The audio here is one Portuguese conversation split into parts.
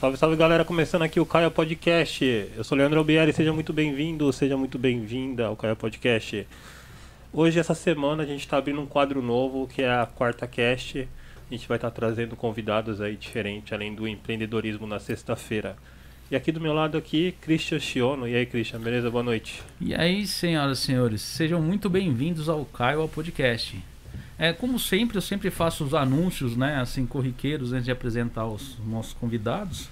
Salve, salve galera, começando aqui o Caio Podcast. Eu sou Leandro Albieri, seja muito bem-vindo, seja muito bem-vinda ao Caio Podcast. Hoje, essa semana, a gente está abrindo um quadro novo que é a Quarta Cast. A gente vai estar tá trazendo convidados aí diferentes, além do empreendedorismo na sexta-feira. E aqui do meu lado aqui, Christian Chiono. E aí, Christian, beleza? Boa noite. E aí, senhoras e senhores, sejam muito bem-vindos ao Caio Podcast. É, como sempre, eu sempre faço os anúncios, né, assim, corriqueiros antes de apresentar os nossos convidados,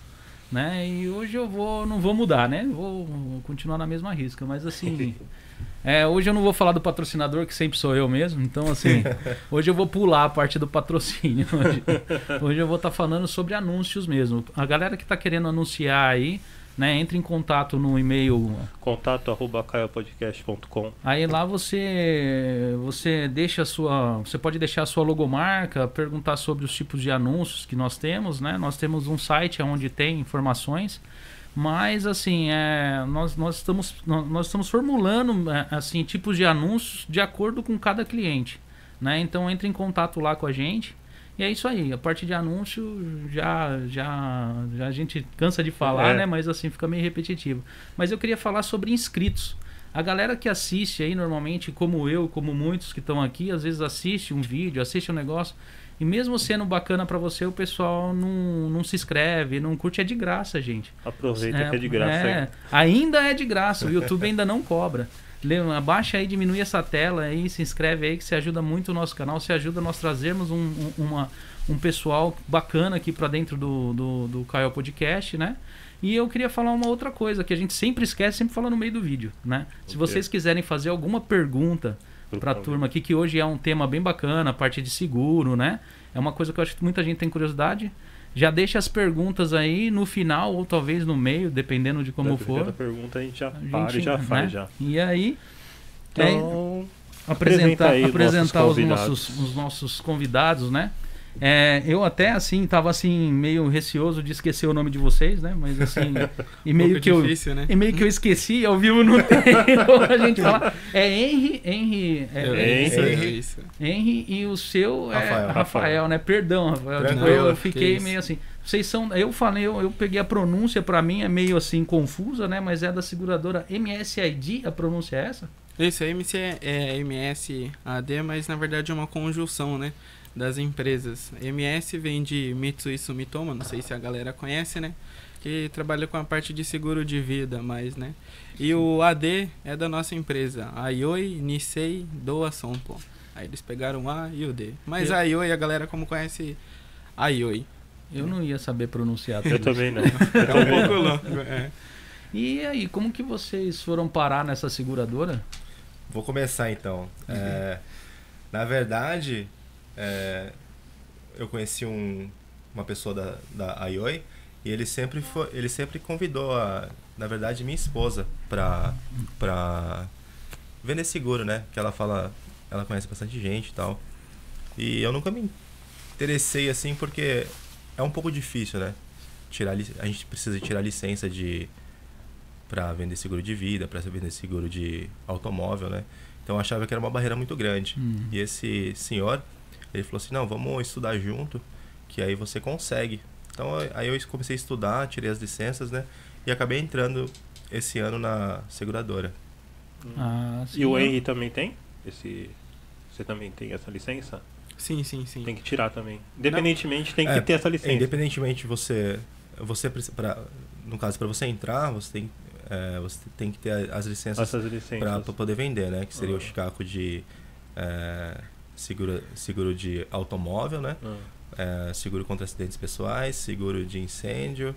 né? E hoje eu vou, não vou mudar, né? Vou continuar na mesma risca, mas assim, é, hoje eu não vou falar do patrocinador, que sempre sou eu mesmo, então assim, hoje eu vou pular a parte do patrocínio. Hoje, hoje eu vou estar tá falando sobre anúncios mesmo. A galera que está querendo anunciar aí, né? Entre em contato no e-mail contato arroba caiopodcast.com. Aí lá você você deixa a sua, você pode deixar a sua logomarca, perguntar sobre os tipos de anúncios que nós temos, né? Nós temos um site onde tem informações, mas assim, é, nós, nós estamos nós estamos formulando é, assim tipos de anúncios de acordo com cada cliente, né? Então entre em contato lá com a gente. E é isso aí, a parte de anúncio já, já, já a gente cansa de falar, é. né? Mas assim, fica meio repetitivo. Mas eu queria falar sobre inscritos. A galera que assiste aí normalmente, como eu, como muitos que estão aqui, às vezes assiste um vídeo, assiste um negócio, e mesmo sendo bacana para você, o pessoal não, não se inscreve, não curte, é de graça, gente. Aproveita é, que é de graça. É, ainda é de graça, o YouTube ainda não cobra abaixa aí, diminui essa tela aí, se inscreve aí que se ajuda muito o nosso canal, se ajuda nós trazermos um, um, uma, um pessoal bacana aqui para dentro do, do, do Caio Podcast, né? E eu queria falar uma outra coisa que a gente sempre esquece, sempre fala no meio do vídeo, né? Okay. Se vocês quiserem fazer alguma pergunta para a turma aqui, que hoje é um tema bem bacana, a parte de seguro, né? É uma coisa que eu acho que muita gente tem curiosidade. Já deixa as perguntas aí no final ou talvez no meio, dependendo de como for. A pergunta a gente já a para e já né? faz já. E aí então, é, apresentar, apresentar os, nossos, os nossos convidados, né? É, eu até assim tava assim meio receoso de esquecer o nome de vocês, né? Mas assim, e meio um que difícil, eu né? e meio que eu esqueci, ao vivo não tem a gente falar. É Henry, Henry, é, é, Henry, é Henry e o seu é Rafael, Rafael, né? Perdão, Rafael. Tipo, eu, eu fiquei meio assim. Vocês são, eu falei, eu, eu peguei a pronúncia para mim é meio assim confusa, né? Mas é da seguradora MSID, a pronúncia é essa? Isso, a MC é, é MSAD, mas na verdade é uma conjunção, né? Das empresas. MS vem de Mitsui Sumitomo, não sei se a galera conhece, né? Que trabalha com a parte de seguro de vida, mais, né? E o AD é da nossa empresa, a Ioi Nisei Doa Sompo. Aí eles pegaram o A e o D. Mas eu... a Ioi, a galera como conhece a Ioi. Eu não ia saber pronunciar tudo. Eu também não. é um pouco louco, é. E aí, como que vocês foram parar nessa seguradora? Vou começar então. Uhum. É, na verdade, é, eu conheci um, uma pessoa da, da Aioi e ele sempre, foi, ele sempre convidou, a, na verdade, minha esposa para pra vender seguro, né? Que ela fala, ela conhece bastante gente e tal. E eu nunca me interessei assim porque é um pouco difícil, né? Tirar, a gente precisa tirar licença de para vender seguro de vida, para vender seguro de automóvel, né? Então eu achava que era uma barreira muito grande. Uhum. E esse senhor, ele falou assim: não, vamos estudar junto, que aí você consegue. Então aí eu comecei a estudar, tirei as licenças, né? E acabei entrando esse ano na seguradora. Ah, sim. E o Henry também tem? Esse, você também tem essa licença? Sim, sim, sim. Tem que tirar também. Independentemente, tem que é, ter essa licença. Independentemente, você, você pra, no caso, para você entrar, você tem, é, você tem que ter as licenças, licenças. para poder vender, né? Que seria ah. o Chicago de é, seguro, seguro de automóvel, né? Ah. É, seguro contra acidentes pessoais, seguro de incêndio,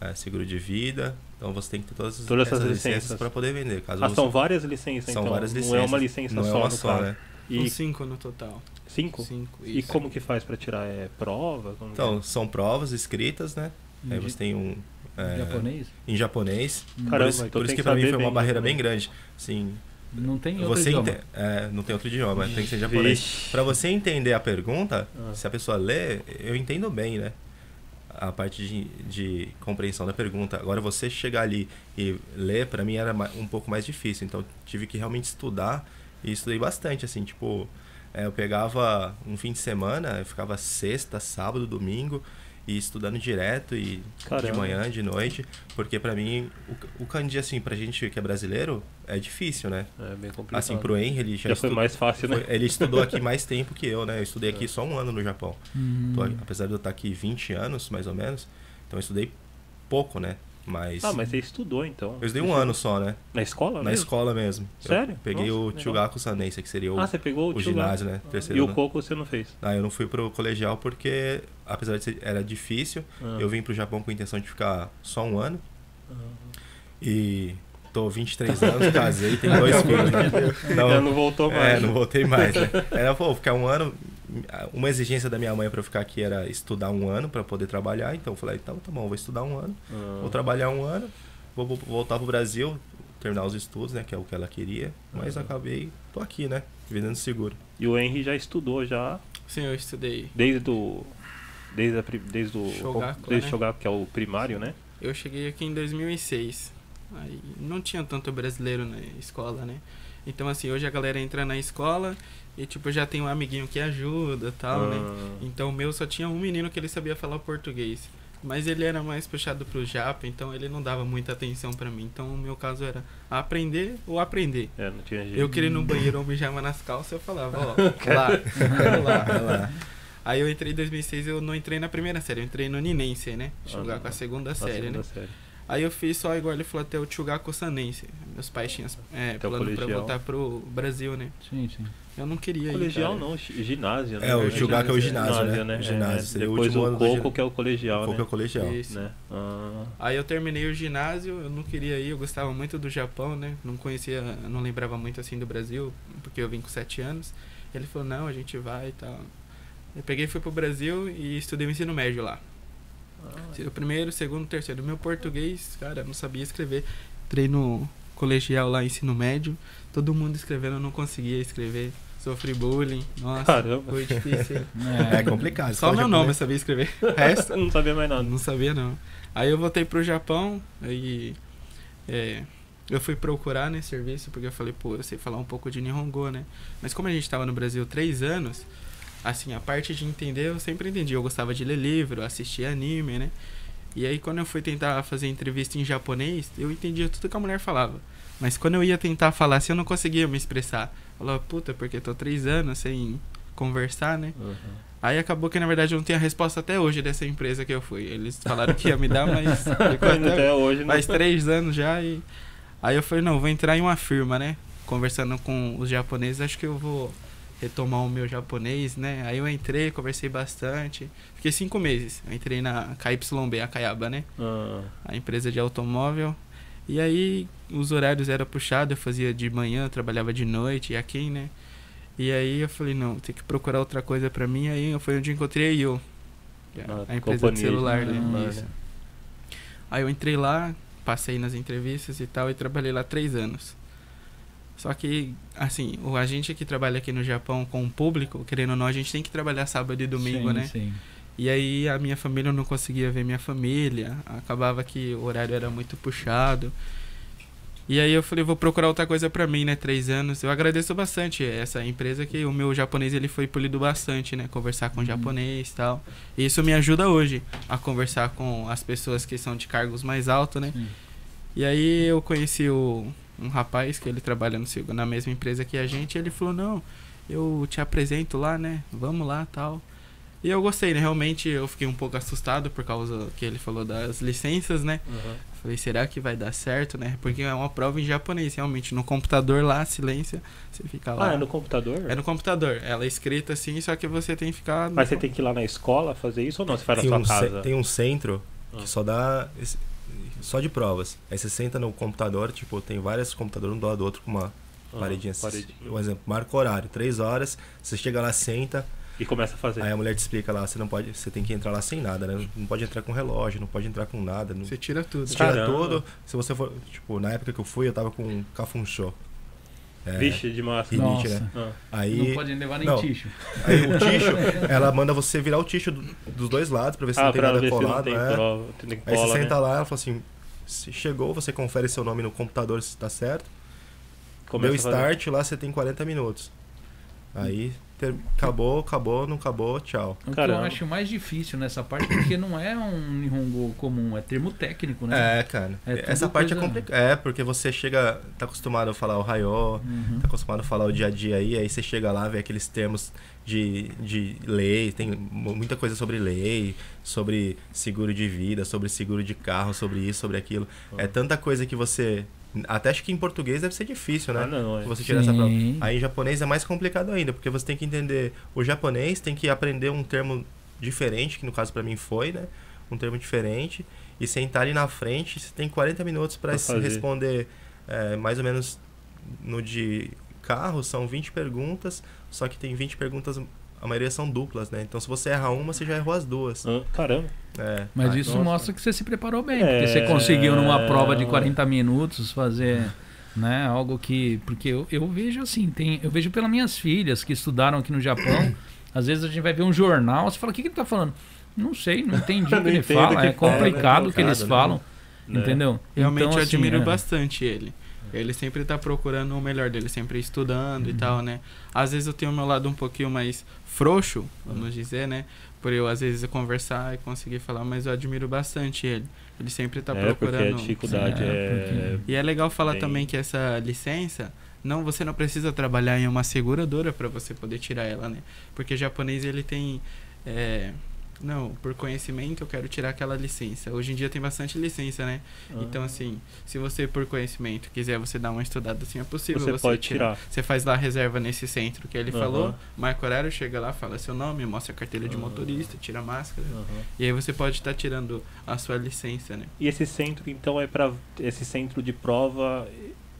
é, seguro de vida. Então você tem que ter todas, todas essas, essas licenças, para poder vender. Caso ah, você... são várias licenças, são então. várias licenças. Não é uma licença não só, é uma só, né? E cinco no total. Cinco? Cinco e como que faz para tirar? É prova? Como então, é? são provas escritas, né? Aí você tem um. É, japonês? Em japonês. Caramba, por isso, então por isso que, que para mim foi uma barreira bem grande. Assim, não tem outro você idioma. É, não tem outro idioma, tem que ser japonês. Para você entender a pergunta, ah. se a pessoa lê, eu entendo bem, né? A parte de, de compreensão da pergunta. Agora, você chegar ali e ler, para mim era um pouco mais difícil. Então, tive que realmente estudar e estudei bastante, assim, tipo... É, eu pegava um fim de semana, eu ficava sexta, sábado, domingo e estudando direto e Caramba. de manhã, de noite, porque pra mim o, o kanji assim, pra gente que é brasileiro, é difícil, né? É bem complicado. Assim, pro Henry, ele já, Já foi mais fácil, né? ele estudou aqui mais tempo que eu, né? Eu estudei aqui só um ano no Japão. Hum. Tô- apesar de eu estar aqui 20 anos, mais ou menos, então eu estudei pouco, né? Mas, Ah, mas você estudou então. eu estudei um ano só, né? Na escola? Na mesmo? escola mesmo. Eu Sério? peguei Nossa, o. Chugaku Sanense, que seria o, Ah, você pegou o, o ginásio, né? E Terceiro o ano. coco você não fez? Ah, eu não fui pro colegial porque, apesar de ser, era difícil, Ah. eu vim pro Japão com a intenção de ficar só um ano. Ah. E tô 23 anos, casei, tenho dois filhos, né? Já não voltou mais. É, não voltei mais, né? Era, pô, ficar um ano. Uma exigência da minha mãe eu ficar aqui era estudar um ano pra poder trabalhar. Então eu falei, então tá bom, vou estudar um ano, Ah. vou trabalhar um ano, vou vou voltar pro Brasil, terminar os estudos, né? Que é o que ela queria. Mas Uhum. acabei, tô aqui, né? Vivendo seguro. E o Henry já estudou já Sim, eu estudei. desde o. Desde, a, desde o. Shogaku, desde né? o Shogaku, que é o primário, né? Eu cheguei aqui em 2006. Aí não tinha tanto brasileiro na escola, né? Então assim, hoje a galera entra na escola e tipo já tem um amiguinho que ajuda, tal, né? Ah. Então o meu só tinha um menino que ele sabia falar português. Mas ele era mais puxado pro japa, então ele não dava muita atenção pra mim. Então o meu caso era aprender ou aprender. É, não tinha jeito. Eu queria ir no banheiro ou mijava nas calças, eu falava, ó, lá, lá, lá. Aí eu entrei em 2006, eu não entrei na primeira série, eu entrei no Ninense, né? Jogar Ah, com a segunda série, segunda né? série. Aí eu fiz só igual ele falou até o Chugaku Sanense. Meus pais tinham é, Até o plano pra colegial. voltar pro Brasil, né? Sim, sim. Eu não queria Colegial ir, cara. não, gi- ginásio, né? É, o É, Chugaku é o ginásio, ginásio, né? O É, ginásio. O Depois último o do coco, que é o colegial, que é né? o colegial? Isso. né? Ah, Aí eu terminei o ginásio, eu não queria ir, eu gostava muito do Japão, né? Não conhecia, não lembrava muito assim do Brasil, porque eu vim com 7 anos. Ele falou, não, a gente vai e tal. Eu peguei e fui pro Brasil e estudei o ensino médio lá. Ah, O primeiro, segundo, terceiro. Meu português, cara, não sabia escrever. Entrei no colegial lá, ensino médio. Todo mundo escrevendo, eu não conseguia escrever. Sofri bullying. Nossa, Caramba. foi difícil. É complicado. Só meu nome eu sabia escrever. O resto, não sabia mais nada. não sabia não. Aí eu voltei pro Japão, aí é, eu fui procurar né, serviço, porque eu falei, pô, eu sei falar um pouco de Nihongo, né? Mas como a gente tava no Brasil três anos, assim, a parte de entender eu sempre entendi. Eu gostava de ler livro, assistir anime, né? E aí quando eu fui tentar fazer entrevista em japonês, eu entendia tudo que a mulher falava. Mas quando eu ia tentar falar assim, eu não conseguia me expressar. Eu falava, puta, porque tô três anos sem conversar, né? Uhum. Aí acabou que na verdade eu não tenho a resposta até hoje dessa empresa que eu fui. Eles falaram que ia me dar, mas até hoje não. faz três anos já e aí eu falei não vou entrar em uma firma né conversando com os japoneses acho que eu vou retomar o meu japonês né? Aí eu entrei conversei bastante. Fiquei cinco meses. Eu entrei na KYB a Kayaba né? Ah, a empresa de automóvel. E aí os horários eram puxados. Eu fazia de manhã trabalhava de noite e aqui né? E aí eu falei não tem que procurar outra coisa pra mim. Aí foi onde eu encontrei a Ah, a empresa de de celular né? Celular, Isso. né? Aí eu entrei lá, passei nas entrevistas e tal, e trabalhei lá três anos. Só que, assim, o agente que trabalha aqui no Japão com o público, querendo ou não, a gente tem que trabalhar sábado e domingo, Sim, né? Sim. E aí a minha família eu não conseguia ver minha família, acabava que o horário era muito puxado. E aí eu falei, vou procurar outra coisa pra mim, né? Três anos. Eu agradeço bastante essa empresa que o meu japonês ele foi polido bastante, né? Conversar com japonês e tal. E isso me ajuda hoje a conversar com as pessoas que são de cargos mais altos, né? Sim. E aí eu conheci o, um rapaz que ele trabalha no, na mesma empresa que a gente, ele falou, não, eu te apresento lá, né? Vamos lá tal. E eu gostei, né? Realmente eu fiquei um pouco assustado por causa que ele falou das licenças, né? uhum. Falei, será que vai dar certo, né? Porque é uma prova em japonês, realmente. No computador lá, silêncio, você fica lá. Ah, é no computador? É no computador. Ela é escrita assim, só que você tem que ficar. no Mas você tem que ir lá na escola fazer isso ou não? Você faz na Tem sua um, casa? tem um centro Ah. que só dá. Só de provas. Aí você senta no computador, tipo, tem vários computadores um do lado do outro com uma Ah, paredinha assim. paredinha. Um exemplo, marca o horário, três horas, você chega lá, senta, E começa a fazer. aí a mulher te explica lá, você não pode. Você tem que entrar lá sem nada, né? Não pode entrar com relógio, não pode entrar com nada. Não, Você tira tudo. você tira Caramba. tudo. Se você for. Tipo, na época que eu fui, eu tava com um cafunchô. É, Vixe, de massa. Rinite, Nossa. né? Ah, Aí, Não pode levar nem não. ticho. aí o ticho, ela manda você virar o ticho do- dos dois lados pra ver se Ah, não tem nada colado. tem é. prova, tem Aí cola, você né? senta lá, ela fala assim: se chegou, você confere seu nome no computador se tá certo. Começa Deu start, lá você tem 40 minutos. Aí ter- acabou, acabou, não acabou, tchau. O que eu acho mais difícil nessa parte, porque não é um Nihongo comum, é termo técnico, né? É, cara. É Essa parte é complicada. É, porque você chega, tá acostumado a falar o raiô, Uhum. tá acostumado a falar o dia a dia aí, aí você chega lá, vê aqueles termos de, de lei, tem mu- muita coisa sobre lei, sobre seguro de vida, sobre seguro de carro, sobre isso, sobre aquilo. É tanta coisa que você. Até acho que em português deve ser difícil, né? Ah, não, é. Você tirar essa prova. Sim. Aí em japonês é mais complicado ainda, porque você tem que entender o japonês, tem que aprender um termo diferente, que no caso pra mim foi, né? Um termo diferente, e sentar ali na frente, você tem 40 minutos pra Pra se fazer. responder é, mais ou menos no de carro, são 20 perguntas, só que tem 20 perguntas, a maioria são duplas, né? Então se você erra uma, você já errou as duas. Ah, Caramba. É. Mas Aí- isso nossa. mostra que você se preparou bem, É. porque você conseguiu numa prova de 40 minutos fazer, né, algo que, porque eu, eu vejo assim, tem, eu vejo pelas minhas filhas que estudaram aqui no Japão, às vezes a gente vai ver um jornal, você fala, o que que ele tá falando? Não sei, não entendi o que ele fala, que é fala, né? complicado o que eles né? falam, Né? entendeu? Realmente Então, eu assim, admiro é. bastante ele. Ele sempre tá procurando o melhor dele, sempre estudando e tal, né? Às vezes eu tenho o meu lado um pouquinho mais frouxo, vamos dizer, né? Por eu, às vezes, conversar e conseguir falar, mas eu admiro bastante ele. Ele sempre tá é, porque a procurando. dificuldade É, é. E é legal falar Bem- também que essa licença, não, você não precisa trabalhar em uma seguradora para você poder tirar ela, né? Porque japonês ele tem é, não, por conhecimento eu quero tirar aquela licença. Hoje em dia tem bastante licença, né? Ah. Então assim, se você por conhecimento quiser você dar uma estudada assim é possível Você pode tirar. Você faz lá a reserva nesse centro que ele Aham. falou, marca horário, chega lá, fala seu nome, mostra a carteira de Aham. motorista, tira a máscara. Aham. E aí você pode estar tirando a sua licença, né? E esse centro, então, é para esse centro de prova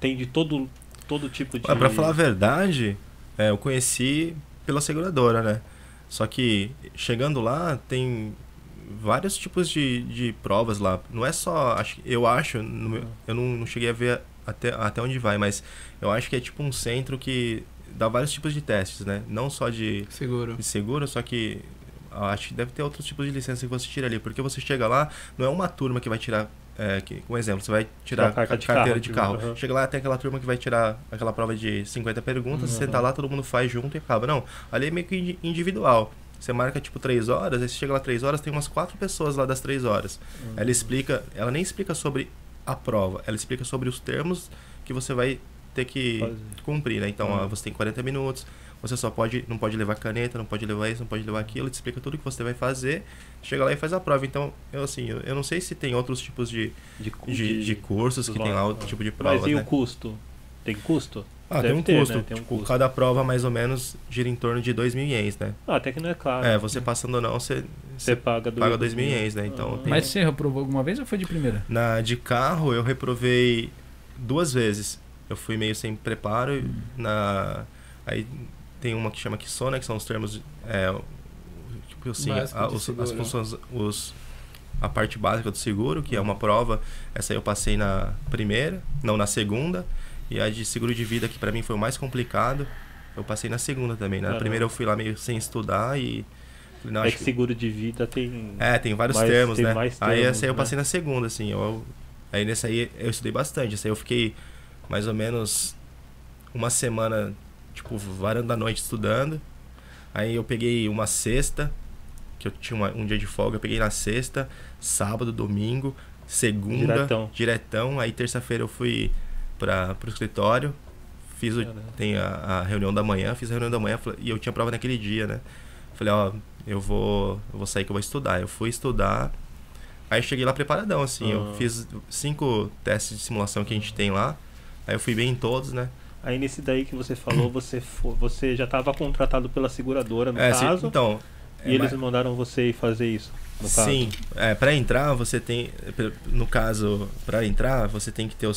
tem de todo todo tipo de. Ah, Pra falar a verdade, é, eu conheci pela seguradora, né? Só que chegando lá tem vários tipos de, de provas lá. Não é só. Eu acho, meu- eu não, não cheguei a ver até, até onde vai, mas eu acho que é tipo um centro que dá vários tipos de testes, né? Não só de, Seguro. de seguro, só que acho que deve ter outros tipos de licença que você tira ali. Porque você chega lá, não é uma turma que vai tirar. É, um exemplo, você vai tirar a carta a de carteira carro, de tipo, carro. aham. Chega lá, tem aquela turma que vai tirar aquela prova de 50 perguntas, você Uhum. tá lá, todo mundo faz junto e acaba. Não, ali é meio que indi- individual. Você marca tipo 3 horas, aí você chega lá 3 horas, tem umas 4 pessoas lá das 3 horas. Uhum. Ela explica, ela nem explica sobre a prova, ela explica sobre os termos que você vai ter que Fazer. cumprir, né? Então, Uhum. ó, você tem 40 minutos, você só pode, não pode levar caneta, não pode levar isso, não pode levar aquilo, te explica tudo que você vai fazer, chega lá e faz a prova. Então, eu assim, eu, eu não sei se tem outros tipos de, de, cu- de, de cursos que tem lá outro tipo de prova, Mas e né? o custo? Tem custo? Ah, Deve tem um ter, custo. né? Tem um tipo, custo. cada prova mais ou menos gira em torno de 2 mil ienes, né? Ah, até que não é caro. É, você passando ou não, você, Você você paga paga 2 mil ienes, né? Então, Ah. tem- Mas você reprovou alguma vez ou foi de primeira? Na de carro eu reprovei duas vezes. Eu fui meio sem preparo. e Na aí tem uma que chama Kiso, né, que são os termos é, tipo assim, a, os, seguro. as funções os a parte básica do seguro, que é uma prova. Essa aí eu passei na primeira, não na segunda, e a de seguro de vida que pra mim foi o mais complicado. Eu passei na segunda também. Na Caramba. primeira eu fui lá meio sem estudar e não, É que seguro de vida tem. é, tem vários Mais- termos, tem né? mais aí termos, essa aí eu né? passei na segunda, assim. Eu, aí nessa aí eu estudei bastante. Essa aí eu fiquei mais ou menos uma semana, tipo, varando a noite estudando. Aí eu peguei uma sexta, que eu tinha uma- um dia de folga, eu peguei na sexta, sábado, domingo, segunda, Diretão. diretão. Aí terça-feira eu fui para pro escritório, fiz o, tem a, a reunião da manhã, fiz a reunião da manhã e eu tinha prova naquele dia, né? Falei, ó, eu vou, eu vou sair que eu vou estudar. Eu fui estudar. Aí cheguei lá preparadão, assim. Eu Ah. fiz cinco testes de simulação que a gente tem lá. Aí eu fui bem em todos, né? Aí nesse daí que você falou, você, você já estava contratado pela seguradora, no É, se- caso, então. e é, eles ma- mandaram você ir fazer isso. Sim, é, para entrar você tem, no caso, para entrar você tem que ter o,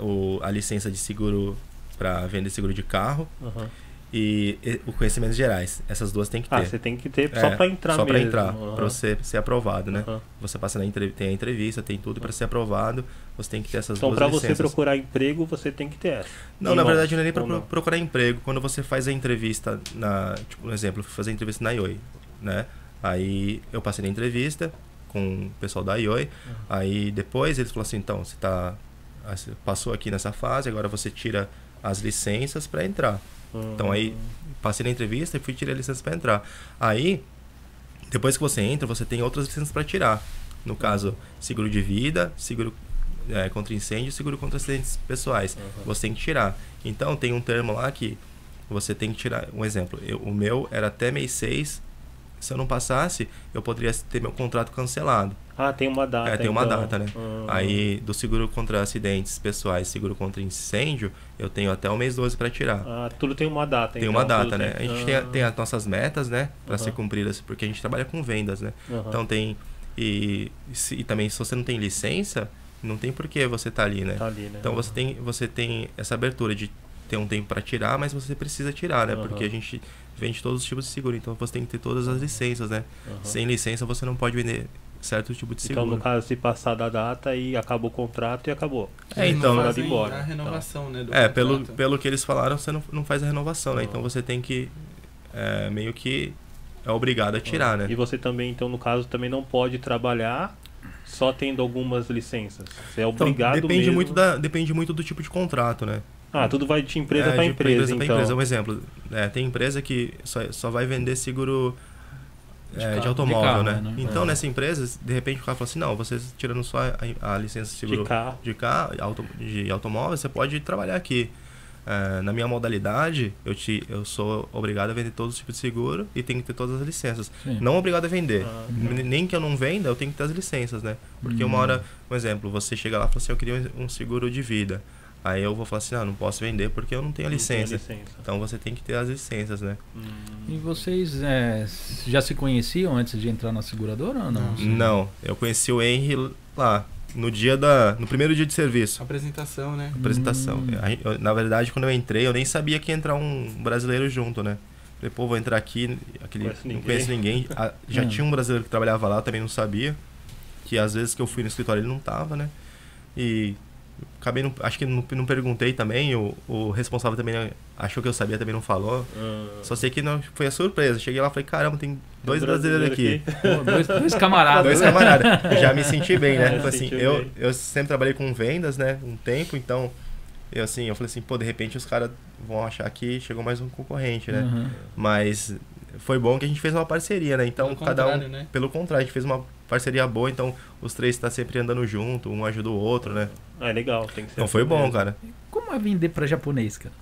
o, a licença de seguro para vender seguro de carro Aham. E, e o conhecimentos gerais. Essas duas tem que ter. Ah, você tem que ter só É, pra entrar só pra entrar, Aham. pra você ser aprovado, né? Aham. Você passa na entrevista, tem a entrevista, tem tudo, e pra ser aprovado, você tem que ter essas Então, duas pra você licenças. procurar emprego, você tem que ter essa. Não, Ou na verdade não é nem não? procurar emprego. Quando você faz a entrevista na. Tipo, um exemplo, eu fui fazer a entrevista na IOI, né? Aí eu passei na entrevista com o pessoal da IOI. Aí depois eles falaram assim, então, você tá. ah, você Passou aqui nessa fase, agora você tira as licenças pra entrar. Então aí passei na entrevista e fui tirar a licença para entrar. Aí, depois que você entra, você tem outras licenças para tirar. No caso, seguro de vida, seguro é, contra incêndio, seguro contra acidentes pessoais. Uhum. Você tem que tirar. Então tem um termo lá que você tem que tirar. Um exemplo, eu- o meu era até mês 6. Se eu não passasse, eu poderia ter meu contrato cancelado. Ah, tem uma data. É, tem uma então. data, né? Ah. Aí, do seguro contra acidentes pessoais, seguro contra incêndio, eu tenho até o mês 12 para tirar. Ah, tudo tem uma data, tem então, uma data, né? A gente tem, Ah. tem as nossas metas, né? Para ser Aham. cumpridas, porque a gente trabalha com vendas, né? Aham. Então tem. E, e também, se você não tem licença, não tem por que você tá ali, né? Tá ali, né? Então você tem, você tem essa abertura de ter um tempo para tirar, mas você precisa tirar, né? Aham. Porque a gente vende todos os tipos de seguro, então você tem que ter todas as licenças, né? Sem licença você não pode vender certo tipo de Então, seguro. no caso, se passar da data e acabou o contrato e acabou. É, então, Mandado fazem embora. a renovação, né? Do É, pelo, contrato. pelo que eles falaram, você não, não faz a renovação, né? Ah. Então você tem que é, meio que é obrigado a tirar, né? E você também, então, no caso, também não pode trabalhar só tendo algumas licenças. Você é Então, obrigado depende mesmo. muito da depende muito do tipo de contrato, né? Ah, tudo vai de empresa É, para empresa, pra então. empresa. Um exemplo, é, tem empresa que só, só vai vender seguro De é, de, automóvel, De carro, né? né? Então, É. nessa empresa, de repente o cara fala assim, não, vocês tirando só a, a licença de seguro De carro. de carro, auto, de automóvel, você pode trabalhar aqui. É, na minha modalidade, eu, te, eu sou obrigado a vender todos os tipos de seguro e tenho que ter todas as licenças. Sim. Não obrigado a vender. Ah, Nem que eu não venda, eu tenho que ter as licenças, né? Porque uma Hum. hora, um exemplo, você chega lá e fala assim, eu queria um seguro de vida. Aí eu vou falar assim, ah, não posso vender porque eu não tenho a Não licença. licença. Então você tem que ter as licenças, né? Hum. E vocês é, já se conheciam antes de entrar na seguradora ou não? Não, eu conheci o Henry lá, no dia da. no primeiro dia de serviço. Apresentação, né? Apresentação. Hum. A eu- na verdade, quando eu entrei, eu nem sabia que ia entrar um brasileiro junto, né? Falei, pô, vou entrar aqui, aquele, Conhece não conheço ninguém. Ah, já Hum. tinha um brasileiro que trabalhava lá, também não sabia. Que às vezes que eu fui no escritório ele não tava, né? E acabei, não, acho que não, não perguntei também, o, o responsável também né, achou que eu sabia, também não falou. Ah. Só sei que não, foi a surpresa. Cheguei lá e falei, caramba, tem dois brasileiros aqui. Pô, dois, dois camaradas. Dois camaradas. Já me senti bem, né? É, Tipo assim, eu, bem. eu sempre trabalhei com vendas, né? Um tempo, então. Eu assim, eu falei assim, pô, de repente os caras vão achar que chegou mais um concorrente, né? Uhum. Mas foi bom que a gente fez uma parceria, né? Então Pelo cada um. contrário, né? Pelo contrário, a gente fez uma parceria boa, então os três tá sempre andando junto, um ajuda o outro, né? Ah, é legal, tem que ser Então assim foi bom, mesmo. cara. Como é vender pra japonês, cara?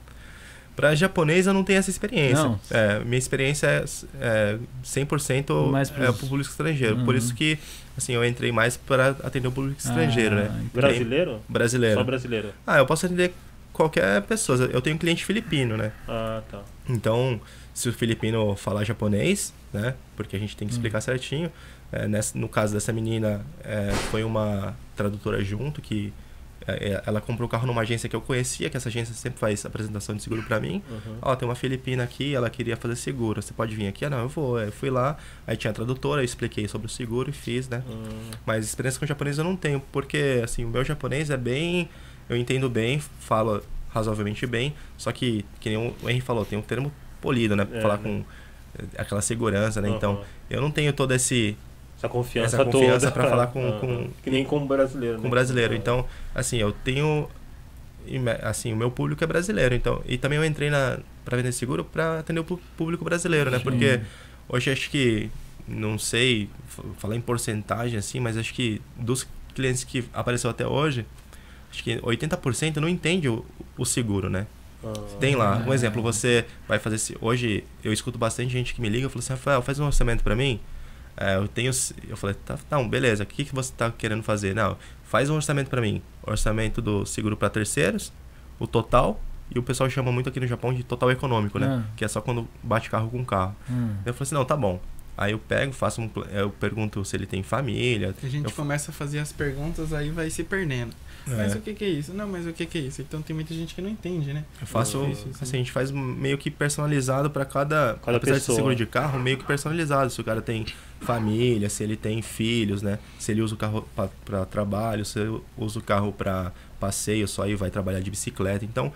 Pra japonês eu não tenho essa experiência. Não. É, minha experiência é, é 100% Mais é pros- pro público estrangeiro. Uhum. Por isso que, assim, eu entrei mais para atender o público estrangeiro, Ah, né? entendi. Brasileiro? Brasileiro. Só brasileiro. Ah, eu posso atender qualquer pessoa. Eu tenho um cliente filipino, né? Ah, tá. Então, se o filipino falar japonês, né? Porque a gente tem que explicar Hum. certinho. É, nessa- no caso dessa menina, é, foi uma tradutora junto que ela comprou o carro numa agência que eu conhecia, que essa agência sempre faz apresentação de seguro pra mim. Uhum. Ó, tem uma filipina aqui, ela queria fazer seguro. Você pode vir aqui? Ah, não, eu vou. Eu fui lá, aí tinha a tradutora, eu expliquei sobre o seguro e fiz, né? Hum, Mas experiência com japonês eu não tenho, porque assim, o meu japonês é bem. Eu entendo bem, falo razoavelmente bem, só que, que nem o Henry falou, tem um termo polido, né? Pra É, falar né? com eh, aquela segurança, né? Então, aham. eu não tenho todo esse. Essa confiança, essa confiança toda. pra falar com- Aham. com- Que nem com brasileiro. com né? brasileiro. Ah. Então, assim, eu tenho. Assim, o meu público é brasileiro. Então, e também eu entrei na para vender seguro para atender o público brasileiro, né? Sim. Porque hoje acho que não sei falar em porcentagem assim, mas acho que dos clientes que apareceu até hoje, acho que 80% não entende o, o seguro, né? Ah. Tem lá, um Ah. exemplo, você vai fazer se hoje eu escuto bastante gente que me liga e fala assim: "Rafael, faz um orçamento para mim". É, eu tenho eu falei: "Tá, não, beleza. O que que você tá querendo fazer?". Não, faz um orçamento para mim. Orçamento do seguro para terceiros, o total e o pessoal chama muito aqui no Japão de total econômico, né? Ah. Que é só quando bate carro com carro. Hum. Eu falei assim: "Não, tá bom". Aí eu pego, faço um, eu pergunto se ele tem família. A gente Eu- começa a fazer as perguntas, aí vai se perdendo. Mas É. o que, que é isso? Não, mas o que, que é isso? Então tem muita gente que não entende, né? Eu faço, assim, a gente faz meio que personalizado para cada, Cada apesar de ser pessoa. seguro de carro, meio que personalizado. Se o cara tem família, se ele tem filhos, né? Se ele usa o carro para trabalho, se ele usa o carro para passeio, só aí vai trabalhar de bicicleta. Então,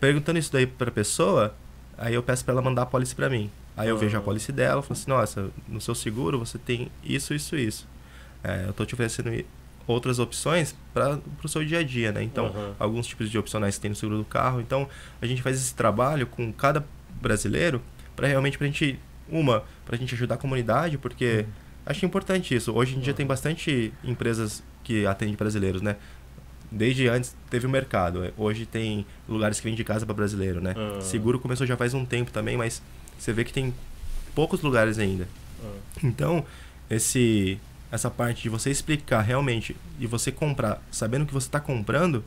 perguntando isso daí para pessoa, aí eu peço para ela mandar a policy para mim. Aí eu Ah. vejo a policy dela, falo assim: "Nossa, no seu seguro você tem isso, isso, isso. É, eu tô te oferecendo outras opções para o seu dia a dia, né? Então, Aham. alguns tipos de opcionais que tem no seguro do carro. Então, a gente faz esse trabalho com cada brasileiro para realmente pra gente uma, pra gente ajudar a comunidade, porque acho importante isso. Hoje em dia tem bastante empresas que atendem brasileiros, né? Desde antes teve o mercado, hoje tem lugares que vendem casa para brasileiro, né? Seguro começou já faz um tempo também, mas você vê que tem poucos lugares ainda. Então, esse essa parte de você explicar realmente e você comprar sabendo o que você está comprando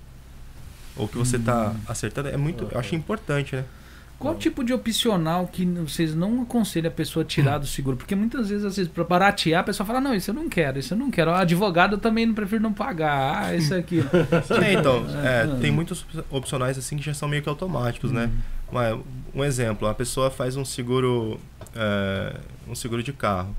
ou que você está acertando é muito, eu acho importante, né? Qual tipo de opcional que vocês não aconselham a pessoa tirar do seguro? Porque muitas vezes, às vezes, para baratear, a pessoa fala, não, isso eu não quero, isso eu não quero. O advogado eu também não prefiro não pagar. Ah, isso aqui. É, então, é, tem muitos opcionais assim que já são meio que automáticos, né? Mas, um exemplo, a pessoa faz um seguro, é, um seguro de carro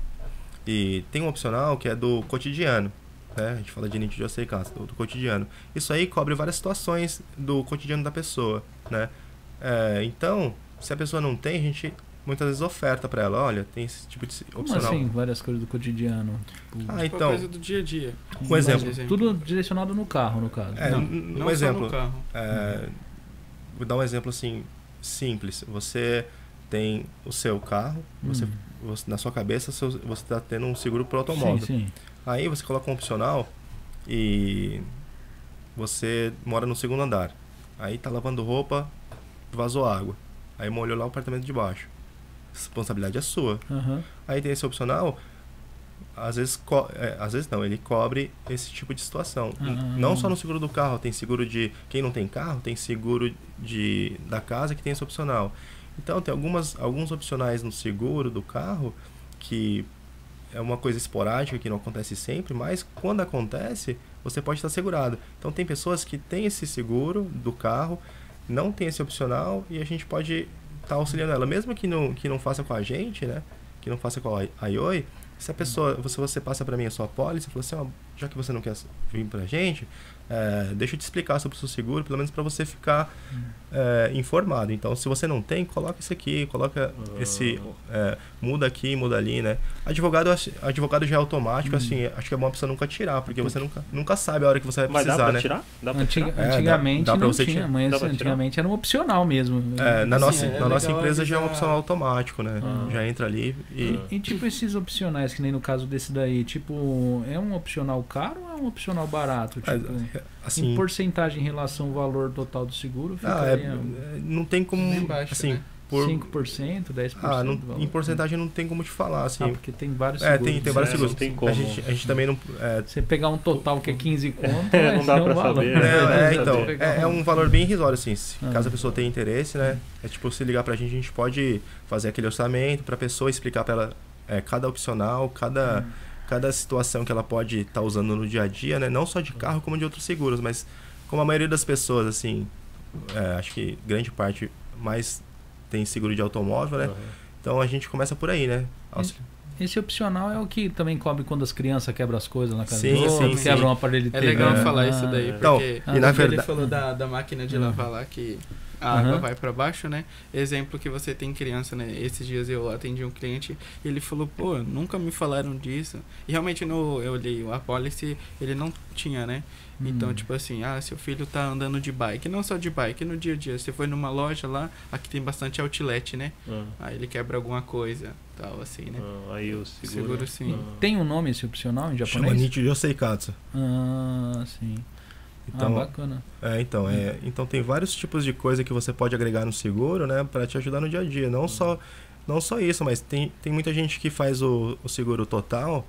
e tem um opcional que é do cotidiano, né? A gente fala de NIT de Oseicas, do, do cotidiano. Isso aí cobre várias situações do cotidiano da pessoa, né? É, então, se a pessoa não tem, a gente muitas vezes oferta para ela, olha, tem esse tipo de Como opcional. assim, várias coisas do cotidiano? Ah, Tipo, então, coisa do dia a dia. um exemplo. Mas, Tudo direcionado no carro, no caso. É, Não. um Não exemplo. só no carro. É, vou dar um exemplo assim simples. Você tem o seu carro, você, Hum. Você- na sua cabeça você está tendo um seguro para automóvel. Sim, sim. Aí você coloca um opcional e você mora no segundo andar. Aí tá lavando roupa, vazou água. Aí molhou lá o apartamento de baixo. Responsabilidade é sua. Aham. Aí tem esse opcional, às vezes, é, às vezes não, ele cobre esse tipo de situação. Ah. Não só no seguro do carro, tem seguro de quem não tem carro, tem seguro de da casa que tem esse opcional. Então tem algumas alguns opcionais no seguro do carro que é uma coisa esporádica que não acontece sempre, mas quando acontece, você pode estar segurado. Então tem pessoas que têm esse seguro do carro, não tem esse opcional e a gente pode estar auxiliando ela, mesmo que não que não faça com a gente, né? Que não faça com a a IOI, se a pessoa, se você passa para mim a sua pólice fala assim, ó, já que você não quer vir pra gente, é, deixa eu te explicar sobre o seu seguro, pelo menos para você ficar é, informado. Então, se você não tem, coloca isso aqui, coloca esse, é, muda aqui, muda ali, né? Advogado, advogado já é automático, assim, acho que é bom a pessoa nunca tirar, porque você nunca, nunca sabe a hora que você vai Mas dá precisar, pra né? tirar? Dá pra Antiga- tirar? É, dá- antigamente dá pra não você tinha, tirar. mas Dá antigamente era um opcional mesmo. É, na, Assim, nossa, é na nossa empresa já é avisar- opção automático, né? Ah. Já entra ali e... E tipo esses opcionais, que nem no caso desse daí, tipo, é um opcional caro um opcional barato? É, Tipo, Assim, em porcentagem em relação ao valor total do seguro, fica ah, é- é, não tem como, baixo, assim, né? por... 5%, 10% Ah, não- do valor. em porcentagem não tem como te falar, assim. Ah, porque tem vários é, seguros. tem, tem vários É, seguros. tem como. A gente, a gente também não... É, Você pegar um total que é 15 conto, É, vai não dá um pra valor. saber, É, né? é, então, é, é um valor bem irrisório, assim. Se, Ah. caso a pessoa tenha interesse, né? É tipo, se ligar pra gente, a gente pode fazer aquele orçamento pra pessoa explicar pra ela é, cada opcional, cada, cada situação que ela pode estar usando no dia a dia, né? Não só de carro, como de outros seguros, mas como a maioria das pessoas, assim, é, acho que grande parte mais tem seguro de automóvel, né? Aham. Então a gente começa por aí, né? Auxili- Esse opcional é o que também cobre quando as crianças quebram as coisas na casa Sim, do outro, sim, quebram sim. um aparelho de É legal É. falar Ah, isso daí, Então, porque e na ele verdade- falou da, da máquina de Uhum. lavar lá que a água Aham. vai pra baixo, né? Exemplo que você tem criança, né? Esses dias eu atendi um cliente e ele falou, pô, nunca me falaram disso. E realmente no, eu olhei a policy, ele não tinha, né? Então, Hum. tipo assim, ah, seu filho tá andando de bike, não só de bike, no dia a dia. Você foi numa loja lá, aqui tem bastante outlet, né? Ah, Aí ele quebra alguma coisa, tal, assim, né? ah, aí o seguro. Seguro sim. Ah. Tem um nome esse opcional em Chama japonês? Nichi Yoseikatsu. Ah, sim. Então, ah, bacana. É, então, é, então tem vários tipos de coisa que você pode agregar no seguro, né, para te ajudar no dia a dia. Não só, não só isso, mas tem, tem muita gente que faz o, o seguro total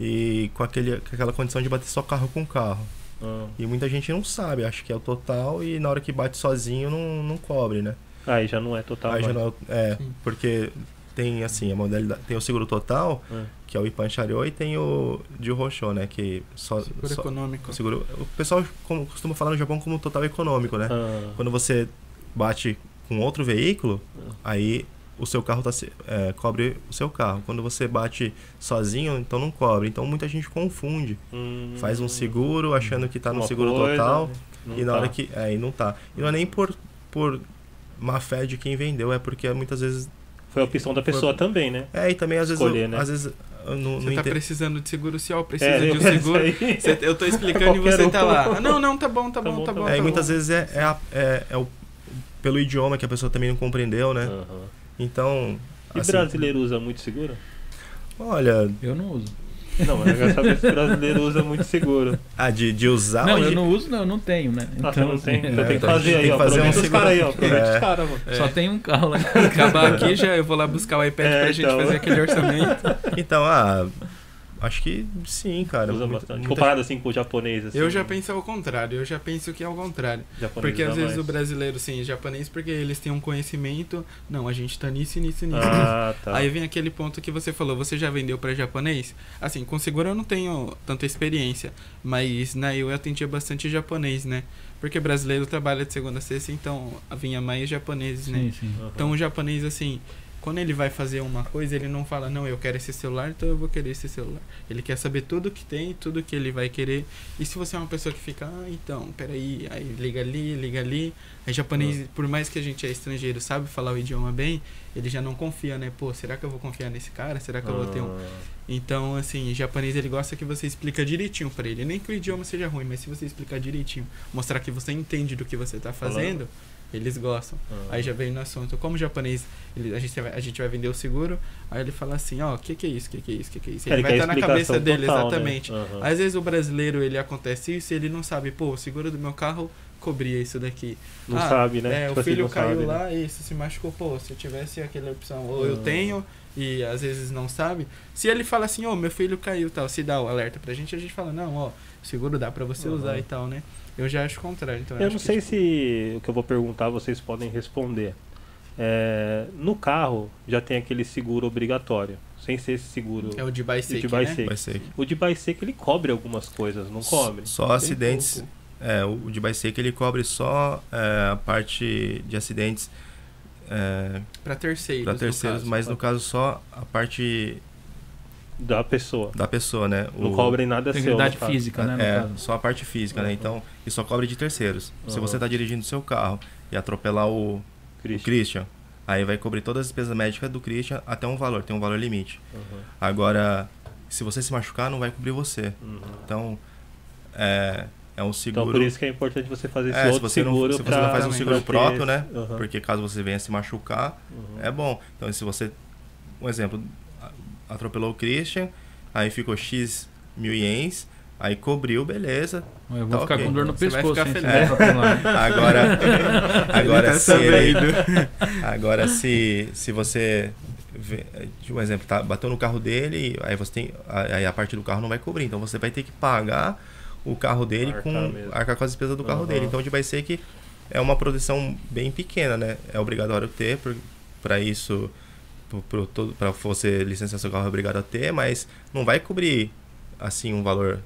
e com, aquele, com aquela condição de bater só carro com carro. Ah. E muita gente não sabe, acha que é o total e na hora que bate sozinho não, não cobre, né? Aí já não é total. Aí já mais. não, é, Sim. porque tem assim, a modalidade, tem o seguro total, É. que é o Ipan Chariot, e tem o de Roshô, né, que só, Seguro só econômico. o seguro, o pessoal como, costuma falar no Japão como total econômico, né? Ah. Quando você bate com outro veículo, aí o seu carro tá, se- é, cobre o seu carro. Quando você bate sozinho, então não cobre. Então muita gente confunde. Hum. Faz um seguro achando que tá no seguro coisa, total não e na tá. hora que. É, e não tá. E não é nem por, por má fé de quem vendeu, é porque muitas vezes. Foi a opção da pessoa também, né? É, e também às vezes, Escolher, o- né? às vezes eu não, Você não tá ente- precisando de seguro social, precisa É, de eu um seguro. Você- eu tô explicando e Qualquer você um. tá lá. Não, não, tá bom, tá, Tá bom, bom, tá tá bom. É, e tá muitas bom. vezes é, é, a- é- é o, pelo idioma que a pessoa também não compreendeu, né? Então. E assim, brasileiro usa muito seguro? Olha, Eu não uso. Não, mas eu quero saber se brasileiro usa muito seguro. ah, de, de usar não, ou eu não uso, não, eu não tenho, né? Ah, você não tem? assim, Então É, tem que então fazer gente aí, ó. que fazer um os caras aí, ó. Aproveita É. os caras, mano. É. Só tem um carro lá. Acabar aqui já, eu vou lá buscar o iPad É, pra gente então. fazer aquele orçamento. Então, ah, acho que sim, cara. Usa bastante. muita Comparado assim com o japonês, assim. Eu já penso ao contrário, eu já penso que é ao contrário. japonês Porque às vezes mais. o brasileiro, sim, japonês, porque eles têm um conhecimento. Não, a gente tá nisso, nisso, nisso. nisso. Ah, tá. Aí vem aquele ponto que você falou, você já vendeu pra japonês? Assim, com seguro eu não tenho tanta experiência, mas na eu atendia bastante japonês, né? Porque brasileiro trabalha de segunda a sexta, então vinha mais japoneses, né? Sim, sim. Aham. Então o japonês, assim, quando ele vai fazer uma coisa, ele não fala, não, eu quero esse celular, então eu vou querer esse celular. Ele quer saber tudo que tem, tudo que ele vai querer. E se você é uma pessoa que fica, ah, então, peraí, aí liga ali, liga ali. Aí japonês, por mais que a gente é estrangeiro, sabe falar o idioma bem, ele já não confia, né? Pô, será que eu vou confiar nesse cara? Será que eu vou ter um. Ah, Então, assim, japonês ele gosta que você explica direitinho pra ele. Nem que o idioma seja ruim, mas se você explicar direitinho, mostrar que você entende do que você tá fazendo, eles gostam. ah. Aí já veio no assunto. Como o japonês, ele- a, gente vai, a gente vai vender o seguro, aí ele fala assim, ó, o que que é isso, o que que é isso, o que que é isso. É, Ele vai estar na cabeça explicação dele, total, né? exatamente. Aham. Às vezes o brasileiro, ele acontece isso e ele não sabe, pô, o seguro do meu carro cobria isso daqui. Não Ah, sabe, né? É, Tipo o assim, filho não caiu sabe, né? lá, isso, se machucou, pô, se eu tivesse aquela opção, ou eu Ah. tenho, e às vezes não sabe. Se ele fala assim, ô, meu filho caiu tal, se dá o alerta pra gente, a gente fala, não, ó, seguro dá pra você Aham. usar e tal, né? Eu já acho o contrário, então Eu acho não que, sei tipo, se o que eu vou perguntar vocês podem responder. É, no carro já tem aquele seguro obrigatório, sem ser esse seguro. É o de o bike né? O de bike ele cobre algumas coisas, não cobre? Só Bem acidentes. pouco. É, o de Bicek ele cobre só é, a parte de acidentes é, Pra terceiros. para no terceiros, caso. mas no caso só a parte Da pessoa. da pessoa, né? Não O- cobre nada seu. Integridade caso. física, né? No é, caso. só a parte física, né? Uhum. Então, e só cobre de terceiros. Se Uhum. você está dirigindo seu carro e atropelar o, o Christian. Christian, aí vai cobrir todas as despesas médicas do Christian até um valor, tem um valor limite. Uhum, Agora, se você se machucar, não vai cobrir você. uhum. Então, é, é um Então seguro. por isso que é importante você fazer esse É, se outro você não- seguro se você pra, não faz um seguro próprio, né? Uhum, Porque caso você venha se machucar, uhum. é bom. Então, se você, um exemplo, atropelou o Christian, aí ficou X mil ienes, aí cobriu, beleza. Eu vou Tá ficar ok. com dor no Você vai pescoço, ficar hein, se feliz. der pra pular. Agora, agora Ele tá se ele, sabendo. agora se, se você, de um exemplo, tá, bateu no carro dele, aí você tem, aí a parte do carro não vai cobrir, então você vai ter que pagar o carro dele Arcar com mesmo. arcar com as despesas do carro Aham. dele. Então de vai ser que é uma proteção bem pequena, né? É obrigatório ter para isso para você licenciar seu carro é obrigado a ter, mas não vai cobrir assim um valor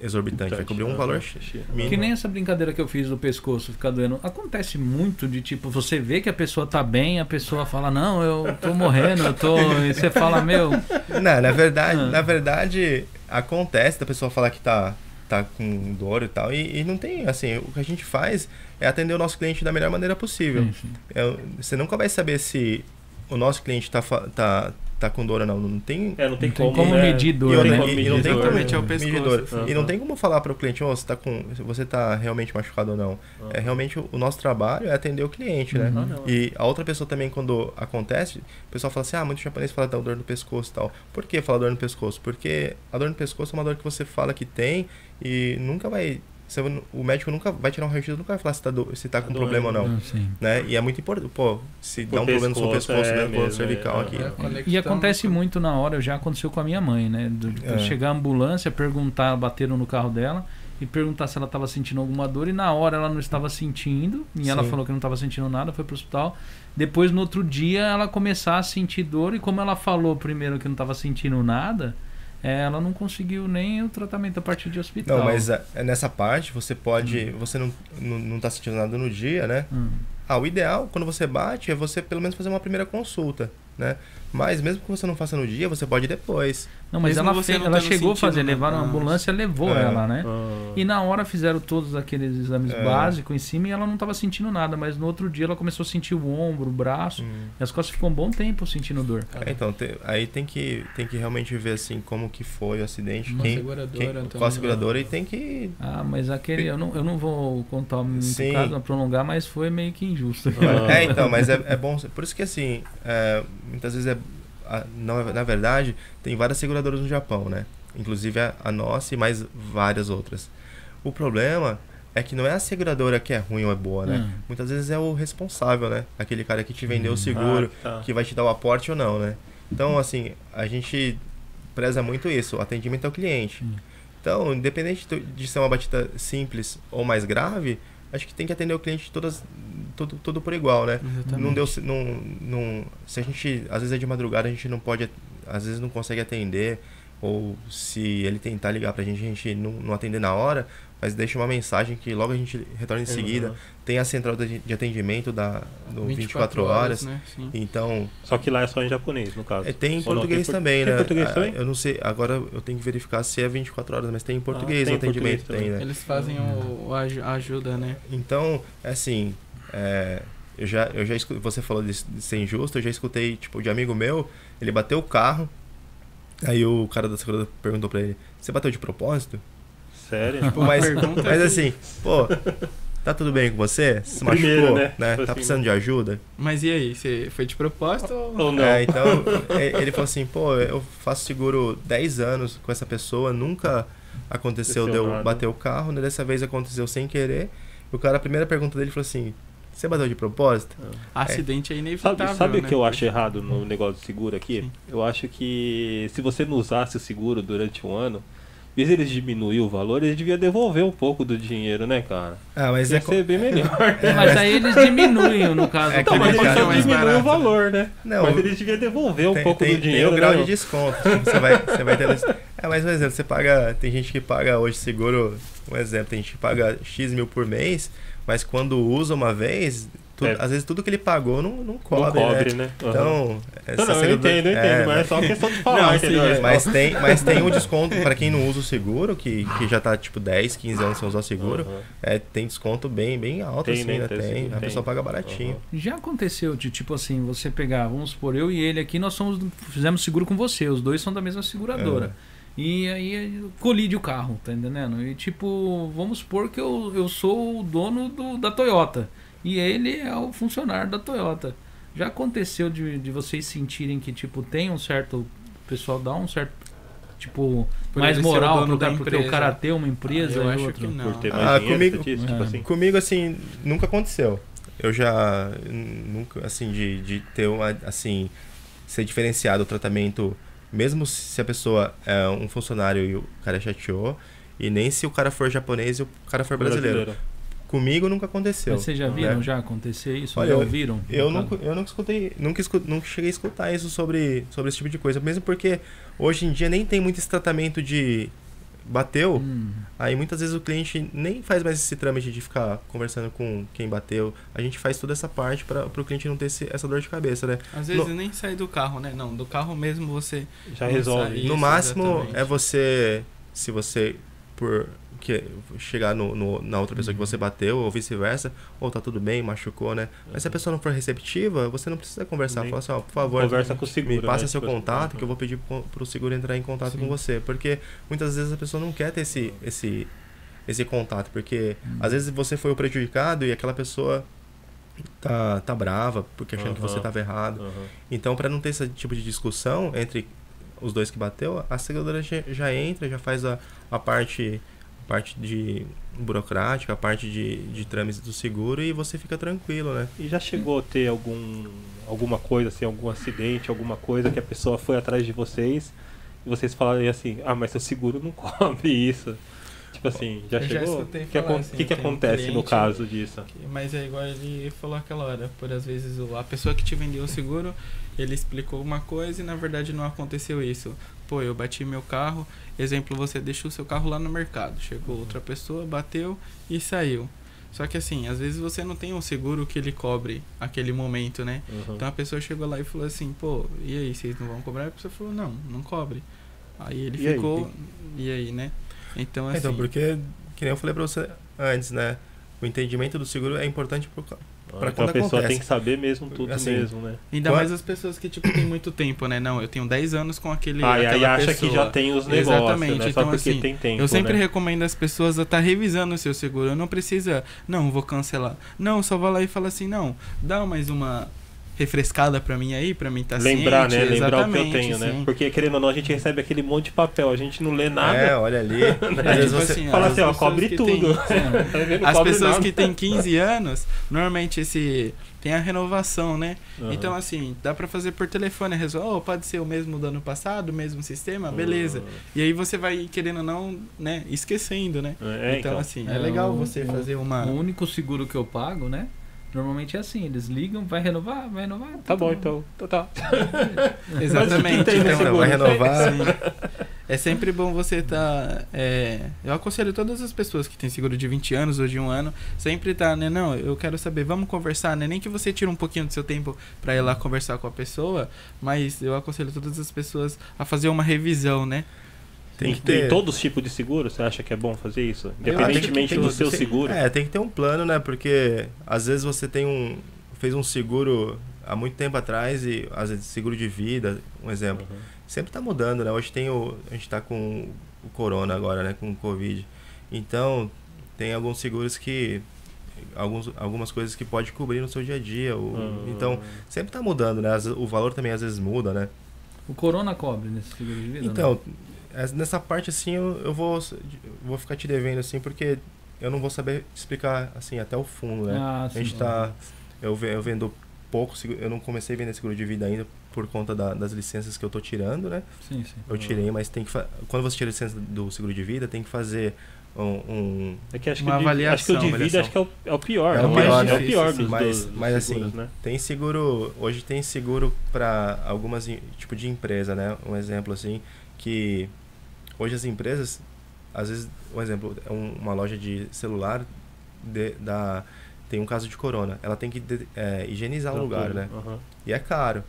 exorbitante, vai cobrir um Uhum. valor Que mínimo. Que nem essa brincadeira que eu fiz do pescoço ficar doendo. Acontece muito de tipo, você vê que a pessoa tá bem, a pessoa fala, não, eu tô morrendo, eu tô. E você fala, meu. Não, na verdade, Ah. na verdade, acontece da pessoa falar que tá, tá com dor e tal, e, e não tem, assim, o que a gente faz é atender o nosso cliente da melhor maneira possível. Enfim. É, você nunca vai saber se o nosso cliente tá, fa- tá, tá com dor ou não. Não tem. É, não tem Não tem como, como né? medir dor, e não né? tem- como e medir não tem dor, como é o pescoço. medir dor. Aham. E não tem como falar para o cliente, oh, você tá com, se você tá realmente machucado ou não. É realmente o, nosso trabalho é atender o cliente, né? Não. E a outra pessoa também, quando acontece, o pessoal fala assim: ah, muito japonês fala da dor no pescoço e tal. Por que fala dor no pescoço? Porque a dor no pescoço é uma dor que você fala que tem e nunca vai. Você- o médico nunca vai tirar um raio-x, nunca vai falar se tá, do- se tá com Tá problema ou não. Sim. Né? E é muito importante. Pô, se Por dá um problema no seu pescoço, é né? No mesmo, cervical é. aqui. É E acontece com- muito na hora, já aconteceu com a minha mãe, né? Do, É. chegar a ambulância, perguntar, bateram no carro dela e perguntar se ela estava sentindo alguma dor e na hora ela não estava sentindo e ela Sim. falou que não estava sentindo nada, foi pro hospital. Depois no outro dia ela começar a sentir dor e como ela falou primeiro que não estava sentindo nada, ela não conseguiu nem o tratamento a partir de hospital. Não, mas é, é nessa parte você pode. Você não, não, não tá sentindo nada no dia, né? Hum. Ah, o ideal, quando você bate, é você pelo menos fazer uma primeira consulta. né? Mas mesmo que você não faça no dia, você pode ir depois. Não, mas Mesmo ela, você fez, não ela chegou a fazer, né? levaram a ambulância, levou É. ela, né? Ah. E na hora fizeram todos aqueles exames É. básicos em cima e ela não estava sentindo nada, mas no outro dia ela começou a sentir o ombro, o braço, e as costas ficou um bom tempo sentindo dor. É, então, te- aí tem que, tem que realmente ver assim como que foi o acidente, Uma quem, seguradora, quem, então, qual a seguradora e tem que. Ah, mas aquele, eu não, eu não vou contar muito Sim. caso, não prolongar, mas foi meio que injusto. Ah. É, então, mas é, é bom. Por isso que assim, é, muitas vezes é. Não, na verdade, tem várias seguradoras no Japão, né? Inclusive a, a nossa e mais várias outras. O problema é que não é a seguradora que é ruim ou é boa, né? Hum. Muitas vezes é o responsável, né? Aquele cara que te vendeu o seguro, Ah, tá. que vai te dar o aporte ou não, né? Então, assim, a gente preza muito isso, o atendimento ao cliente. Hum. Então, independente de ser uma batida simples ou mais grave, acho que tem que atender o cliente todas, tudo, tudo por igual, né? Exatamente. Não deu, não, não, se a gente, às vezes é de madrugada, a gente não pode, às vezes não consegue atender, ou se ele tentar ligar pra gente, a gente não, não atender na hora, mas deixa uma mensagem que logo a gente retorna em seguida. Uhum. Tem a central de atendimento da, do 24, horas, né? Então Só que lá é só em japonês, no caso. é, tem em Ou não, português tem por- também, tem né? português Ah, também? Eu não sei, agora eu tenho que verificar se é 24 horas, mas tem em português tem o em português atendimento, tem, também. né? Eles fazem o, a ajuda, né? Então, assim, é, eu já, eu já escu- você falou de, de ser injusto, eu já escutei, tipo, de amigo meu, ele bateu o carro, aí o cara da seguradora perguntou pra ele, você bateu de propósito? Sério? Tipo, Mas, mas assim, pô, tá tudo bem com você? Se O primeiro, machucou, né? né? Tipo Tá assim, precisando de ajuda? Mas e aí, você foi de propósito ou... Ou não? É, então, ele falou assim, pô, eu faço seguro 10 anos com essa pessoa, nunca aconteceu de eu nada. bater o carro, né? dessa vez aconteceu sem querer. O cara, a primeira pergunta dele falou assim, você bateu de propósito? Acidente é inevitável, Sabe, sabe o né? que eu acho errado no negócio de seguro aqui? Sim. Eu acho que se você não usasse o seguro durante um ano, vez eles diminuir o valor, eles deviam devolver um pouco do dinheiro, né, cara? Ah, mas Ia é... ser bem melhor. Mas aí eles diminuem, no caso. É Então, mas ele eles só é diminuem o valor, né? Não, mas eles deviam devolver um tem, pouco tem, do dinheiro, tem o grau né? de desconto. Tipo, você vai, você vai ter... É, mas um exemplo, você paga... Tem gente que paga hoje seguro... Um exemplo, tem gente que paga X mil por mês, mas quando usa uma vez, tudo- É. às vezes tudo que ele pagou não, não Não cobre, né? cobre, né? Aham. Então... Não, não, eu entendo, eu entendo, é, mas é só questão de falar, Não, entendeu? É é. Mas tem, mas tem um desconto para quem não usa o seguro, que, que já tá tipo 10, 15 anos sem usar o seguro. Aham. É, tem desconto bem, bem alto, Tem, assim, né? Tem, Tem. A tem. pessoa paga baratinho. Já aconteceu de tipo assim, você pegar, vamos supor, eu e ele aqui, nós somos, fizemos seguro com você, os dois são da mesma seguradora. E aí colide o carro, tá entendendo? E tipo, vamos supor que eu, eu sou o dono do, da Toyota e ele é o funcionário da Toyota. Já aconteceu de, de vocês sentirem que tipo tem um certo. O pessoal dá um certo. Tipo, Por mais moral pro cara, porque o cara ter uma empresa eu e acho outro. que não. Por ter mais Ah, dinheiro, comigo- tipo É. assim. Comigo, assim, nunca aconteceu. Eu já nunca, assim, de, de ter uma, assim, ser diferenciado o tratamento, mesmo se a pessoa é um funcionário e o cara chateou, e nem se o cara for japonês e o cara for brasileiro. Comigo nunca aconteceu. Mas vocês já viram né? já acontecer isso? Olha, já eu- ouviram? Eu No nunca, eu nunca escutei, nunca, escu- nunca cheguei a escutar isso sobre, sobre esse tipo de coisa. Mesmo porque hoje em dia nem tem muito esse tratamento de bateu, Hum. aí muitas vezes o cliente nem faz mais esse trâmite de ficar conversando com quem bateu. A gente faz toda essa parte para o cliente não ter esse- essa dor de cabeça, né? Às vezes nem sai do carro, né? Não, do carro mesmo você... Já resolve. Isso, no máximo exatamente. é você, se você por que chegar no, no- na outra pessoa que você bateu ou vice-versa, ou tá tudo bem, machucou, né? Mas se a pessoa não for receptiva, você não precisa conversar, falar assim, ó, por favor, Conversa com o seguro. me passa né? seu Tipo assim, contato que eu vou pedir pro, seguro entrar em contato Sim. com você, porque muitas vezes a pessoa não quer ter esse esse esse contato, porque Hum. às vezes você foi o prejudicado e aquela pessoa tá tá brava porque achando que você estava errado. Aham. Então, para não ter esse tipo de discussão entre os dois que bateu, a seguradora já, entra, já faz a, a parte parte de burocrática, a parte de, de trâmites do seguro e você fica tranquilo, né? E já chegou a ter algum alguma coisa assim, algum acidente, alguma coisa que a pessoa foi atrás de vocês e vocês falaram assim: "Ah, mas seu seguro não cobre isso". Tipo assim, já Eu já chegou? O que, falar assim, que, que tem um acontece no caso disso? Mas é igual ele falou aquela hora, por às vezes a pessoa que te vendeu o seguro, ele explicou uma coisa e na verdade não aconteceu isso. Pô, eu bati meu carro, exemplo, você deixou seu carro lá no mercado, chegou outra pessoa, bateu e saiu. Só que assim, às vezes você não tem um seguro que ele cobre aquele momento, né? Uhum. Então a pessoa chegou lá e falou assim, pô, e aí, vocês não vão cobrar? A pessoa falou, não, não cobre. Aí ele E aí, ficou, e aí, né? Então assim, Então, porque, que nem eu falei pra você antes, né? O entendimento do seguro é importante pro, ca- Pra então a quando pessoa acontece. tem que saber mesmo tudo Assim, mesmo, né? ainda Qua- mais as pessoas que tipo tem muito tempo, né? Não, eu tenho 10 anos com aquele Ah, e aí acha pessoa. que já tem os negócios, Exatamente, né? Só então, porque assim, tem tempo, Eu sempre né? recomendo às pessoas a estar revisando o seu seguro. Não precisa, não, vou cancelar. Não, só vai lá e fala assim, não, dá mais uma refrescada pra mim aí, pra mim tá Lembrar, ciente. né? Lembrar o que eu tenho, né? sim. Porque querendo ou não, a gente recebe aquele monte de papel, a gente não lê nada. É, olha ali. Às É, vezes tipo você. assim, Fala as assim, ó, cobre tudo. têm- Não As pessoas nada. que têm 15 anos, normalmente esse tem a renovação, né? Aham. Então assim, dá pra fazer por telefone, resolve, oh, pode ser o mesmo do ano passado, o mesmo sistema, beleza. E aí você vai querendo ou não, né, esquecendo, né? É, então, então. assim, é, É, legal o- você o- fazer uma O único seguro que eu pago, né? Normalmente é assim, eles ligam, vai renovar, vai renovar. Tá bom, então. Então tá. Exatamente. Então, seguro? vai renovar. Sim. É sempre bom você estar. eu aconselho todas as pessoas que têm seguro de 20 anos ou de um ano, sempre tá, né? Não, eu quero saber, vamos conversar, né? Nem que você tire um pouquinho do seu tempo pra ir lá conversar com a pessoa, mas eu aconselho todas as pessoas a fazer uma revisão, né? Tem em, que ter. em todos os tipos de seguro, você acha que é bom fazer isso? Independentemente tem do seu seguro. É, tem que ter um plano, né? Porque às vezes você tem um. fez um seguro há muito tempo atrás e às vezes seguro de vida, um exemplo. Uhum. Sempre tá mudando, né? Hoje tem o. A gente tá com o corona agora, né? Com o Covid. Então, tem alguns seguros que. Alguns, algumas coisas que pode cobrir no seu dia a dia. o- Ah. Então, sempre tá mudando, né? O valor também às vezes muda, né? O Corona cobre nesse seguro de vida? né? Então, es- nessa parte assim eu, eu vou, eu vou ficar te devendo assim, porque eu não vou saber explicar assim até o fundo, né? Ah, a gente sim. tá. Eu, eu vendo pouco, eu não comecei a vender seguro de vida ainda por conta da- das licenças que eu tô tirando, né? Sim, sim. Eu tirei, mas tem que quando você tira a licença do seguro de vida, tem que fazer um, um- É que acho Uma que, o de- acho que o de avaliação, vida acho que é o, é o pior. É o né? pior, é né? o pior Sim, dos, sim. Mas- dos mas seguros, assim, né? Tem seguro, hoje tem seguro para algumas tipo de empresa, né? Um exemplo assim, que hoje as empresas, às vezes, um exemplo, é um- uma loja de celular de, da tem um caso de corona, ela tem que de- é, higienizar o lugar, tudo. né? Aham. E é caro.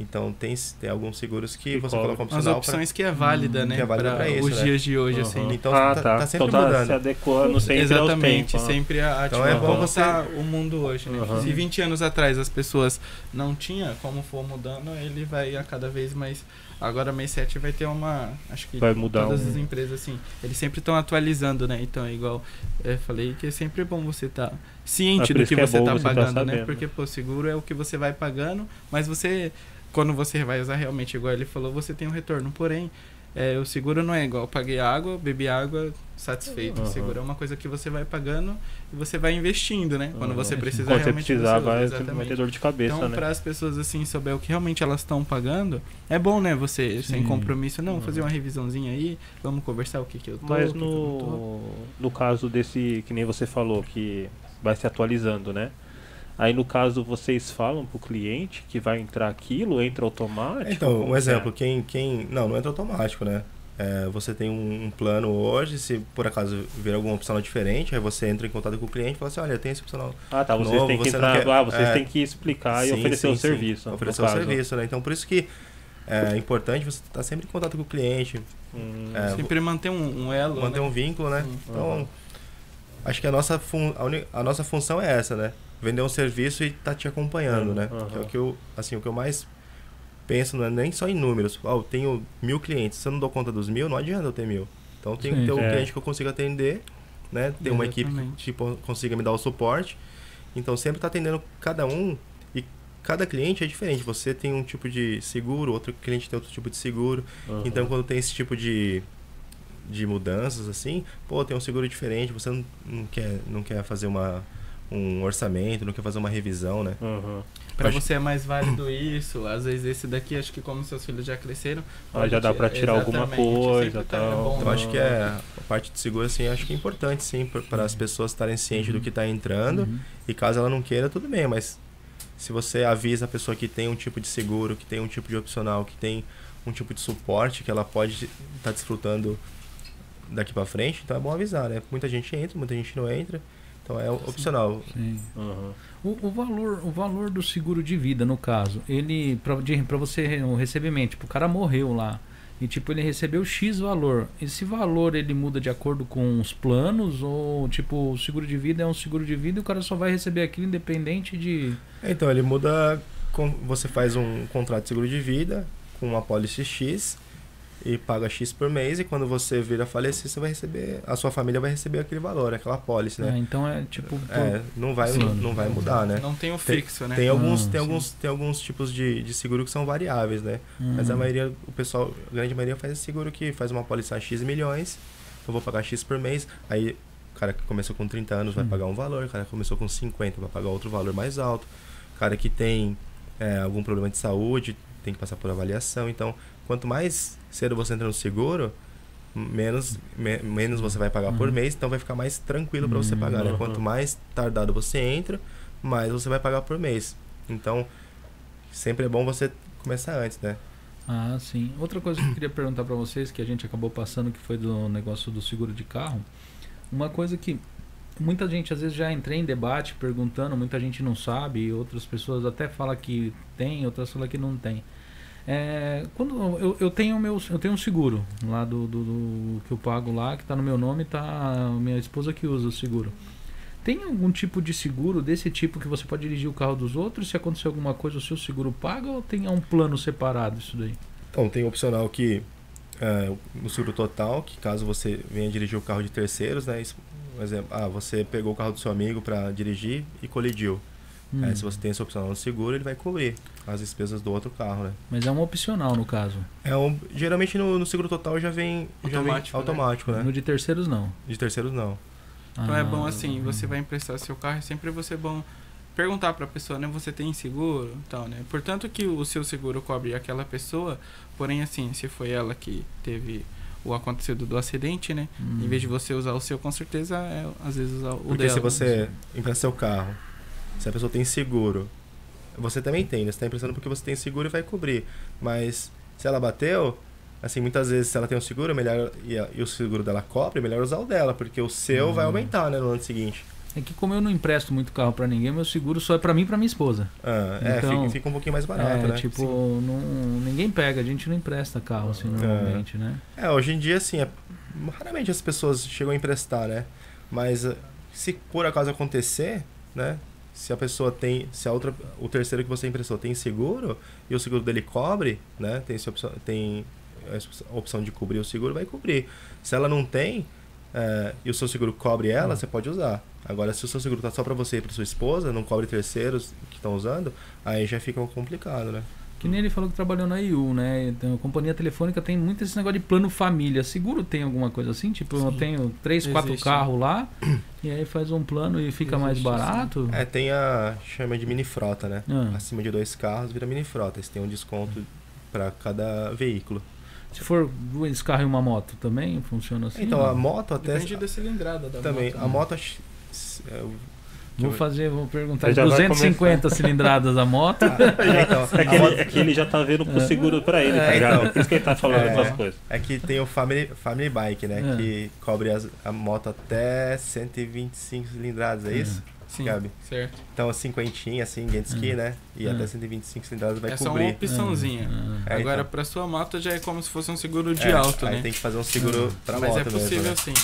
Então tem, tem alguns seguros que, Que você cobre. coloca As opcional pra- opções que é válida, Hum, né? que é válida pra pra isso, os né? dias de hoje, Aham. assim. Então ah, tá- tá, tá sempre então tá mudando. se adequando sempre Exatamente, tempo. sempre a, a Então tipo, é bom como você- tá o mundo hoje, né? Aham. Se 20 anos atrás as pessoas não tinham, como for mudando, ele vai a cada vez mais. Agora mês 7 vai ter uma. Acho que Vai mudar todas um- as empresas, assim, eles sempre estão atualizando, né? Então é igual. Eu falei que é sempre bom você estar É ciente por do que, que é você bom tá você tá pagando, né? sabendo. Porque, pô, seguro é o que você vai pagando, mas você. Quando você vai usar realmente, igual ele falou, você tem um retorno. Porém, é, o seguro não é igual. Eu paguei água, bebi água, satisfeito. Aham. O seguro é uma coisa que você vai pagando e você vai investindo, né? Quando você precisa Quando realmente precisar, você usa, vai, vai ter dor de cabeça, Então, né? para as pessoas assim souber o que realmente elas estão pagando, é bom, né? Você sem Sim. compromisso, não, Uhum. fazer uma revisãozinha aí, vamos conversar o que que eu tô, Mas o que que tô. no, no caso desse, que nem você falou, que vai se atualizando, né? Aí no caso vocês falam pro cliente que vai entrar aquilo, entra automático? Então, um que exemplo, é? quem, quem. Não, não entra automático, né? É, você tem um, um plano hoje, se por acaso vir alguma opção diferente, aí você entra em contato com o cliente e fala assim, olha, tem esse opcional. Ah, tá, vocês novo, têm que você entrar, quer- ah, vocês é. têm que explicar e Sim, oferecer sim, o sim. serviço. Oferecer o caso. serviço, né? Então por isso que é importante você estar sempre em contato com o cliente, Hum, É, Sempre manter um, um elo, manter né? um vínculo, né? Sim. Então, acho que a nossa, fun a, uni- a nossa função é essa, né? Vender um serviço e tá te acompanhando, né? Aham. Que é o que eu, assim, o que eu mais penso não é nem só em números. Ah, eu tenho mil clientes, se eu não dou conta dos mil, não adianta eu ter mil. Então tem que ter um é. cliente que eu consiga atender, né? Ter uma equipe que tipo, consiga me dar o suporte. Então sempre tá atendendo cada um e cada cliente é diferente. Você tem um tipo de seguro, outro cliente tem outro tipo de seguro. aham. Então, quando tem esse tipo de, de mudanças, assim, pô, tem um seguro diferente, você não, não, quer, não quer fazer uma, um orçamento, não quer fazer uma revisão, né? Aham. Pra Acho- você é mais válido isso, às vezes esse daqui, acho que como seus filhos já cresceram... Ah, já dá pra tirar alguma coisa, tá- tal. é bom, Então, acho que é, a parte de seguro, assim, acho que é importante, sim, para as pessoas estarem cientes do que está entrando. Uhum. E caso ela não queira, tudo bem, mas se você avisa a pessoa que tem um tipo de seguro, que tem um tipo de opcional, que tem um tipo de suporte que ela pode estar desfrutando daqui para frente, então é bom avisar, né? Muita gente entra, muita gente não entra. Então é opcional. Sim. Uhum. O, o valor, o valor do seguro de vida, no caso, ele para você o recebimento, tipo, o cara morreu lá e tipo ele recebeu X valor. Esse valor ele muda de acordo com os planos ou tipo o seguro de vida é um seguro de vida e o cara só vai receber aquilo independente de Então ele muda. com- Você faz um contrato de seguro de vida com uma pólice X e paga X por mês e quando você vir a falecer você vai receber, a sua família vai receber aquele valor, aquela pólice, né? então é tipo É, não vai, Sim. não vai mudar, né? Não tem o Tem- fixo, né? Tem alguns, Ah, tem sim. alguns, tem alguns tipos de, de seguro que são variáveis, né? Uhum. Mas a maioria, o pessoal, a grande maioria faz esse seguro que faz uma pólice a X milhões, eu vou pagar X por mês, aí o cara que começou com 30 anos vai Hum. pagar um valor, o cara que começou com 50 vai pagar outro valor mais alto, o cara que tem é, algum problema de saúde tem que passar por avaliação, então quanto mais cedo você entra no seguro, menos, me- menos você vai pagar por Uhum. mês, então vai ficar mais tranquilo para você Hum, pagar, né? uhum. Quanto mais tardado você entra, mais você vai pagar por mês. Então, sempre é bom você começar antes, né? Ah, sim. Outra coisa que eu queria perguntar pra vocês, que a gente acabou passando, que foi do negócio do seguro de carro. Uma coisa que muita gente às vezes já entrei em debate perguntando, muita gente não sabe, outras pessoas até falam que tem, outras falam que não tem. É, quando eu, eu tenho meu eu tenho um seguro lá do, do, do- que eu pago lá que tá no meu nome tá a minha esposa que usa o seguro tem algum tipo de seguro desse tipo que você pode dirigir o carro dos outros se acontecer alguma coisa o seu seguro paga ou tem um plano separado isso daí Então, tem o opcional que é, no seguro total, que caso você venha dirigir o carro de terceiros, né? Por exemplo, ah, você pegou o carro do seu amigo para dirigir e colidiu. Hum. Aí, se você tem esse opcional no seguro, ele vai cobrir as despesas do outro carro, né? Mas é um opcional no caso. É um, geralmente no, no seguro total já vem já vem Automático, né? automático, né? No de terceiros não. De terceiros não. Então é Ah, bom assim, você vai emprestar seu carro, é sempre você bom perguntar pra pessoa, né, você tem seguro, então, né? Portanto que o seu seguro cobre aquela pessoa, porém assim, se foi ela que teve o acontecido do acidente, né? hum. Em vez de você usar o seu, com certeza é às vezes usar o Porque dela. se você empresta seu carro, se a pessoa tem seguro, você também tem, né? Você está emprestando porque você tem seguro e vai cobrir. Mas se ela bateu, assim, muitas vezes se ela tem um seguro, melhor e, a- e o seguro dela cobre, é melhor usar o dela, porque o seu vai Hum. aumentar, né, no ano seguinte. É que como eu não empresto muito carro pra ninguém, meu seguro só é pra mim e pra minha esposa. Ah, é, Então, fica, fica um pouquinho mais barato, é, né? tipo, não, ninguém pega, a gente não empresta carro assim normalmente, né? É, hoje em dia, assim, é, raramente as pessoas chegam a emprestar, né? Mas se por acaso acontecer, né? Se a pessoa tem, se a outra, o terceiro que você emprestou tem seguro e o seguro dele cobre, né? Tem, essa opção, tem a opção de cobrir o seguro, vai cobrir. Se ela não tem eh, e o seu seguro cobre ela, você pode usar. Agora, se o seu seguro tá só para você e para sua esposa, não cobre terceiros que estão usando, aí já fica complicado, né? Que nem ele falou que trabalhou na IU, né? Então, a companhia telefônica tem muito esse negócio de plano família. Seguro tem alguma coisa assim? Tipo, eu Sim. tenho três, quatro Existe. carros lá e aí faz um plano e fica mais Existe, barato? É, tem a chama de mini frota, né? Ah. Acima de dois carros vira mini frota. Eles têm um desconto para cada veículo. Se for dois carros e uma moto também funciona assim? então não? a moto até Depende da cilindrada da também moto, a né? moto é, Vou fazer, vou perguntar. Ele já vai 250 cilindradas a moto. Ah, é, então, É que, ele, é que ele já tá vendo pro seguro pra ele, tá É, ligado? então. Por isso que ele tá falando É. essas coisas. é que tem o family, family bike, né? É. Que cobre as- a moto até 125 cilindradas, é É. isso? Sim, Gabi? certo. Então a cinquentinha, assim, jet ski, É. né? E É. até 125 cilindradas vai é só uma cobrir. opçãozinha. Ah, É, Agora, então. pra sua moto já é como se fosse um seguro de É, alto, aí né? tem que fazer um seguro pra Mas moto é possível mesmo, né? sim.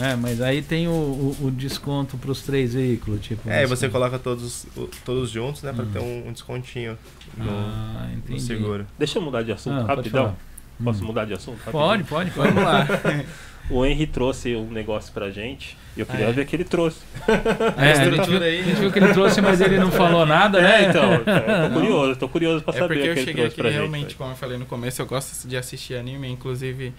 É, mas aí tem o, o, o desconto pros três veículos, tipo. É, você coloca todos, todos juntos, né? Pra Hum. ter um, um descontinho no, Ah, no seguro. Deixa eu mudar de assunto Ah, pode rapidão. Posso Hum. mudar de assunto? rapidão? Pode, pode, pode. Vamos lá. O Henry trouxe um negócio pra gente e eu queria Ah, é? ver o que ele trouxe. É, a, gente viu, estrutura aí, a gente viu que ele trouxe, mas ele não falou nada, né? É, então, eu tô Não. curioso, tô curioso pra É saber porque o eu que ele cheguei trouxe aqui pra realmente, gente. como eu falei no começo, eu gosto de assistir anime, inclusive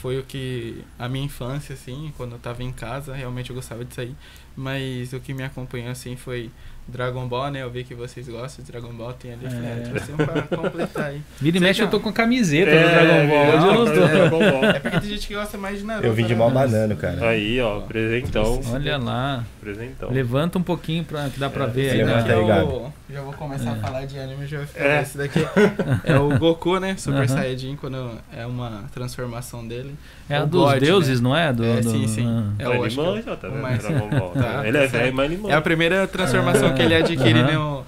foi o que a minha infância assim, quando eu tava em casa, realmente eu gostava disso aí, mas o que me acompanhou assim foi Dragon Ball, né? Eu vi que vocês gostam de Dragon Ball, tem ali. É. É. Trouxe um pra completar aí. Vira e mexe, eu tô com camiseta É, do Dragon Ball. é, hoje eu não é, tô. Dragon Ball. É porque tem gente que gosta mais de Naruto. Eu vim de né? mal banano, cara. Aí, ó, presentão. Olha lá. Presentão. Levanta um pouquinho pra que dá pra É, ver aí. Levanta né? aí, é Gabi. Já vou começar a É. falar de anime, já vai ficar. É. Esse daqui é o Goku, né? Super Aham. Saiyajin, quando é uma transformação dele. É a O dos God, deuses, não é? Do, É, do- sim, sim. ah. É o, é o- manja, tá o vendo? mais- Ball. Tá, ele é tá velho, mas É a primeira transformação que ele adquire, Aham. né? O,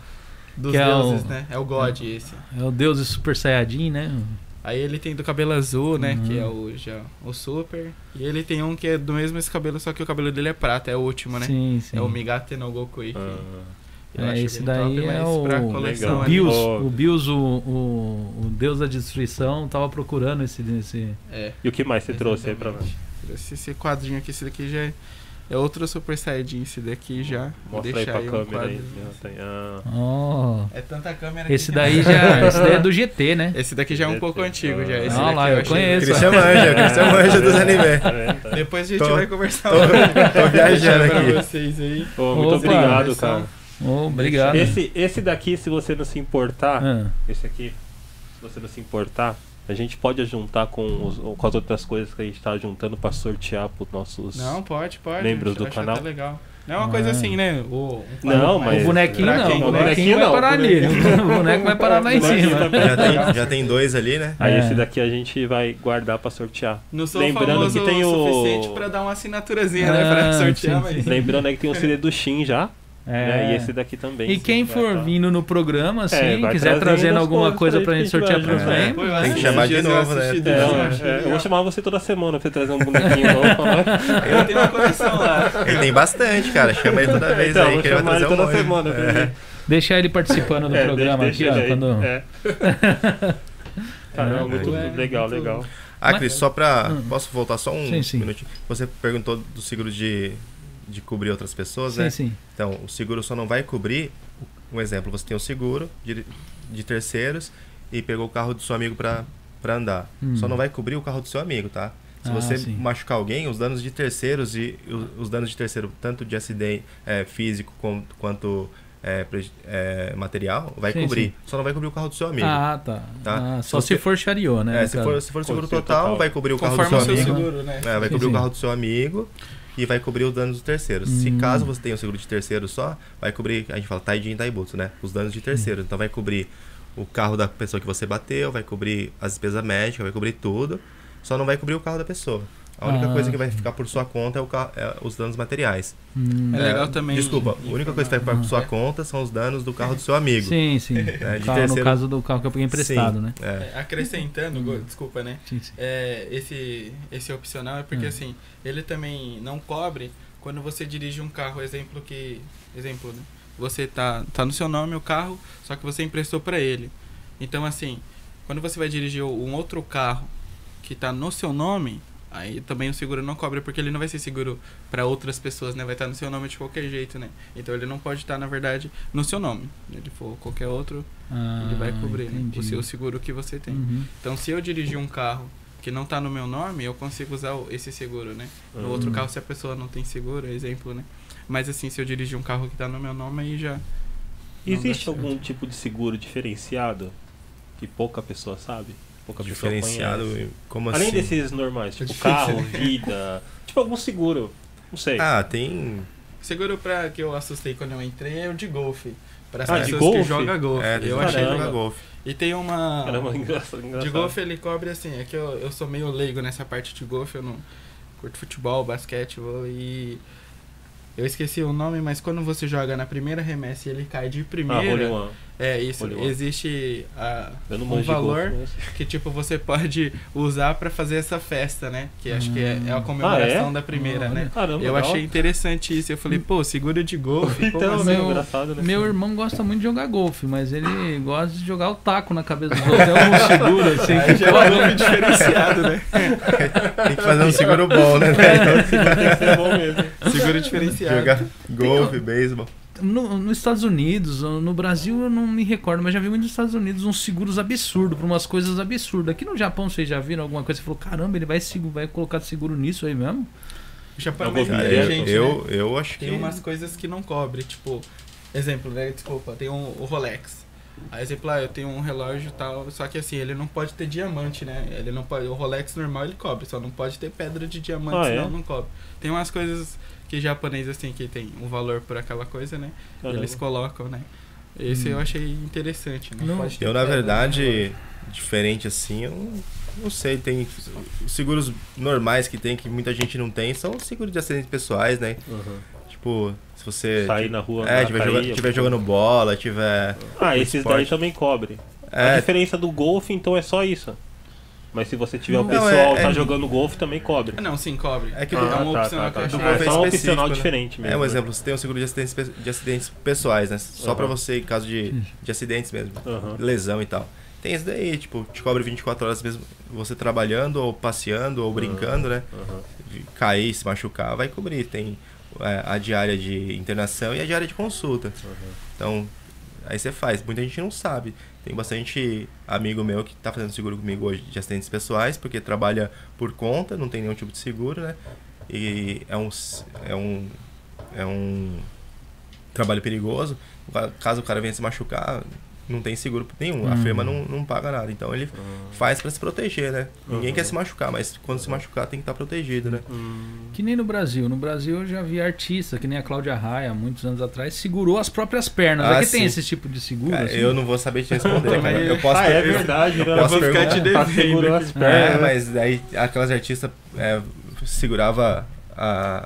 dos Que é o- deuses, né? É o God esse. É o deus Super Saiyajin, né? Aí ele tem do cabelo azul, né? Uhum. Que é o, já, o Super. E ele tem um que é do mesmo esse cabelo, só que o cabelo dele é prata, é o último, né? Sim, sim. É o Migate no Goku. que Ah, eu É, acho esse daí top, é mas o- pra Legal. coleção O Oh. o, Bills o, o, o deus da destruição, tava procurando esse. esse... É. E o que mais você trouxe aí pra nós? Esse, esse quadrinho aqui, esse daqui já é, é outro Super Saiyajin, esse daqui já. Vou Mostra aí deixar pra aí um câmera aí. tem- ah. Oh, É tanta câmera esse daí já. Esse daí é do GT, né? Esse daqui já é um pouco antigo já. Esse Ah daqui lá, eu achei- conheço. Christian manja, Christian manja dos. Tá vendo? Tá. Depois a gente Tô- vai conversar tô- tô viajando pra aqui. vocês aí. Ô, muito Opa, obrigado, cara. Oh, obrigado. Esse, esse daqui, se você não se importar, Ah, esse aqui, se você não se importar, a gente pode juntar com, os- com as outras coisas que a gente tá juntando pra sortear pros nossos. Não, pode, pode. Membros do canal? legal. Não é uma coisa Ah. assim, né? O, Não, mas- o bonequinho não, o bonequinho bonequinho vai não, parar ali. bonequinho. O boneco vai parar lá em cima. vai Já tem, já tem dois ali, né? Aí É. esse daqui a gente vai guardar pra sortear. Não sou Lembrando famoso que tem o o- suficiente pra dar uma assinaturazinha, né? Ah, Pra sortear, sim, mas... Lembrando aí que tem o CD do Shin já, né? E É. esse daqui também. E quem for tá. vindo no programa, assim, É, quiser trazendo alguma coisa pra gente sortear. Pô, eu Tem que chamar de novo, né? É, é, eu é, vou legal. chamar você toda semana pra você trazer um bonequinho novo nós. Eu tenho uma coleção lá. Ele tem bastante, cara. Chama ele toda vez Então, aí vou que ele vai chamar ele trazer um toda semana. É. Deixar ele participando do É, programa deixa- aqui, ó. Quando... É. Caramba, muito É, legal, muito- legal. Ah, Mas- Cris, só pra. Hum. Posso voltar só um Sim, sim. minutinho? Você perguntou do seguro de, de cobrir outras pessoas, Sim, né? sim. Então, o seguro só não vai cobrir. Um exemplo, você tem um seguro de, de terceiros e pegou o carro do seu amigo pra, pra andar. Hum. Só não vai cobrir o carro do seu amigo, tá? Se Ah, você sim. machucar alguém, os danos de terceiros e os, os danos de terceiro, tanto de acidente é, físico com- quanto é, é, material, vai Sim, cobrir. sim. Só não vai cobrir o carro do seu amigo. Ah, tá. Tá? Ah, só Se se for chariot, né? É, se, for, se for seguro total, total. vai cobrir o carro do Conforme seu o seu amigo. seguro, né? É, vai Sim, cobrir sim. o carro do seu amigo e vai cobrir os danos do terceiro. Se Hum. caso você tenha um seguro de terceiro só, vai cobrir, a gente fala Taijin e Taibutsu, né? Os danos de terceiro. Então vai cobrir o carro da pessoa que você bateu, vai cobrir as despesas médicas, vai cobrir tudo. Só não vai cobrir o carro da pessoa. A única Ah. coisa que vai ficar por sua conta é, o é os danos materiais. Hum, É legal também Desculpa, a única coisa que vai ficar por sua É. conta são os danos do carro do seu amigo. Sim, sim. É, O de carro, No terceiro- caso do carro que eu peguei emprestado, Sim, né? É. É, acrescentando, go- desculpa, né? Sim, sim. É, esse, esse opcional é porque Hum. assim, ele também não cobre quando você dirige um carro, exemplo que. Exemplo, né? Você tá, tá no seu nome o carro, só que você emprestou pra ele. Então assim, quando você vai dirigir um outro carro que tá no seu nome, aí também o seguro não cobre porque ele não vai ser seguro pra outras pessoas, né? Vai estar no seu nome de qualquer jeito, né? Então ele não pode estar, na verdade, no seu nome. Se ele for qualquer outro, Ah, ele vai cobrir, né? O seu seguro que você tem. Uhum. Então, se eu dirigir um carro que não tá no meu nome, eu consigo usar esse seguro, né? No Hum. outro carro, se a pessoa não tem seguro, exemplo, né? Mas assim, se eu dirigir um carro que tá no meu nome, aí já. Existe algum tipo de seguro diferenciado que pouca pessoa sabe? Pouca pessoa Diferenciado, como Além assim? desses normais, tipo difícil, carro, né? vida, tipo algum seguro, não sei. Ah, tem. Seguro pra que eu assustei quando eu entrei é o de golfe. Para as Ah, de pessoas golfe? que jogam golfe. É, eu achei jogar golfe. E tem uma. Caramba, engraçado, engraçado. De golfe ele cobre assim, é que eu, eu sou meio leigo nessa parte de golfe, eu não curto futebol, basquete vou- e eu esqueci o nome, mas quando você joga na primeira remessa e ele cai de Ah, primeira, One. É isso, existe a, um valor golfe, mas- que tipo você pode usar pra fazer essa festa, né? Que acho que é, é a comemoração Ah, é? da primeira, né? Caramba, Eu legal. achei interessante isso. Eu falei, pô, seguro de golfe. Então, assim? Meu- engraçado, né? Meu irmão gosta muito de jogar golfe, mas ele gosta de jogar o taco na cabeça dos outros. É um seguro, assim. Aí que já é um golfe diferenciado, né? Tem que fazer um seguro bom, né? Tem que ser bom mesmo. Seguro diferenciado. Jogar golfe, beisebol. No, nos Estados Unidos, no Brasil eu não me recordo, mas já vi muito nos Estados Unidos uns seguros absurdos, pra umas coisas absurdas. Aqui no Japão vocês já viram alguma coisa? Você falou, caramba, ele vai, vai colocar seguro nisso aí mesmo? O Japão é É mais eu, inteligente, eu, né? eu acho que. Tem umas coisas que não cobre, tipo, exemplo, né? Desculpa, tem um, o Rolex. Aí, exemplo, ah, eu tenho um relógio e tal, só que assim, ele não pode ter diamante, né? Ele não pode, o Rolex normal ele cobre, só não pode ter pedra de diamante, Ah, é? senão não cobre. Tem umas coisas que japonês assim que tem um valor por aquela coisa, né? Caramba. Eles colocam, né? Esse eu achei interessante, né? Não, Eu, na verdade, diferente assim, eu não, não sei. Tem os seguros normais que tem, que muita gente não tem, são os seguros de acidentes pessoais, né? Uhum. Tipo, se você. Sair na rua. é, tiver, cair, joga- tiver jogando bola, tiver. Ah, esses esporte. daí também cobre. A É, diferença do golfe, então, é só isso. Mas se você tiver o Não, pessoal é- tá é- jogando golfe, também cobre. Ah, não, sim, cobre. É que é do- uma Ah, tá, que tá, eu tá. achei. Ah, é só um opcional né? diferente mesmo. É um exemplo, você tem um seguro de acidentes, de acidentes pessoais, né? Só pra Aham. você, em caso de, de acidentes mesmo. Aham. Lesão e tal. Tem esse daí, tipo, te cobre 24 horas mesmo você trabalhando, ou passeando, ou brincando, né? Aham. Cair, se machucar, vai cobrir. Tem é, a diária de internação e a diária de consulta. Então, aí você faz. Muita gente não sabe. Tem bastante amigo meu que tá fazendo seguro comigo hoje de acidentes pessoais, porque trabalha por conta, não tem nenhum tipo de seguro, né? E é um, é um, é um trabalho perigoso. Ca- Caso o cara venha se machucar, não tem seguro nenhum. A Hum. firma não, não paga nada. Então ele faz pra se proteger, né? Ninguém Uhum. quer se machucar, mas quando se machucar tem que estar protegido, né? Que nem no Brasil. No Brasil eu já vi artista, que nem a Cláudia Raia, muitos anos atrás, segurou as próprias pernas. Ah, Aqui tem sim. esse tipo de seguro? Cara, assim? eu não vou saber te responder, cara. Eu posso ah, é eu- verdade, né? eu posso ficar te perguntar. Tá as É, pernas. mas aí aquelas artistas é, segurava a,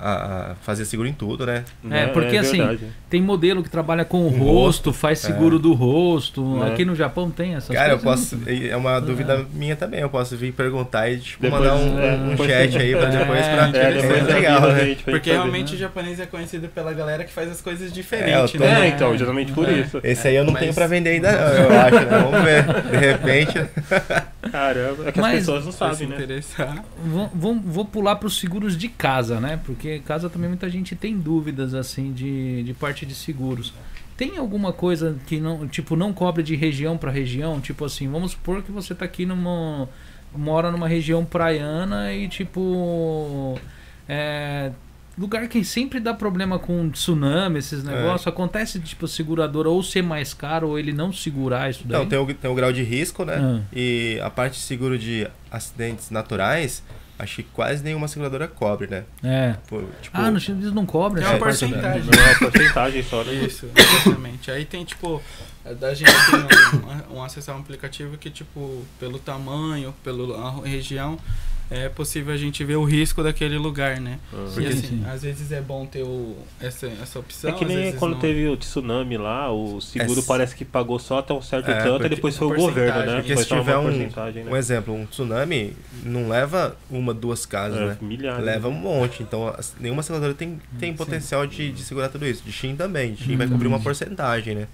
a, a fazer seguro em tudo, né? É, porque assim, verdade. Tem modelo que trabalha com o Com rosto, faz seguro do rosto. É. Aqui no Japão tem essas Cara, eu coisas. posso. É uma dúvida minha também. Eu posso vir perguntar e tipo, Depois, mandar um, é, um chat aí pra É, depois pra. É, depois É legal, a né? Porque saber. realmente o japonês é conhecido pela galera que faz as coisas É, eu diferentes, tô- né? É, então, geralmente por É. isso. Esse aí eu não Mas- tenho pra vender ainda, não, eu acho, né? Vamos ver. De repente. Caramba, é que Mas- as pessoas não sabem, né? interessar. Vou, vou, vou pular para os seguros de casa, né? Porque casa também muita gente tem dúvidas assim de, de parte de seguros. Tem alguma coisa que não, tipo, não cobre de região para região? Tipo assim, vamos supor que você tá aqui numa mora numa região praiana e tipo é, lugar que sempre dá problema com tsunami, esses negócios. Acontece tipo a seguradora ou ser mais caro ou ele não segurar isso daí. Não, tem o, tem o grau de risco, né? Ah. E a parte de seguro de acidentes naturais, acho que quase nenhuma seguradora cobre, né? É. Por, tipo, Ah, no Chile eles não cobram Tem essa uma porcentagem. Não é uma porcentagem só, né? Isso, exatamente. Aí tem, tipo, a gente tem um, um acesso a um aplicativo que, tipo, pelo tamanho, pela região, é possível a gente ver o risco daquele lugar, né? Ah. E Sim, assim, sim. às vezes é bom ter o, essa, essa opção. É que às nem vezes quando não. teve o tsunami lá, o seguro É, parece que pagou só até um certo É, tanto, e depois foi o governo, né? Porque se uma tiver um- né? Um exemplo, um tsunami não leva uma, duas casas, É, né? milhares. Leva um monte. Então, as- nenhuma seguradora tem, tem Sim. potencial de, de segurar tudo isso. De Shin também. De Shin vai Hum. cobrir uma porcentagem, né?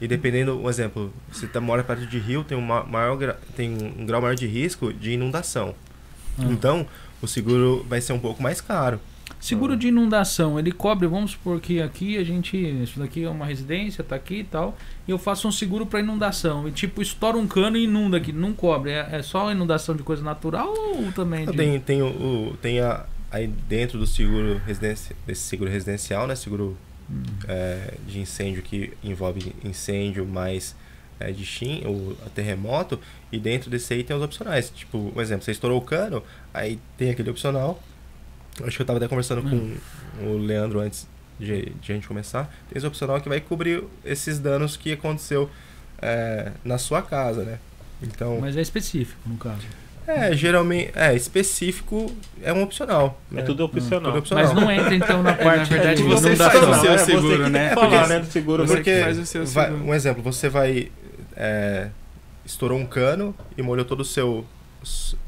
E dependendo, um exemplo, se tá, mora perto de rio, tem, um ma- maior, tem um grau maior de risco de inundação. Ah. Então, o seguro vai ser um pouco mais caro. Seguro de inundação, ele cobre, vamos supor que aqui a gente, isso daqui é uma residência, tá aqui e tal, e eu faço um seguro para inundação, e tipo, estoura um cano e inunda aqui, não cobre, é, é só inundação de coisa natural ou também de... Tem, tem, o, o- tem a, aí dentro do seguro residencial, desse seguro residencial, né? Seguro Hum. é, de incêndio que envolve incêndio mais é, de Shin, o terremoto, e dentro desse aí tem os opcionais. Tipo, um exemplo, você estourou o cano, aí tem aquele opcional. Acho que eu tava até conversando Hum. com o Leandro antes de, de a gente começar. Tem esse opcional que vai cobrir esses danos que aconteceu é, na sua casa, né? Então, Mas é específico, no caso. é, geralmente, é, específico é um opcional. É né? tudo opcional. Tudo opcional. Mas não entra então na parte verdade, de você inundação. faz o seu é você seguro, né? falar, Porque- né, do seguro. você porque que faz o seu vai- seguro. um exemplo, você vai é, estourou um cano e molhou todo o seu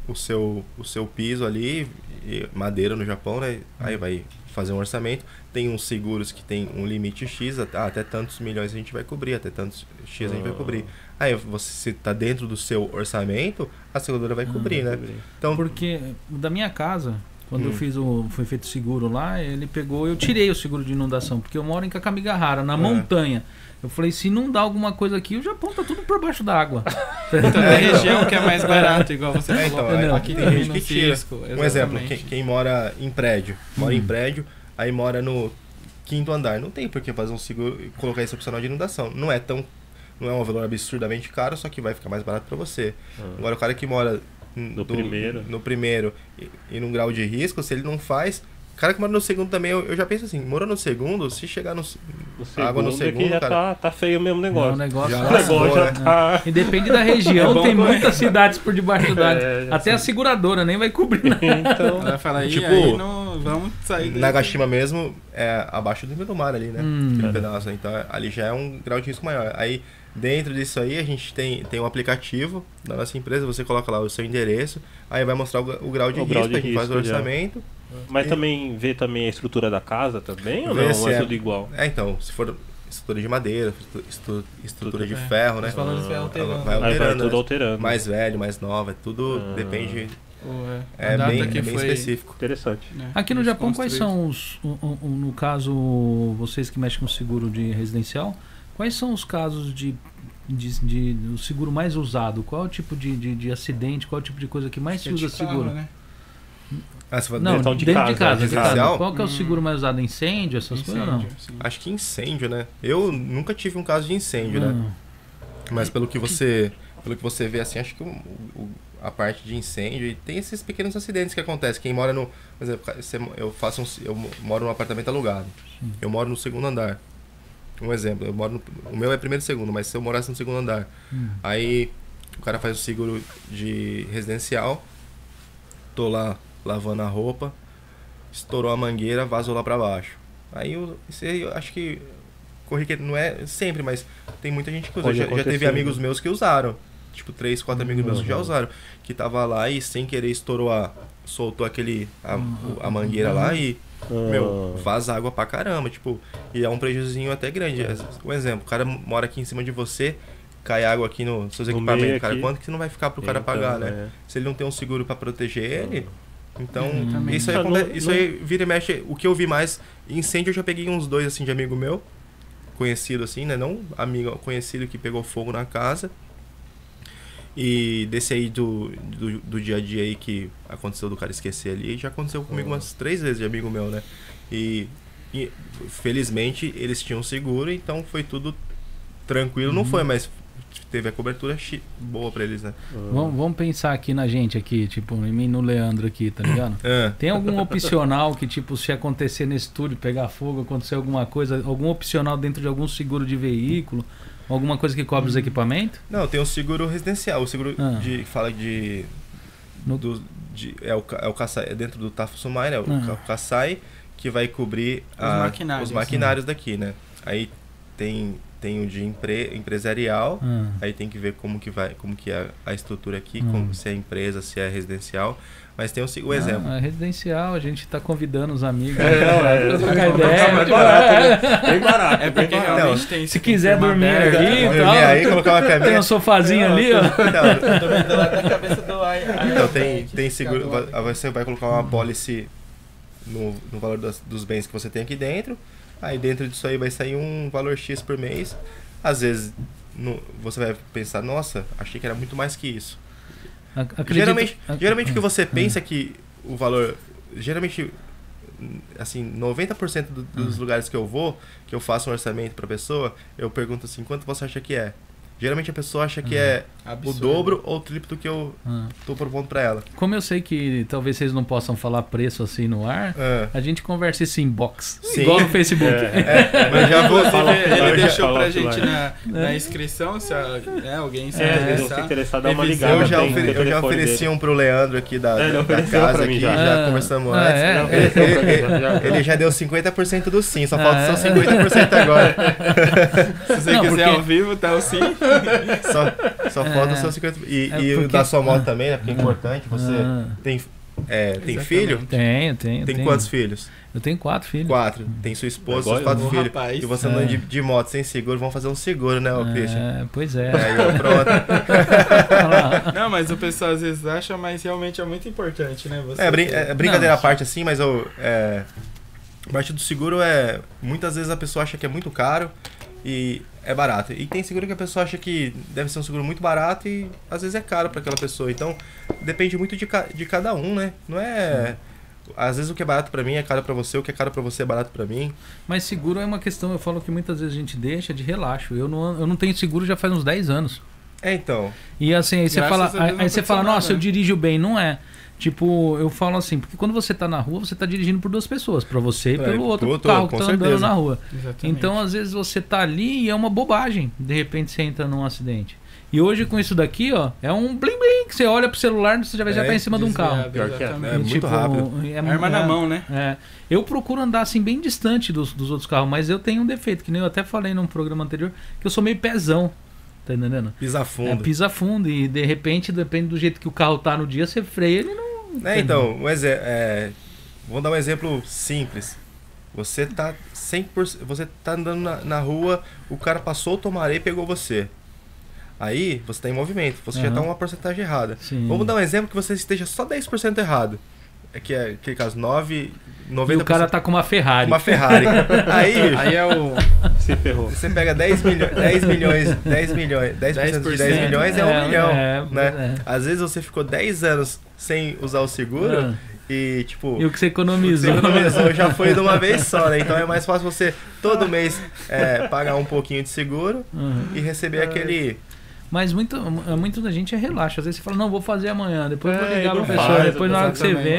o seu o seu piso ali, e madeira no Japão, né? Aí vai fazer um orçamento. Tem uns seguros que tem um limite X, até, ah, até tantos milhões a gente vai cobrir, até tantos X a gente vai Ah. cobrir. Aí você se tá dentro do seu orçamento, a seguradora vai Ah, cobrir, né? Cobrir. Então, Porque da minha casa, quando eu Hum. fiz o. Foi feito o seguro lá, ele pegou, eu tirei o seguro de inundação, porque eu moro em Kakamigahara, na É. montanha. Eu falei, se não dá alguma coisa aqui, o Japão tá tudo por baixo d'água. Então, tem É, região que é mais barato, igual você É, falou. então, é, aqui tem tem gente que tira. risco. Um exemplo, quem, quem mora em prédio, mora Hum. em prédio, aí mora no quinto andar. Não tem por que fazer um seguro e colocar esse opcional de inundação. Não é tão. Não é um valor absurdamente caro, só que vai ficar mais barato para você. Agora o cara que mora No primeiro. no primeiro e, e num grau de risco, se ele não faz. O cara que mora no segundo também, eu, eu já penso assim, morando no segundo, se chegar no. No Água no segundo é segundo, já cara. tá, tá feio mesmo o É um negócio. negócio. Já O negócio já né? tá. E depende da região, É bom, tem né? muitas cidades por debaixo da É, Até a seguradora nem vai cobrir nada. Então, Ela fala aí, Tipo, aí não, vamos sair daí. Nagashima mesmo é abaixo do nível do mar ali, né? Hum. Pedaço. Então ali já é um grau de risco maior. Aí dentro disso aí a gente tem, tem um aplicativo da nossa empresa, você coloca lá o seu endereço, aí vai mostrar o, o grau de O risco, grau a de gente faz o risco já. Orçamento. mas E- também vê também a estrutura da casa também ou Vê não? se Ou é é- tudo igual? É, então, se for estrutura de madeira, estru- estru- estrutura de É. ferro, né? Os valores vai alterando. Vai alterando, tudo né? alterando. Mais velho, mais nova, é tudo Ah. depende. É. É bem, que é bem foi, específico. Interessante. né, Aqui no Japão, quais são os. o- o- o- No caso, vocês que mexem com seguro de residencial, quais são os casos de. De, de- do seguro mais usado? Qual é o tipo de, de, de acidente? Qual é o tipo de coisa que mais se É de usa carro, seguro? né? Ah, você Não, Então, de dentro casa, de casa. de casa. residencial? Qual que é o Hum. seguro mais usado? Incêndio, essas coisas ou não? Incêndio, sim. Acho que incêndio, né? Eu nunca tive um caso de incêndio, né? Não. Mas pelo que você, pelo que você vê assim, acho que o- o- a parte de incêndio e tem esses pequenos acidentes que acontecem. Quem mora no, por exemplo, eu faço um, eu moro num apartamento alugado. Eu moro no segundo andar. Um exemplo, eu moro no, o meu é primeiro e segundo, mas se eu morasse no segundo andar, Hum. aí o cara faz o seguro de residencial, tô lá lavando a roupa, estourou a mangueira, vazou lá pra baixo. Aí eu, eu acho que corriqueiro não é sempre, mas tem muita gente que usa. Já, já teve acontecer, amigos né? meus que usaram. Tipo, três, quatro amigos meus que já Uhum. usaram. Que tava lá e sem querer estourou a. soltou aquele. a, Uhum. a mangueira lá e. Meu, Ah, vaza água pra caramba, tipo, e é um prejuízo até grande. Um exemplo, o cara mora aqui em cima de você, cai água aqui nos seus No equipamentos, cara, aqui. quanto que você não vai ficar pro cara então, pagar, né? é. Se ele não tem um seguro pra proteger ele, então Hum, isso aí, aconte- não- isso aí vira e mexe. O que eu vi mais, incêndio eu já peguei uns dois assim de amigo meu, conhecido assim, né? Não amigo, conhecido que pegou fogo na casa. E desse aí do, do, do dia a dia aí que aconteceu do cara esquecer ali, já aconteceu comigo umas três vezes de amigo meu, né? E, e, felizmente eles tinham seguro, então foi tudo tranquilo. Não foi, mas teve a cobertura boa pra eles, né? Vamos, vamos pensar aqui na gente aqui, tipo, em mim e no Leandro aqui, tá ligado? Ah, Tem algum opcional que, tipo, se acontecer nesse estúdio, pegar fogo, acontecer alguma coisa, algum opcional dentro de algum seguro de veículo, alguma coisa que cobre os equipamentos? Não, tem o seguro residencial. O seguro Ah. de fala de No- do, de, é o é o Kassai, é dentro do Tafusumai, né? O, Ah. o Kassai que vai cobrir Os a- maquinários. os maquinários daqui, né? Aí tem tem o de empre, empresarial. Ah, Aí tem que ver como que vai, como que é a estrutura aqui, Hum. como, se é empresa, se é residencial. Mas tem o, o exemplo. Não, é residencial, a gente tá convidando os amigos. É, não, é, pra trocar é, ideia, é, tipo, barato, é. Bem barato. É porque realmente tem Se quiser dormir ali, Dormir tal, aí, colocar uma Tem caminha. um sofazinho ali, ó. Então, da cabeça do Então tem, tem seguro. Você vai colocar uma policy no, no valor das- dos bens que você tem aqui dentro. Aí dentro disso aí vai sair um valor X por mês. Às vezes no- você vai pensar, nossa, achei que era muito mais que isso. Ac- acredito- Geralmente, geralmente o que você pensa que o valor. Geralmente, assim, 90% do- dos lugares que eu vou, que eu faço um orçamento pra pessoa, eu pergunto assim, quanto você acha que é? Geralmente a pessoa acha que é o Absurdo. dobro ou o triplo do que eu Ah. tô propondo pra ela. Como eu sei que talvez vocês não possam falar preço assim no ar, Ah, a gente conversa isso em box. Sim. Igual no Facebook. é, mas já vou. Fala- Inclusive, fala- ele deixou pra offline. gente na, na inscrição, se a- né, alguém se É, se você interessar. interessar, dá uma ligada. Eu já, ofere- eu já ofereci dele. um pro Leandro aqui da, É, ele da ofereceu casa aqui, já. já, Ah, conversamos ah, antes. é? Ele- já- Ele já deu 50% do sim, só Ah, falta é? só 50% agora. Se você Não, quiser porque- ao vivo, tá o sim. Só, só falta É. só 50%. E, É e o porque- da sua moto ah. também, né? Porque é importante. Você Ah, tem, é, tem filho? tenho, tenho. Tem tenho. quantos filhos? Eu tenho quatro filhos. Quatro. Tem sua esposa, Agora seus quatro filhos. rapaz. E você É. andando de, de moto sem seguro, vamos fazer um seguro, né, Christian? É, pois é. Aí, ó, pronto. Não, mas o pessoal às vezes acha, mas realmente é muito importante, né? Você É, brin é, brincadeira Não, à parte assim, mas eu, é, a parte do seguro é. Muitas vezes a pessoa acha que é muito caro e é barato. E tem seguro que a pessoa acha que deve ser um seguro muito barato e às vezes é caro para aquela pessoa. Então depende muito de, ca de cada um, né? Não é. Às vezes o que é barato pra mim é caro pra você, o que é caro pra você é barato pra mim. Mas seguro é uma questão, eu falo que muitas vezes a gente deixa de relaxo. Eu não, eu não tenho seguro já faz uns 10 anos. É, então. E assim, aí você Graças fala, aí, você fala, nossa, eu nada. dirijo bem. Não é. Tipo, eu falo assim, porque quando você tá na rua, você tá dirigindo por duas pessoas, pra você e É, pelo outro outro, carro que tá andando certeza. na rua. Exatamente. Então, às vezes você tá ali e é uma bobagem. De repente você entra num acidente. E hoje com isso daqui, ó, é um blim blim que você olha pro celular, você já vai já É, tá em cima de um carro. Pior que é. É muito Tipo, rápido. é- Arma é- na mão, né? É. Eu procuro andar assim bem distante dos, dos outros carros, mas eu tenho um defeito, que nem eu até falei num programa anterior, que eu sou meio pezão. Tá entendendo? Pisa É, fundo. pisa fundo e de repente, depende do jeito que o carro tá no dia, você freia ele não. É, então, um exe- é, vamos dar um exemplo simples. Você tá 100%, você tá andando na, na rua, o cara passou o tomaré e pegou você. Aí, você tá em movimento, você já Aham. tá uma porcentagem errada. Sim. Vamos dar um exemplo que você esteja só 10% errado. É que é aquele caso 9, 90% E o cara tá com uma Ferrari. uma Ferrari. Aí, Aí é o. Se ferrou. você pega 10, milho 10 milhões, 10 milhões, 10% de 10 milhões é 1 milhão, é, né? é. Às vezes você ficou 10 anos sem usar o seguro Ah. e, tipo, E o que você você economizou. economizou já foi de uma vez só, né? Então é mais fácil você todo mês é, pagar um pouquinho de seguro Uhum. e receber aquele. Mas muito, muito da gente é relaxa. Às vezes você fala, não, vou fazer amanhã, depois vou É, ligar e pro pessoal, faz, depois na hora que você vê.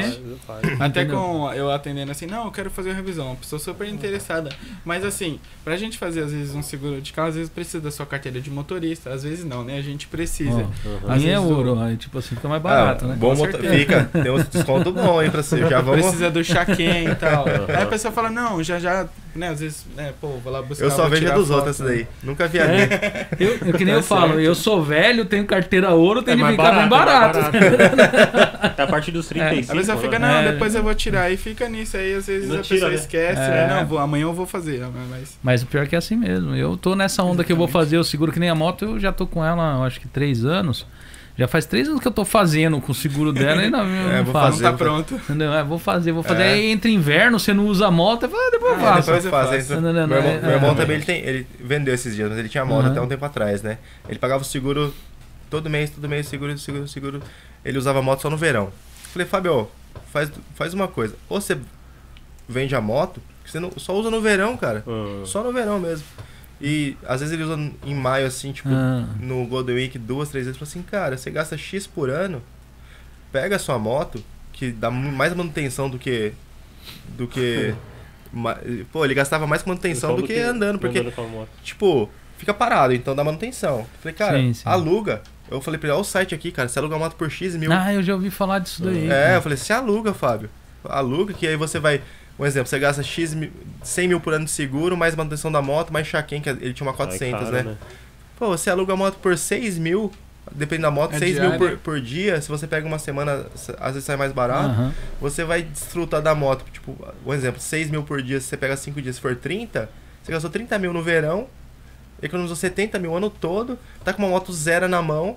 Até com eu atendendo assim, não, eu quero fazer uma revisão. A pessoa super interessada. Mas assim, pra gente fazer às vezes um seguro de carro, às vezes precisa da sua carteira de motorista, às vezes não, né? A gente precisa. A Às minha é o- ouro, aí tipo assim, fica mais barato, Ah, né? Bom Com moto- certeza. fica, tem um desconto bom aí pra você. Já vamos. Precisa do chaquém e tal. Aham. Aí a pessoa fala, não, já já, né, às vezes, né, pô, vou lá buscar. Eu só vejo dos outros essa né? daí. Nunca vi a minha. É, eu, eu que nem eu Tá falo, certo. eu sou velho, tenho carteira ouro, tem É que mais ficar bem barato, barato. é mais barato. É a partir dos 35. A pessoa né? fica, não, É. depois eu vou tirar. E fica nisso aí, às vezes Não a tira, pessoa né? esquece, É. né? Não, vou, amanhã eu vou fazer. Mas Mas o pior é que é assim mesmo. Eu tô nessa onda que eu vou Exatamente. fazer o seguro que nem a moto, eu já tô com ela, eu acho que três anos. Já faz três anos que eu tô fazendo com o seguro dela e não, É, não vou faço. não fazer, tá vou- pronto. Entendeu? É, vou fazer, vou fazer. É. Aí entre inverno, você não usa a moto, eu falo, ah, depois eu Ah, faço. depois eu faço. Não, não, meu irmão, é- meu irmão é. também ele, tem, ele vendeu esses dias, mas ele tinha moto Aham. até um tempo atrás, né? Ele pagava o seguro todo mês, todo mês, seguro, seguro, seguro. Ele usava moto só no verão. Falei, Fábio, faz, faz uma coisa. Ou você vende a moto, que você não, só usa no verão, cara. Ah. Só no verão mesmo. E às vezes ele usa em maio, assim, tipo, Ah. no Golden Week duas, três vezes. Fala assim, cara, você gasta X por ano, pega a sua moto, que dá mais manutenção do que. Do que. Pô, ele gastava mais manutenção do que andando, porque, andando com a moto. tipo, fica parado, então dá manutenção. Falei, cara, Sim, sim. aluga. Eu falei pra ele, olha o site aqui, cara, você aluga a moto por X mil. Ah, eu já ouvi falar disso daí. É, cara. eu falei, você aluga, Fábio. Aluga, que aí você vai. Um exemplo, você gasta X mil, 100 mil por ano de seguro, mais manutenção da moto, mais chaquém, que ele tinha uma 400, Ah, é caro, né? Pô, você aluga a moto por 6 mil, dependendo da moto, É 6 mil diária. por, por dia. Se você pega uma semana, às vezes sai mais barato. Aham. Você vai desfrutar da moto. Tipo, um exemplo, 6 mil por dia, se você pega 5 dias, se for 30, você gastou 30 mil no verão, economizou 70 mil o ano todo, tá com uma moto zero na mão.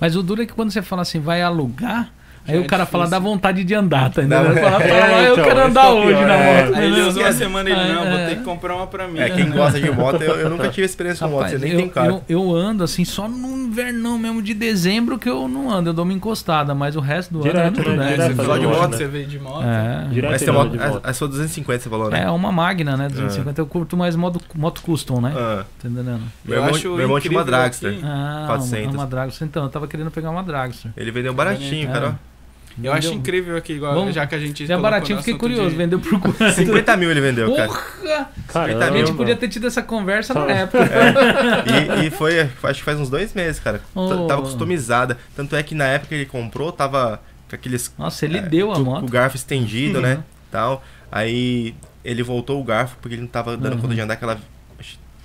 Mas o duro é que quando você fala assim, vai alugar, aí o é cara fala, dá vontade de andar, tá entendendo? Fala, É, "Ah, eu então, quero andar é hoje pior, na é. moto. Aí ele usou uma semana e ele, não, É, vou é. ter que comprar uma pra mim. É, quem gosta de moto, eu, eu nunca tive experiência com moto, Rapaz, eu nem eu, tenho carro. eu, eu ando assim só no invernão mesmo de dezembro que eu não ando, eu dou uma encostada, mas o resto do Direto, ano é tudo, né? né? Direto Você falou de moto, moto, né? você veio de moto. É. Direto Mas tem moto, de a, moto. a sua 250, você falou, né? É uma Magna, né? 250. Eu curto mais modo, moto custom, né? Ah, Tá entendendo? meu Eu irmão, acho meu irmão tinha uma Dragster. aqui- Ah, 400. uma Dragster. Então, eu tava querendo pegar uma Dragster. Ele vendeu baratinho, É. cara. Eu acho Vendeu- incrível aqui, igual, Vamos- já que a gente. É colocou baratinho, fiquei curioso. de- Vendeu por quanto? 50 mil ele vendeu, cara. Porra! Caramba. A gente podia ter tido essa conversa Só- na época. E, e foi, acho que faz uns dois meses, cara. Oh. Tava customizada. Tanto é que na época que ele comprou, tava com aqueles. Nossa, ele é, deu a moto. Com o garfo estendido, Uhum. né? Tal. Aí ele voltou o garfo porque ele não tava dando Uhum. conta de andar aquela.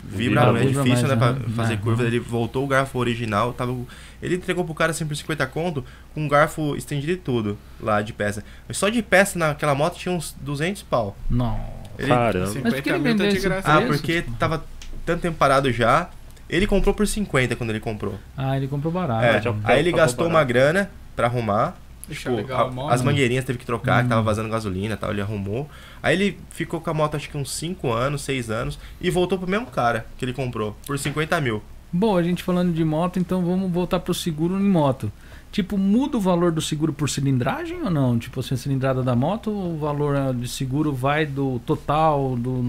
Vibra, Vibra, é difícil, mais, né? né? Pra fazer Uhum. curva. Ele voltou o garfo original. Tava, ele entregou pro cara assim por 50 conto com um garfo estendido e tudo lá de peça. Mas só de peça naquela moto tinha uns 200 pau. Não. Ele- Caramba. 50 Mas por que ele mil tá vendeu de graça. Ah, porque tipo? tava tanto tempo parado já. Ele comprou por 50 quando ele comprou. Ah, ele comprou barato. É, aí ele gastou comprou uma grana pra arrumar. Deixa Tipo, legal a- as mangueirinhas teve que trocar, que tava vazando gasolina e tal, ele arrumou. Aí ele ficou com a moto acho que uns 5 anos, 6 anos, e voltou pro mesmo cara que ele comprou, por 50 mil. Bom, a gente falando de moto, então vamos voltar pro seguro em moto. Tipo, muda o valor do seguro por cilindragem ou não? Tipo assim, a cilindrada da moto ou o valor ah, de seguro vai do total, do,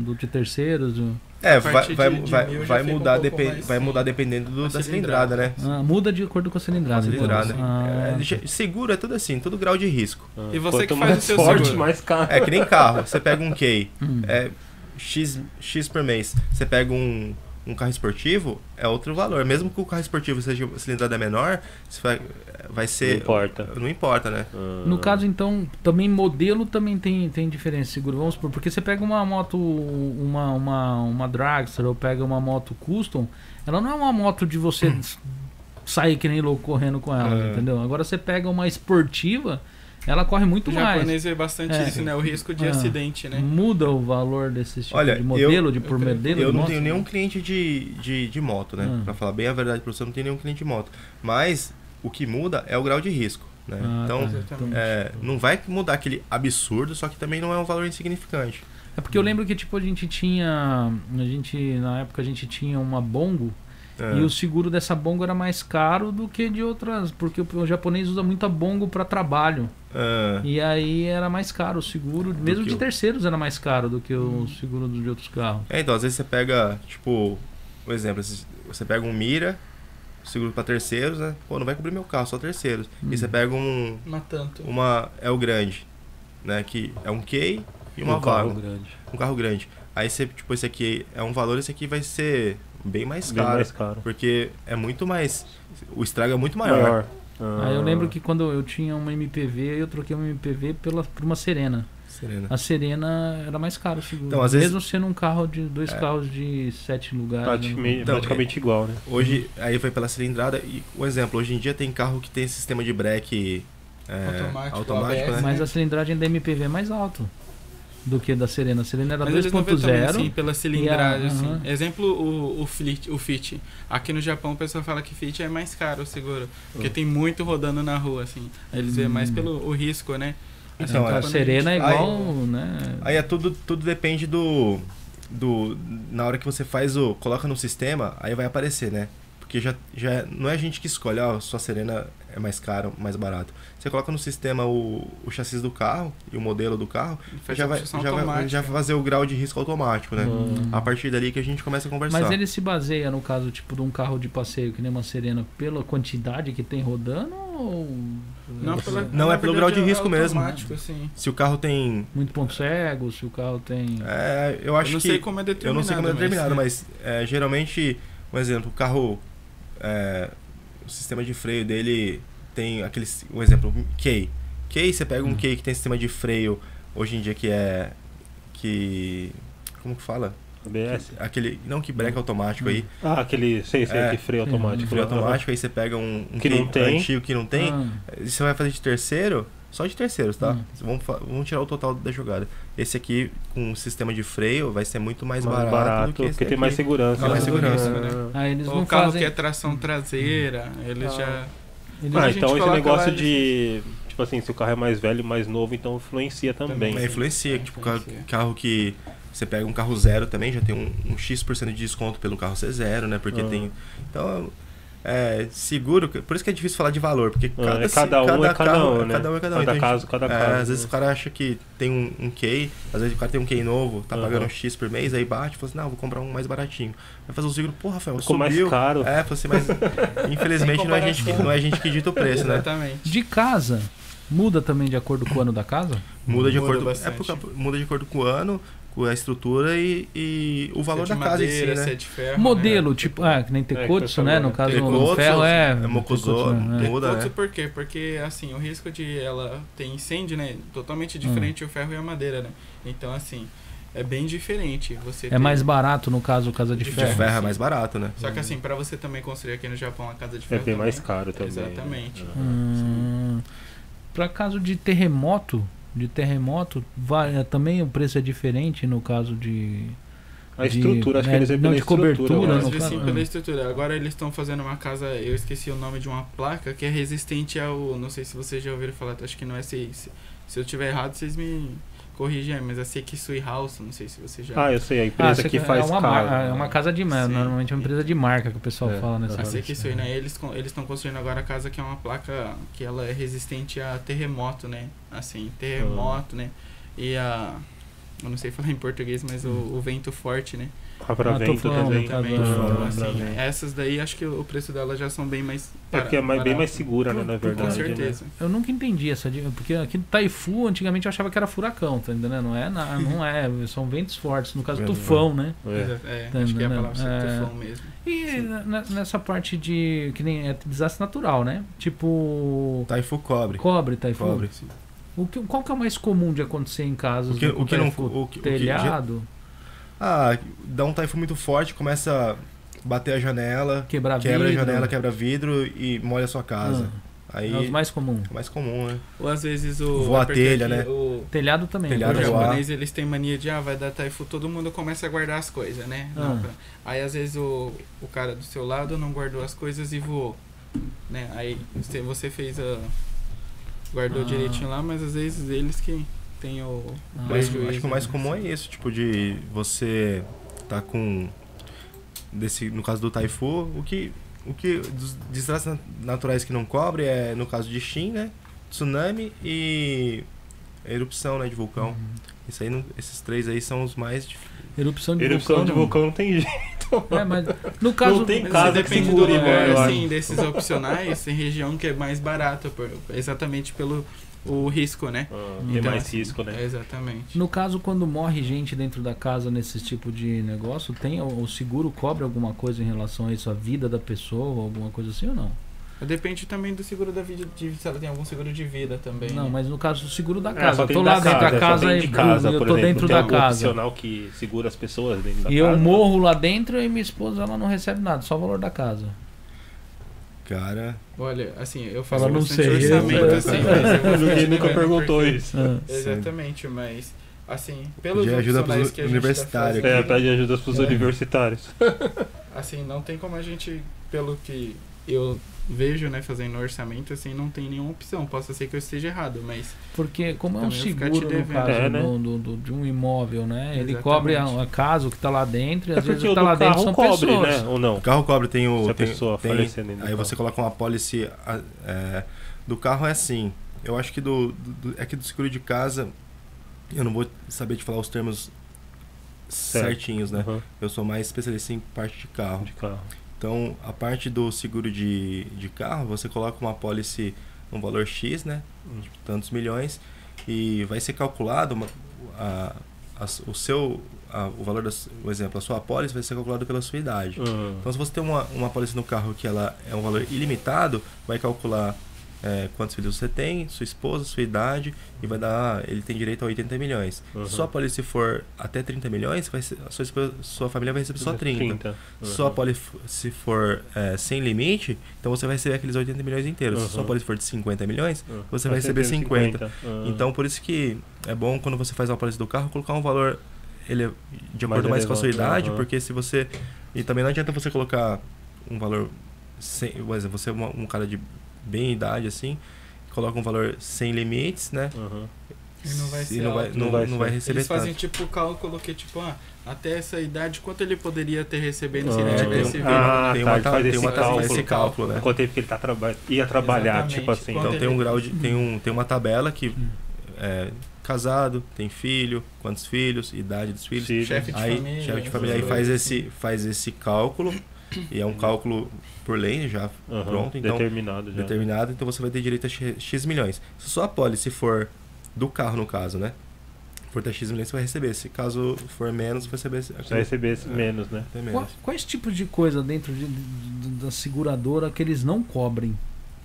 do de terceiros? do- É, A vai, partir vai, de- de vai, vai um mudar, pouco depen- mais, vai mudar dependendo do- A da cilindrada. cilindrada, né? Ah, muda de acordo com a cilindrada. então. cilindrada. Ah, É, ge- seguro é tudo assim, tudo grau de risco. E você Quanto que faz mais o seu forte, seguro. mais caro. É que nem carro, você pega um K, hum. é X, X por mês. Você pega um, um carro esportivo, é outro valor. Mesmo que o carro esportivo seja cilindrada menor, você vai, vai Não ser. importa. Não importa, né? Ah. No caso, então, também modelo também tem, tem diferença seguro. Vamos supor, porque você pega uma moto, uma, uma, uma Dragster ou pega uma moto custom, ela não é uma moto de você sair que nem louco correndo com ela, É. entendeu? Agora você pega uma esportiva, ela corre muito O mais. japonês vê bastante É. isso, né? O risco de Ah. acidente, né? Muda o valor desse tipo Olha, de eu- modelo, de por eu modelo Eu de não moto? tenho nenhum cliente de, de, de moto, né? Hum. Pra falar bem a verdade pra você, eu não tenho nenhum cliente de moto. Mas o que muda é o grau de risco, né? Ah, então, tá. Exatamente. é, não vai mudar aquele absurdo, só que também não é um valor insignificante. É porque eu lembro que tipo a gente tinha, a gente na época a gente tinha uma Bongo É. e o seguro dessa Bongo era mais caro do que de outras, porque o, japonês usa muita Bongo para trabalho. É. E aí era mais caro o seguro, mesmo que de o- terceiros era mais caro do que o seguro de outros carros. É, então, às vezes você pega, tipo, um exemplo, você pega um Mira, seguro pra terceiros, né? Pô, não vai cobrir meu carro, só terceiros. Hum. E você pega um, Mas tanto. uma é o grande, né? Que é um K e uma um carro vaga, grande. um carro grande. Aí você, tipo, esse aqui é um valor, esse aqui vai ser bem mais Bem caro. mais caro. Porque é muito mais. O estrago é muito maior. Ah. Aí eu lembro que quando eu tinha uma MPV, eu troquei uma MPV pela, por uma Serena. Serena. A Serena era mais caro o seguro. Então, às vezes- Mesmo sendo um carro de dois É. carros de sete lugares. Praticamente, né? Então, praticamente igual, né? Hoje, aí foi pela cilindrada. E um exemplo, hoje em dia tem carro que tem sistema de break é, Automático, automático ABS, né? Mas a cilindragem da MPV é mais alta do que da Serena. A Serena era Mas eles não vê também 2.0. assim, pela cilindrada, a- assim. aham. Exemplo, o, o, Fit, o Fit. Aqui no Japão o pessoal fala que Fit é mais caro o seguro. Porque tem muito rodando na rua, assim. Eles vê mais Hum. pelo o risco, né? Assim, Então, a é. Serena é gente- igual, né? Aí é tudo, tudo depende do, do. Na hora que você faz o. coloca no sistema, aí vai aparecer, né? Porque já, já não é a gente que escolhe, ó, sua Serena é mais caro, mais barato. Você coloca no sistema o, o chassi do carro e o modelo do carro, já a vai, já, vai, já vai fazer o grau de risco automático, né? Hum. A partir dali que a gente começa a conversar. Mas ele se baseia, no caso, tipo, de um carro de passeio que nem uma Serena, pela quantidade que tem rodando ou... Não, pela, Não, é pelo grau de é risco mesmo. automático, assim. Se o carro tem. Muito ponto cego, se o carro tem... É, eu acho eu não que. sei como é Eu determinado. não sei como é determinado, mas... mas, é, geralmente, um exemplo, o carro, é, o sistema de freio dele tem aquele, um exemplo, K. K, você pega um Hum. K que tem sistema de freio, hoje em dia que é, que, como que fala? ABS. Aquele, não que breca automático aí, Ah, aquele, sei, sei, É. que freio automático. freio automático, aí você pega um, um Que não tem. antigo que não tem, Ah, e você vai fazer de terceiro, só de terceiros, tá? Hum. Vamos, vamos tirar o total da jogada. Esse aqui, com um sistema de freio, vai ser muito mais, mais barato, barato, do que esse porque tem aqui. mais segurança. Mais né? segurança, Ah. aí eles O não carro fazem... que é tração traseira, eles Ah. já... eles- Ah, então esse negócio lá, de. Tipo assim, se o carro é mais velho, mais novo, então influencia também. Também. É, influencia. Tipo, carro, Influencia. carro que você pega um carro zero também, já tem um, um X% de desconto pelo carro ser zero, né? Porque Ah. tem. Então, é, seguro, por isso que é difícil falar de valor, porque Ah, cada, é cada um é cada carro, um, né? cada um é cada um. Cada Então, gente- caso, cada é, caso. Às vezes o cara acha que tem um, um K, às vezes o cara tem um K novo, tá Aham. pagando um X por mês, aí bate e fala assim, não, vou comprar um mais baratinho. Vai fazer o seguro, pô, Rafael, Ficou mais subiu. caro. É, assim, mas infelizmente não é, gente que, não é gente que dita o preço, né? Exatamente. De casa, muda também de acordo com o ano da casa? Muda de Muda acordo, é porque muda de acordo com o ano, a estrutura e, e o valor Se é da de casa madeira, em si, se é né? de ferro, né? Modelo, tipo, ah, que nem Tekotsu, É, né? No caso, Tekotsu, ferro é... é Mokuzo, Tekotsu, né? muda, Tekotsu né? por quê? Porque, assim, o risco de ela ter incêndio, né? Totalmente diferente o ferro e a madeira, né? Então, assim, é bem diferente. Você É ter- mais barato, no caso, casa de De De ferro. ferro é mais barato, né? Só que, assim, pra você também construir aqui no Japão a casa de É ferro bem também, mais caro também. Exatamente. né? Hum, para caso de terremoto, de terremoto, vai, é, também o preço é diferente no caso de A de- estrutura, acho né, que eles é não pela de estrutura. cobertura, não, acho. no assim, caso- pela estrutura. Agora eles estão fazendo uma casa, eu esqueci o nome de uma placa que é resistente ao. Não sei se vocês já ouviram falar, acho que não é se. Se eu tiver errado, vocês me, corrigir, mas a Sekisui House, não sei se você já... Ah, eu sei, a empresa Ah, que faz é uma, carro. mar- é uma casa de marca, Sim. normalmente é uma empresa de marca que o pessoal É, fala nessa. A. Sekisui, né? Eles estão construindo agora a casa que é uma placa que ela é resistente a terremoto, né? Assim, terremoto, né? E a... Eu não sei falar em português, mas o, o vento forte, né? Ah, pra Ah, vento tufão, também. Também. Ah, Então, assim, vento. essas daí acho que o preço delas já são bem mais É porque é mais, bem mais segura, né, na Com verdade. Com né? certeza. Eu nunca entendi essa dica, porque aqui no Taifu, antigamente eu achava que era furacão, tá entendendo? Não é, não é, são ventos fortes, no caso tufão, né? É. É, Tá acho que é a palavra É. tufão mesmo. E Sim. na- nessa parte de, que nem é desastre natural, né? Tipo, Taifu cobre. cobre, Taifu. Cobre. O que, qual que é o mais comum de acontecer em casas O que- do o que não- o que- o que- Telhado, Ah, dá um taifu muito forte, começa a bater a janela, quebra vidro. a janela, quebra vidro e molha a sua casa. Ah, Aí é os mais comuns. é mais comum, né? Ou às vezes o. Voa porque telha, aqui né? O, Telhado também. Telhado os japoneses eles têm mania de, ah, vai dar taifu, todo mundo começa a guardar as coisas, né? Ah. Aí às vezes o, o cara do seu lado não guardou as coisas e voou. Né? Aí você, você fez a. Guardou Ah. direitinho lá, mas às vezes eles que tem o. Ah. Prejuízo, acho que o mais né? comum é isso, tipo, de você tá com. Desse, no caso do Taifu, o que. O que. Dos desastres naturais que não cobre é no caso de Shin, né? Tsunami e. erupção, né? De vulcão. Uhum. Isso aí não- esses três aí são os mais. Erupção de Erupção vulcão. de não- vulcão não tem jeito. É, mas no caso. tem Mas casa que depende segura do lugar, eu assim, desses opcionais, tem região que é mais barata, por- exatamente pelo o risco, né? Ah, Então, tem mais assim, risco, né? Exatamente. No caso, quando morre gente dentro da casa nesse tipo de negócio, tem o, o seguro cobre alguma coisa em relação a isso, a vida da pessoa, alguma coisa assim ou não? Depende também do seguro da vida, de, se ela tem algum seguro de vida também. Não, né? mas no caso do seguro da É, casa, só eu tem tô da lá dentro da casa e de casa, eu tô exemplo, dentro tem da casa. opcional que segura as pessoas dentro da E eu casa. morro lá dentro e minha esposa ela não recebe nada, só o valor da casa. Cara. Olha, assim, eu faço Fala, não bastante sei, orçamento, eu- assim, mas eu Ninguém nunca perguntou porque- isso. Ah, Exatamente, mas assim, pelos Pedir ajuda pros que a gente tá universitários. fazendo, É, pede ajuda pros É. universitários. assim, não tem como a gente, pelo que eu vejo, né, fazendo orçamento, assim, não tem nenhuma opção. Possa ser que eu esteja errado, mas Porque como é um seguro no caso É, né? do- do- do- de um imóvel, né? Ele Exatamente. cobre a, a casa, o que tá lá dentro, e É às vezes porque o que do tá lá dentro são cobre, pessoas. né? Ou não? O carro cobre tem o. Se a tem- pessoa tem- falecer do Aí carro. você coloca uma policy. é, do carro é assim. Eu acho que do, do, é que do seguro de casa. Eu não vou saber te falar os termos Certo. certinhos, né? Aham, Eu sou mais especialista em parte de carro. de carro. Então, a parte do seguro de, de carro, você coloca uma policy um valor X, né? Hum. De tantos milhões. E vai ser calculado uma- a, a- o seu. a- o valor, das, o exemplo, a sua apólice vai ser calculado pela sua idade. Ah, Então, se você tem uma, uma apólice no carro que ela é um valor ilimitado, vai calcular é, quantos filhos você tem, sua esposa, sua idade, e vai dar. Ele tem direito a 80 milhões. Uhum. Se sua apólice for até 30 milhões, vai ser- a sua, esposa- sua família vai receber só 30. 30. Se sua Uhum. apólice for é, sem limite, então você vai receber aqueles 80 milhões inteiros. Se sua Uhum. apólice for de 50 milhões, Ah, você vai receber 50. Ah. então por isso que é bom quando você faz uma apólice do carro colocar um valor ele de Mais acordo mais com a sua idade, porque se você e também não adianta você colocar um valor sem, por exemplo, você é um cara de bem idade assim, coloca um valor sem limites, né? Aham. E não vai ser não vai, não, Não vai não vai receber eles fazem tanto. tipo o cálculo que, tipo, ah, até essa idade, quanto ele poderia ter recebendo se Ah, ele tem tivesse vivo? Ah, tem tá, uma, tem esse uma cálculo. esse cálculo, né? Quanto tempo que ele tá traba ia trabalhar, Exatamente. tipo assim. Então tem um grau de tem um tem uma tabela que é, casado, tem filho, quantos filhos, idade dos filhos. Chefe de aí família, chefe de família aí faz assim. esse faz esse cálculo e é um cálculo por lei já Aham, pronto, então determinado já. determinado, então você vai ter direito a x, X milhões. Se sua apólice for do carro no caso, né? For até X milhões você vai receber. Se caso for menos, você vai receber Você vai receber É. menos, né? menos. Quais tipos de coisa dentro de- de- da seguradora que eles não cobrem?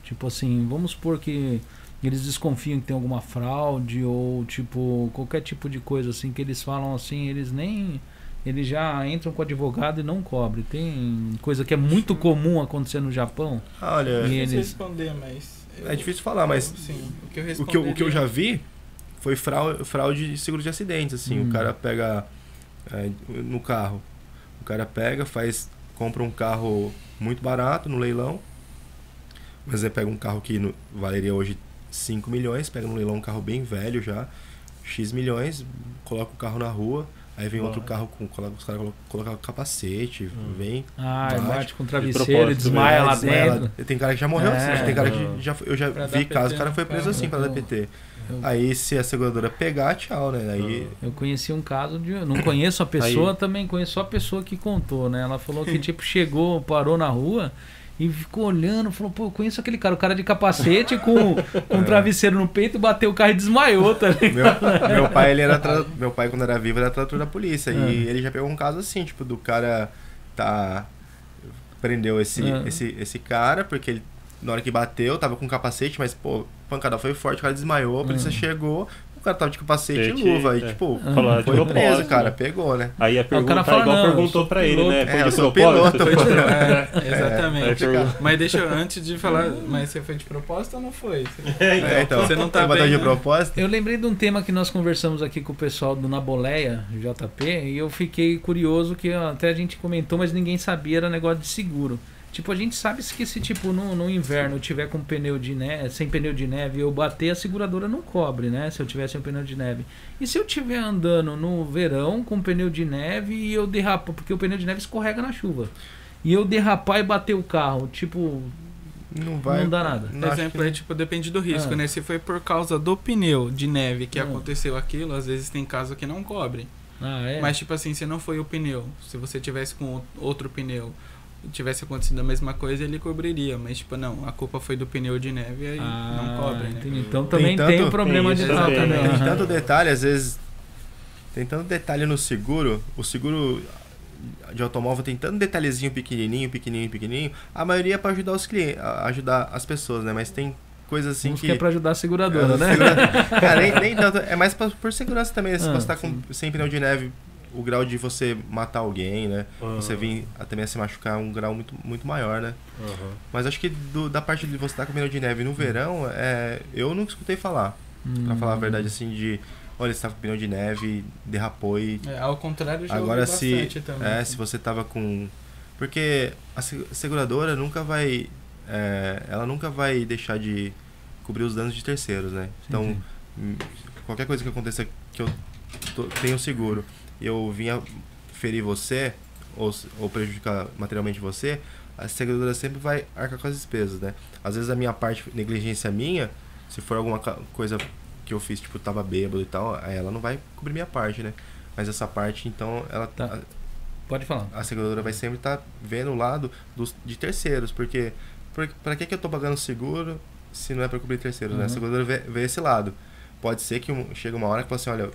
Tipo assim, vamos supor que eles desconfiam que tem alguma fraude ou tipo qualquer tipo de coisa assim que eles falam assim, eles nem eles já entram com o advogado e não cobrem. Tem coisa que é muito comum acontecer no Japão. Olha, E Não sei eles- responder, mas... é difícil falar, mas Sim, o que eu o que, eu, o que eu já vi foi fraude, fraude de seguro de acidentes, assim. Hum. O cara pega é, no carro. O cara pega, faz. compra um carro muito barato no leilão. Mas ele pega um carro que no- valeria hoje 5 milhões, pega no leilão um carro bem velho já. X milhões, coloca o carro na rua, aí vem Ah. outro carro com. Coloca, os caras colocam capacete, Hum. vem. Ah, Bate. bate com De travesseiro, propósito, desmaia é, lá desmaia lá- dentro. Tem cara que já morreu, É. assim, tem cara que Ah. já, eu já Pra vi caso, PT o cara foi preso carro. assim pra dar Eu- PT. eu- Aí se a seguradora pegar, tchau, né? Aí. Eu conheci um caso de. Não conheço a pessoa, Aí- também conheço só a pessoa que contou, né? Ela falou que, tipo, chegou, parou na rua e ficou olhando, falou, pô, eu conheço aquele cara, o cara de capacete com, com um travesseiro no peito, bateu o carro e desmaiou, tá ligado? Meu, meu pai, ele era. tra- Meu pai, quando era vivo, era trator da polícia. Ah. E ele já pegou um caso assim, tipo, do cara tá. Prendeu esse, Ah. esse, esse cara, porque ele, na hora que bateu, tava com capacete, mas, pô, pancada foi forte, o cara desmaiou, a polícia Ah. chegou, cara tava de capacete e luva. Aí, é. tipo, Falou, de foi preso, propósito, cara, pegou, né? Aí a pergunta cara fala, igual não, eu perguntou pra ele, né? É, Foi eu de propósito? piloto. Foi de- É, exatamente. Mas deixa eu, antes de falar, mas você foi de propósito ou não foi? É, então, Você não tá bem, de né? propósito? Eu lembrei de um tema que nós conversamos aqui com o pessoal do Naboleia, JP, e eu fiquei curioso que até a gente comentou, mas ninguém sabia, era negócio de seguro. Tipo, a gente sabe que se tipo no, no inverno eu tiver com pneu de neve, sem pneu de neve, eu bater, a seguradora não cobre, né? Se eu tiver sem pneu de neve. E se eu estiver andando no verão com pneu de neve e eu derrapo, porque o pneu de neve escorrega na chuva. E eu derrapar e bater o carro, tipo, Não vai. não dá nada. Não, exemplo, que- é tipo, depende do risco, Ah. né? Se foi por causa do pneu de neve que Ah. aconteceu aquilo, às vezes tem caso que não cobre. Ah, é? Mas, tipo assim, se não foi o pneu, se você tivesse com outro pneu tivesse acontecido a mesma coisa, ele cobriria. Mas, tipo, não, a culpa foi do pneu de neve e aí ah, não cobre, né? entendi. Então Tem também tem, tanto- o problema tem de tal também, né? Tem tanto detalhe, às vezes. Tem tanto detalhe no seguro. O seguro de automóvel tem tanto detalhezinho pequenininho, pequenininho, pequenininho. A maioria é pra ajudar os clientes, ajudar as pessoas, né? Mas tem coisas assim Uns que. que é pra ajudar a seguradora, É, né? segura- Cara, nem, nem tanto. É mais pra- por segurança também. Se Ah, você tá com, sem pneu de neve, o grau de você matar alguém, né? Ah. Você vir também a se machucar é um grau muito, muito maior, né? Aham. Mas acho que do- da parte de você estar com pneu de neve no verão, é, eu nunca escutei falar. Pra Hum. falar a verdade, assim, de. Olha, você tá com pneu de neve, derrapou e. É, ao contrário, já Agora, ouvi se. bastante também. É, assim. se você tava com. Porque a se- seguradora nunca vai. é, ela nunca vai deixar de cobrir os danos de terceiros, né? Então, Entendi. hum, qualquer coisa que aconteça que eu tô- tenho seguro eu vinha ferir você ou, ou prejudicar materialmente você, a seguradora sempre vai arcar com as despesas, né? Às vezes a minha parte, negligência minha, se for alguma coisa que eu fiz, tipo, tava bêbado e tal, ela não vai cobrir minha parte, né? Mas essa parte, então, ela Tá. Pode falar. a seguradora vai sempre estar vendo o lado dos, de terceiros, porque por, pra que, que eu tô pagando seguro se não é para cobrir terceiros, né? A Uhum. seguradora vê, vê esse lado. Pode ser que um, chega uma hora que fala assim, olha,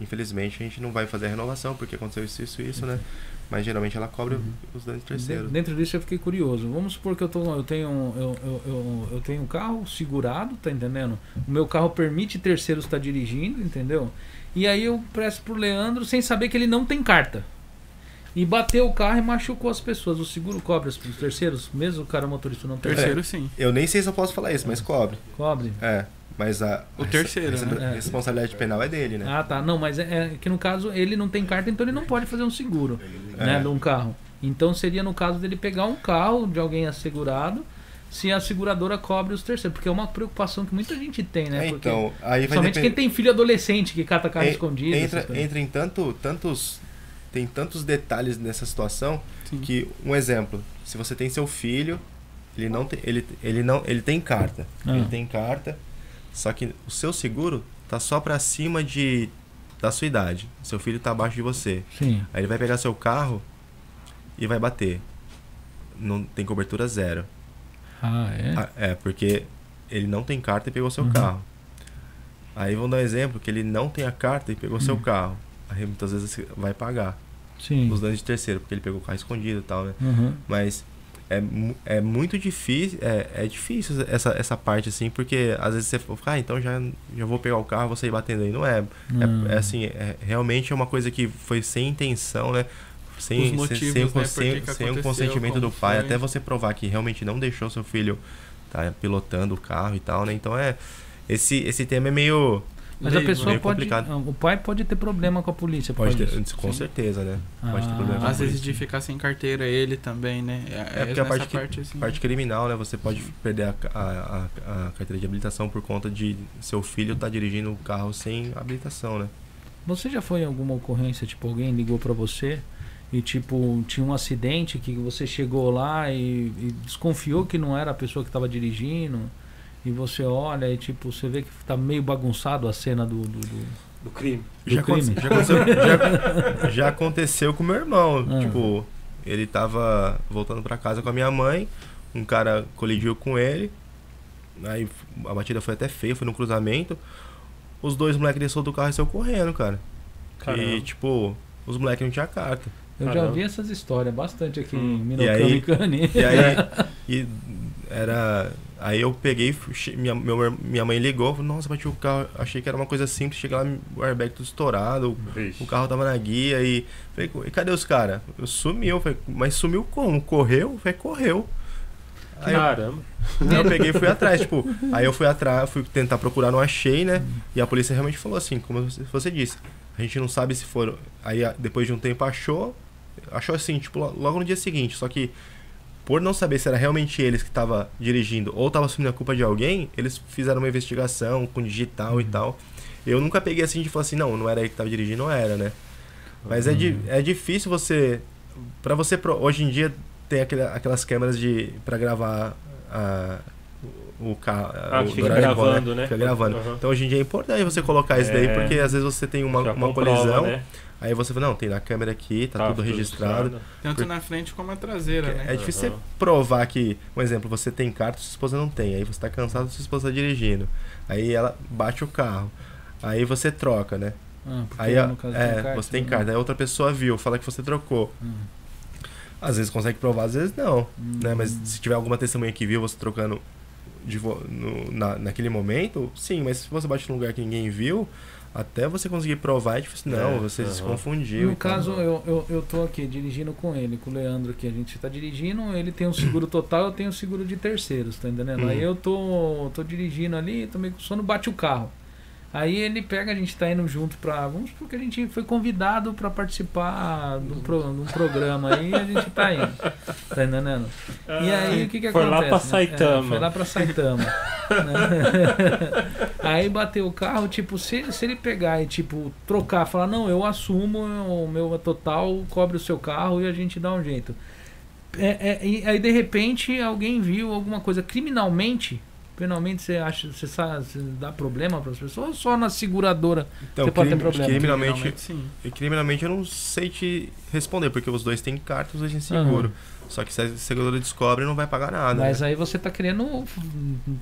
infelizmente a gente não vai fazer a renovação porque aconteceu isso, isso, isso, né? Mas geralmente ela cobre Uhum. os danos terceiros. Dentro disso eu fiquei curioso. Vamos supor que eu, tô, eu, tenho, um- eu, eu, eu, eu tenho um carro segurado, tá entendendo? O meu carro permite terceiros estar dirigindo, entendeu? E aí eu presto pro Leandro sem saber que ele não tem carta. E bateu o carro e machucou as pessoas. O seguro cobre os os terceiros, mesmo o cara motorista não tem Terceiro, sim. Eu nem sei se eu posso falar isso, mas cobre. Cobre. É, mas a, O a terceiro, res- né? a responsabilidade penal é dele, né? Ah, tá. Não, mas é, é que no caso ele não tem carta, então ele não pode fazer um seguro, né, É. de um carro. Então seria no caso dele pegar um carro de alguém assegurado, se a seguradora cobre os terceiros, porque é uma preocupação que muita gente tem, né? É, Porque, então, aí vai Principalmente depender. quem tem filho adolescente que cata carro En- escondido. entra, entra em tanto, tantos. Tem tantos detalhes nessa situação Sim. que, um exemplo, se você tem seu filho, ele não tem. Ele, ele não. Ele tem carta. Ah. Ele tem carta. Só que o seu seguro tá só pra cima de. da sua idade. Seu filho tá abaixo de você. Sim. Aí ele vai pegar seu carro e vai bater. Não tem cobertura zero. Ah, é? Ah, É, porque ele não tem carta e pegou seu Uhum. carro. Aí vamos dar um exemplo que ele não tem a carta e pegou seu Uhum. carro. Aí muitas vezes você vai pagar Sim. os danos de terceiro, porque ele pegou o carro escondido e tal, né? Uhum. Mas é, é muito difícil, é, é difícil essa, essa parte assim, porque às vezes você fala, ah, então já, já vou pegar o carro, vou sair batendo aí. Não é. Hum. É, é assim, é, realmente é uma coisa que foi sem intenção, né? Sem, Os sem- motivos, sem, o né, sem- que sem o aconteceu, consentimento do pai, foi. até você provar que realmente não deixou seu filho tá pilotando o carro e tal, né? Então é. Esse, esse tema é meio. Mas a Meio- pessoa meio pode. complicado. ah, O pai pode ter problema com a polícia. Pode ter, disso. com Sim. certeza, né? Pode ter Ah. problema. com Às vezes de ficar sem carteira, ele também, né? É porque a parte, que- assim, parte criminal, né? Você pode perder a, a, a- a carteira de habilitação por conta de seu filho estar dirigindo o carro sem habilitação, né? Você já foi em alguma ocorrência, tipo, alguém ligou pra você e, tipo, tinha um acidente que você chegou lá e, e desconfiou que não era a pessoa que tava dirigindo e você olha e, tipo, você vê que tá meio bagunçado a cena do... do- do- Do crime. Do já, crime. aconte- já aconteceu, já, já aconteceu com meu irmão. Ah. Tipo, ele tava voltando pra casa com a minha mãe, um cara colidiu com ele, aí a batida foi até feia, foi no cruzamento. Os dois moleques desceu do carro e saiu correndo, cara. Caramba. E, tipo, os moleques não tinham carta. Eu já Caramba. ouvi essas histórias bastante aqui Hum. em E Minocano aí- e Cane. E aí, e era. Aí eu peguei, minha, meu- minha mãe ligou, falou, nossa, bati o carro, achei que era uma coisa simples, cheguei lá, o airbag tudo estourado, Vixe. o carro tava na guia e. Falei, e cadê os caras? Sumiu, falei, mas sumiu como? Correu? Falei, correu. Aí eu, Caramba. aí eu peguei e fui atrás, tipo, aí eu fui atrás, fui tentar procurar, não achei, né? E a polícia realmente falou assim, como você, você disse, a gente não sabe se foram. Aí depois de um tempo achou, achou assim, tipo, lo- logo no dia seguinte, só que por não saber se era realmente eles que estavam dirigindo ou tava assumindo a culpa de alguém, eles fizeram uma investigação com digital e tal. Eu nunca peguei assim de falar assim, não, não era ele que tava dirigindo, não era, né? Mas é, di é difícil você. Pra você. Hoje em dia tem aquele, aquelas câmeras de. pra gravar a, o carro. Ah, o fica gravando, né? Fica gravando. Aham. Então hoje em dia é importante você colocar isso daí, É. porque às vezes você tem uma, Já uma comprova, colisão, né? Aí você fala, não, tem na câmera aqui, tá, tudo registrado. Tanto Por- na frente como na traseira, né? É difícil Aham. você provar que, um exemplo, você tem carta, sua esposa não tem. Aí você tá cansado, sua esposa tá dirigindo. Aí ela bate o carro. Aí você troca, né? Ah, porque Aí, caso é, tem carta, você tem né? carta. Aí outra pessoa viu, fala que você trocou. Hum. Às vezes consegue provar, às vezes não. Hum. Né? Mas se tiver alguma testemunha que viu você trocando de vo- no- na, naquele momento, sim. Mas se você bate num lugar que ninguém viu, até você conseguir provar é difícil. Não, É, você se aham. confundiu. No tal. caso, eu, eu, eu tô aqui dirigindo com ele, com o Leandro aqui. A gente tá dirigindo, ele tem um seguro total, eu tenho um seguro de terceiros, tá entendendo? Hum. Aí eu tô, tô dirigindo ali, tô meio com sono, bate o carro. Aí ele pega, a gente tá indo junto pra. Vamos porque a gente foi convidado pra participar de um, pro, de um programa aí a gente tá indo. Tá entendendo? E aí o que que Foi acontece? lá pra né? Saitama. É, foi lá pra Saitama. aí bateu o carro, tipo, se, se ele pegar e tipo, trocar, falar, não, eu assumo, o meu é total, cobre o seu carro e a gente dá um jeito. É, é, e aí de repente alguém viu alguma coisa criminalmente. Penalmente você acha, você sabe, você dá problema para as pessoas ou só na seguradora? Então, você pode ter crime- problema. criminalmente, sim. E criminalmente eu não sei te responder, porque os dois têm carta e os dois têm seguro. Só que se a seguradora descobre, não vai pagar nada. Mas né? aí você tá querendo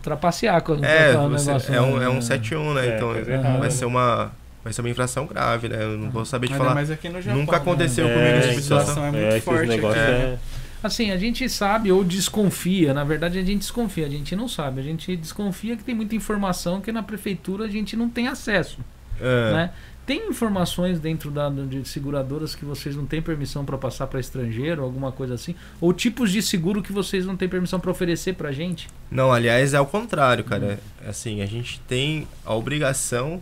trapacear com É, o você- negócio. é, um, né? é um 71, né? É, então vai né? ser uma. Vai ser uma infração grave, né? Eu não vou saber te Ainda falar. mais aqui no Japão. Nunca né? aconteceu É, comigo esse tipo de então, situação. é muito esses forte aqui, é- né? Assim, a gente sabe ou desconfia, na verdade a gente desconfia, a gente não sabe, a gente desconfia que tem muita informação que na prefeitura a gente não tem acesso, É. né? Tem informações dentro da, de seguradoras que vocês não têm permissão para passar para estrangeiro, alguma coisa assim? Ou tipos de seguro que vocês não têm permissão para oferecer pra gente? Não, aliás, é o contrário, cara. É Assim, a gente tem a obrigação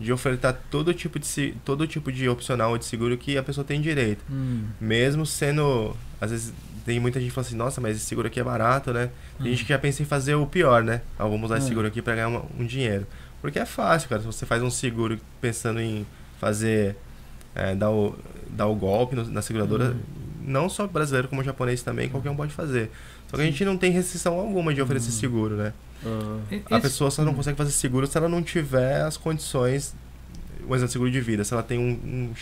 de ofertar todo tipo de, todo tipo de opcional de seguro que a pessoa tem direito. Hum, Mesmo sendo. Às vezes tem muita gente que fala assim, nossa, mas esse seguro aqui é barato, né? Tem gente que já pensa em fazer o pior, né? Ah, vamos usar esse Hum. seguro aqui pra ganhar uma- um dinheiro. Porque é fácil, cara. Se você faz um seguro pensando em fazer. é, dar, o, dar o golpe no- na seguradora, Hum. não só brasileiro como japonês também, qualquer um pode fazer. Só que a gente não tem restrição alguma de oferecer Hum. seguro, né? Ah, e- A pessoa só não consegue fazer seguro se ela não tiver as condições, um exemplo, seguro de vida, se ela tem um,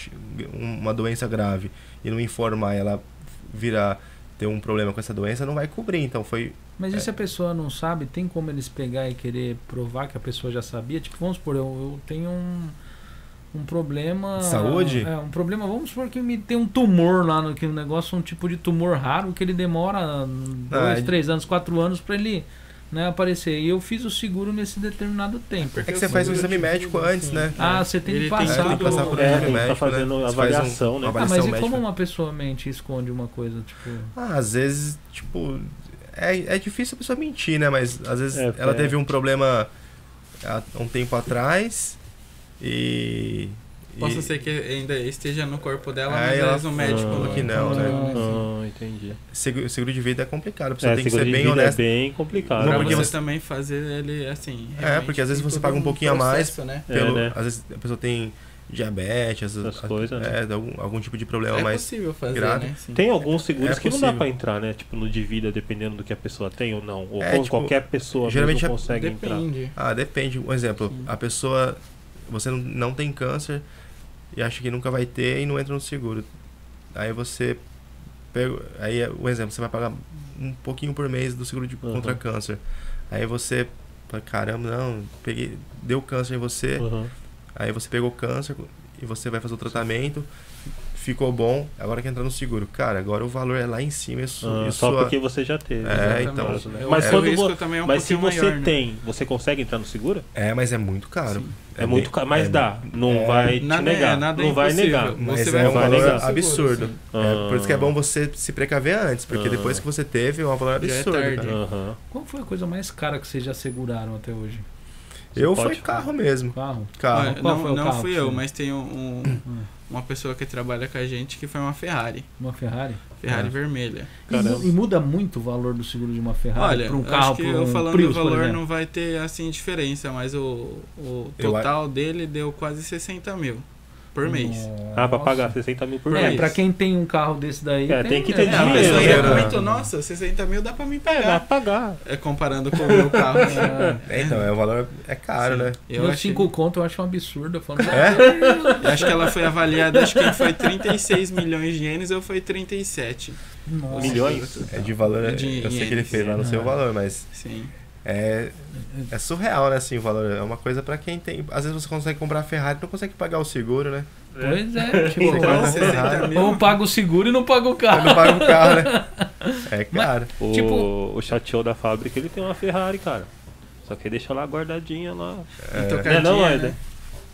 um- uma doença grave e não informar, ela virar ter um problema com essa doença, não vai cobrir. Então foi. Mas e É. se a pessoa não sabe, tem como eles pegar e querer provar que a pessoa já sabia? Tipo, vamos supor, eu, eu tenho um, um problema. Saúde? É, um problema, vamos supor que me tem um tumor lá no que um negócio, um tipo de tumor raro que ele demora dois, é- três anos, quatro anos pra ele né, aparecer. E eu fiz o seguro nesse determinado tempo. É que você faz um exame médico antes, né? Ah, você tem Ele que passar. É, tem que passar por um É, exame que tá médico, fazendo né? Avaliação, né? Ah, avaliação mas e médica. como uma pessoa mente e esconde uma coisa, tipo. Ah, às vezes, tipo, é, é difícil a pessoa mentir, né? Mas às vezes É, ela é. teve um problema há um tempo atrás E. Possa e- ser que ainda esteja no corpo dela, Aí mas ela o médico falou não que não, né? Ah, entendi. Seguro, seguro de vida é complicado, você É, tem que ser bem vida honesto. é bem complicado. Não, porque você, você- também fazer ele assim. É, porque às vezes você paga um pouquinho a mais. processo, Né? É, Pelo, né? Às vezes a pessoa tem diabetes, Essas coisas, né? é, algum, algum tipo de problema É mais. possível fazer, grave. né? Sim. Tem alguns seguros É que não dá pra entrar, né? Tipo, no de vida, dependendo do que a pessoa tem ou não. Ou É, tipo, qualquer pessoa geralmente mesmo é- consegue entrar. Depende. Ah, depende. Um exemplo, a pessoa. Você não, não tem câncer e acha que nunca vai ter e não entra no seguro. Aí você. Pega, aí, o exemplo, você vai pagar um pouquinho por mês do seguro de, Uhum. contra câncer. Aí você. Caramba, não, peguei, deu câncer em você. Uhum. Aí você pegou câncer e você vai fazer o tratamento, ficou bom, agora quer entrar no seguro. Cara, agora o valor é lá em cima. Isso, Ah, isso só sua- porque você já teve. É, né? então. Né? Mas, quando também é um mas se você maior, né? tem, você consegue entrar no seguro? É, mas é muito caro. Sim. É, muito caro, mas é- dá. Não é- vai te Nada é- negar. nada é não vai negar. Mas Você é vai um vai valor negar. absurdo. Sim. É, por isso que é Ah. bom você se precaver antes, porque Ah. depois que você teve, é um valor é absurdo. Aham. Qual foi a coisa mais cara que vocês já seguraram até hoje? Eu Você fui pode carro mesmo. Carro? Carro. Qual não foi não carro fui eu, mas tem um, um- uma pessoa que trabalha com a gente que foi uma Ferrari. Uma Ferrari? Ferrari É. vermelha. E, Caramba. e muda muito o valor do seguro de uma Ferrari para um eu carro, acho que para eu um falando Prius, do por valor não vai ter assim diferença, mas o, o Eu total dele deu quase 60 mil por mês. Ah, pra pagar 60 mil por É, É, mês. pra quem tem um carro desse daí. É, tem que ter É, dinheiro, ia né? muito, nossa, 60 mil dá pra mim É, dá pagar. pra pagar. É, comparando com o meu carro. né? É, É, então, é, o valor é caro, né? Eu, achei, 5 conto eu acho um absurdo. Eu falo, É? eu acho que ela foi avaliada, acho que foi 36 milhões de ienes ou foi 37. Nossa. Milhões? É de valor. É de eu sei que ele fez lá no é. seu valor, mas Sim. É, é surreal, né? Assim, o valor. É uma coisa pra quem tem. Às vezes você consegue comprar a Ferrari não consegue pagar o seguro, né? Pois é, tipo, Você paga Quase 60 Ferrari, mil. ou paga o seguro e não paga o carro. não paga o carro, né? É caro. O, Tipo- o chateau da fábrica, ele tem uma Ferrari, cara. Só que deixa lá guardadinha lá. E Não é não, né?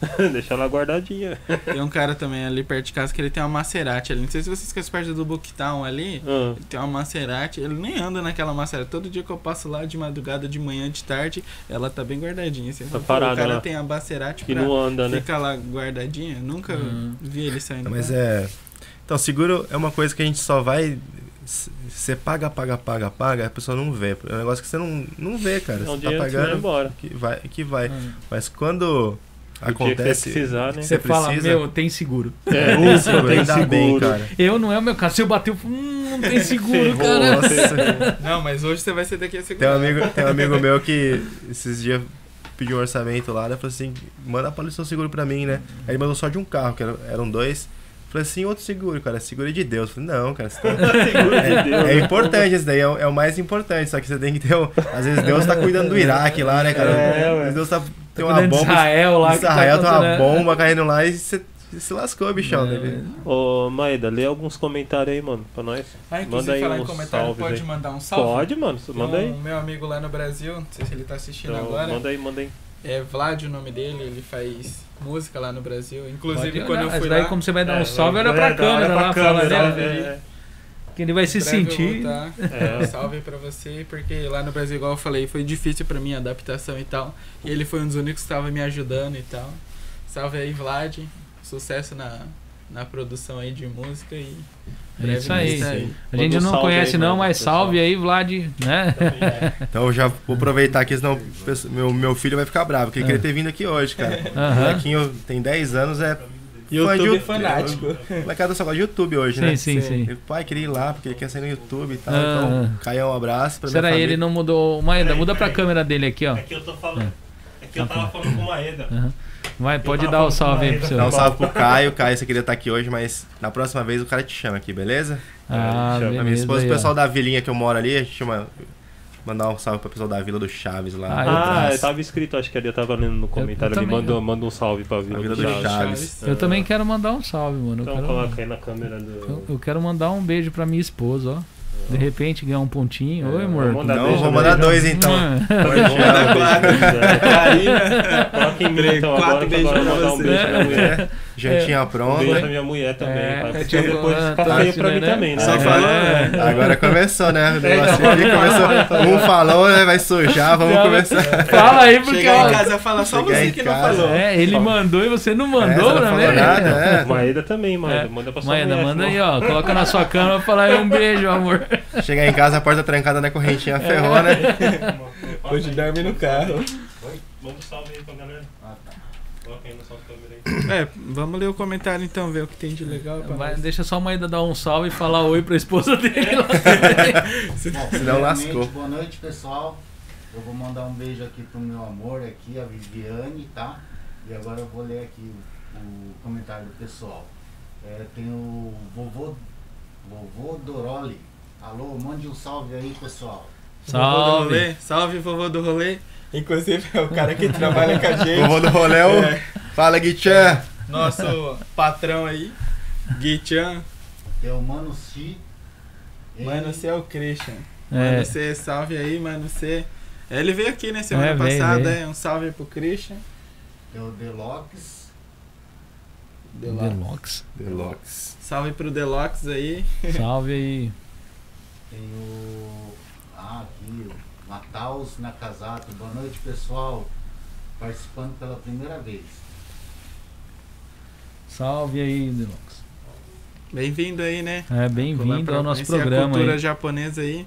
Deixa lá guardadinha. Tem um cara também ali perto de casa que ele tem uma Maserati ali. Não sei se vocês conhecem perto do Booktown ali. Ah, Ele tem uma Maserati, ele nem anda naquela Maserati. Todo dia que eu passo lá de madrugada, de manhã, de tarde, ela tá bem guardadinha. Fala, pô, parada o cara lá. tem a Maserati que pra não anda, né? ficar lá guardadinha. Nunca Hum. vi ele saindo. Mas lá. é. Então, seguro é uma coisa que a gente só vai. Você paga, paga, paga, paga, a pessoa não vê. É um negócio que você não, não vê, cara. É um Você tá pagando embora. que vai, que vai. Hum. Mas quando Acontece. precisar, né? Você Você fala, precisa? meu, tem seguro. É, tem seguro, tem ainda bem, seguro. cara. Eu não é o meu caso. Se eu bater, eu falo, hum, não tem seguro, Ferrou. cara. Nossa. Não, mas hoje você vai ser daqui a Tem um amigo, tem um amigo meu que esses dias pediu um orçamento lá, né? Falou assim, manda a polícia seguro pra mim, né? Aí ele mandou só de um carro, que eram, dois. Falei assim, outro seguro, cara, seguro é de Deus. Falei, não, cara, você tá... Seguro de Deus, É importante esse daí, é o, é o mais importante, só que você tem que ter um... Às vezes Deus tá cuidando do Iraque lá, né, cara? É, Às ué. vezes Deus tá... Tem Tá uma bomba... Israel lá. tá Israel tem uma né? bomba caindo lá e você se lascou, bichão. É. né? Ô, Maeda, lê alguns comentários aí, mano, pra nós. Ah, Manda inclusive, aí falar em uns comentário, pode aí. mandar um salve? Pode, mano, Tem manda aí. um meu amigo lá no Brasil, não sei se ele tá assistindo Então, agora. manda aí, manda aí. É Vlad o nome dele, ele faz música lá no Brasil. Inclusive, Pode quando olhar, eu mas fui daí lá... como você vai dar um É, salve, olha é, pra dá, câmera pra lá, fala, câmera, né? É, Que ele vai se sentir. É. Um salve pra você, porque lá no Brasil, igual eu falei, foi difícil pra mim a adaptação e tal. E ele foi um dos únicos que estava me ajudando e tal. Salve aí, Vlad. Sucesso na, na produção aí de música e. É isso aí. brevemente tá A gente não salve conhece aí, não, mas pessoal. salve aí, Vlad, né? Então eu já vou aproveitar aqui, senão o meu, meu filho vai ficar bravo, porque ele Ah. queria ter vindo aqui hoje, cara. O Aham. molequinho tem 10 anos, é YouTube YouTube. fanático. O molecada só gosta de YouTube hoje, Sim, né? sim, sim. Ele, pai, queria ir lá, porque ele quer sair no YouTube e tal. Ah. Então, Caio, um abraço pra Será ele não mudou? Maeda, muda pra câmera dele aqui, ó. É que eu tô falando. É que eu tava falando com o Maeda. Vai, pode dar o salve aí pro seu. Dá um salve pro Caio. Caio, você queria estar aqui hoje, mas na próxima vez o cara te chama aqui, beleza? Ah, Chama. A minha beleza. esposa, aí, o ó. pessoal da vilinha que eu moro ali, a gente chama... Mandar um salve pro pessoal da Vila do Chaves lá. Ah, eu- Ah, eu tava escrito, acho que ali eu tava lendo no comentário eu ali. também, Manda, ó. manda um salve pra Vila, A Vila do do Chaves. Chaves. Eu também quero mandar um salve, mano. Eu Então quero, coloca aí na câmera eu, do. eu quero mandar um beijo pra minha esposa, ó. De repente ganhar um pontinho. É, Oi, amor. vamos mandar Não, beijo, vou mandar beijo. dois então. Ah, Vamos mandar beijo. Karina. Coloca em mim então quatro beijos vou pra mandar um você. beijo pra minha mulher. É, jantinha Um pronta. beijo pra minha mulher também, É, pai, é porque tipo, depois ah, fica tá feio assim, pra mim né? também, né? Só É. falou. Agora começou, né? O É, aqui não, começou. Um falou, né? Vai sujar, vamos Não, começar. Fala aí, porque. Chegar ó, em casa e falar só você que não falou. É, ele mandou e você não mandou, É, você não né? falou nada, é. Maeda também, Maeda. É. Manda pra sua Maeda, mulher, manda aí, ó. Coloca na sua cama e fala aí um beijo, amor. Chegar em casa, a porta trancada na correntinha ferrou, né? Hoje dorme no carro. Manda um salve aí pra galera. Ah, tá. Coloca aí no salve câmera aí. É, vamos ler o comentário então, ver o que tem de legal pra Vai, deixa só a Maeda dar um salve e falar oi pra esposa dele lá. Bom, Senão lascou. Boa noite, pessoal. Eu vou mandar um beijo aqui pro meu amor aqui, a Viviane, tá? E agora eu vou ler aqui o, o comentário do pessoal. É, tem o vovô, vovô Doroli. Alô, mande um salve aí, pessoal. Vovô do Salve. rolê. Salve, vovô do rolê. Inclusive é o cara que trabalha com a gente. Vovô do rolê, o- É, fala Guichan. nosso patrão aí. Gui-chan. Tem o Mano Si. Mano, você é o Christian. É, Mano, você, salve aí, mano, você. Ele veio aqui, né, semana É, veio, passada, veio. é, um salve pro Christian. Tem o Delox. Deluxe. Deluxe. Salve pro Deluxe aí. Salve aí. Tem o. Ah, aqui, o Mataus Nakazato. Boa noite, pessoal. Participando pela primeira vez. Salve aí, Deluxe. Bem-vindo aí, né? É, bem-vindo Pra ao nosso programa a cultura aí. japonesa aí.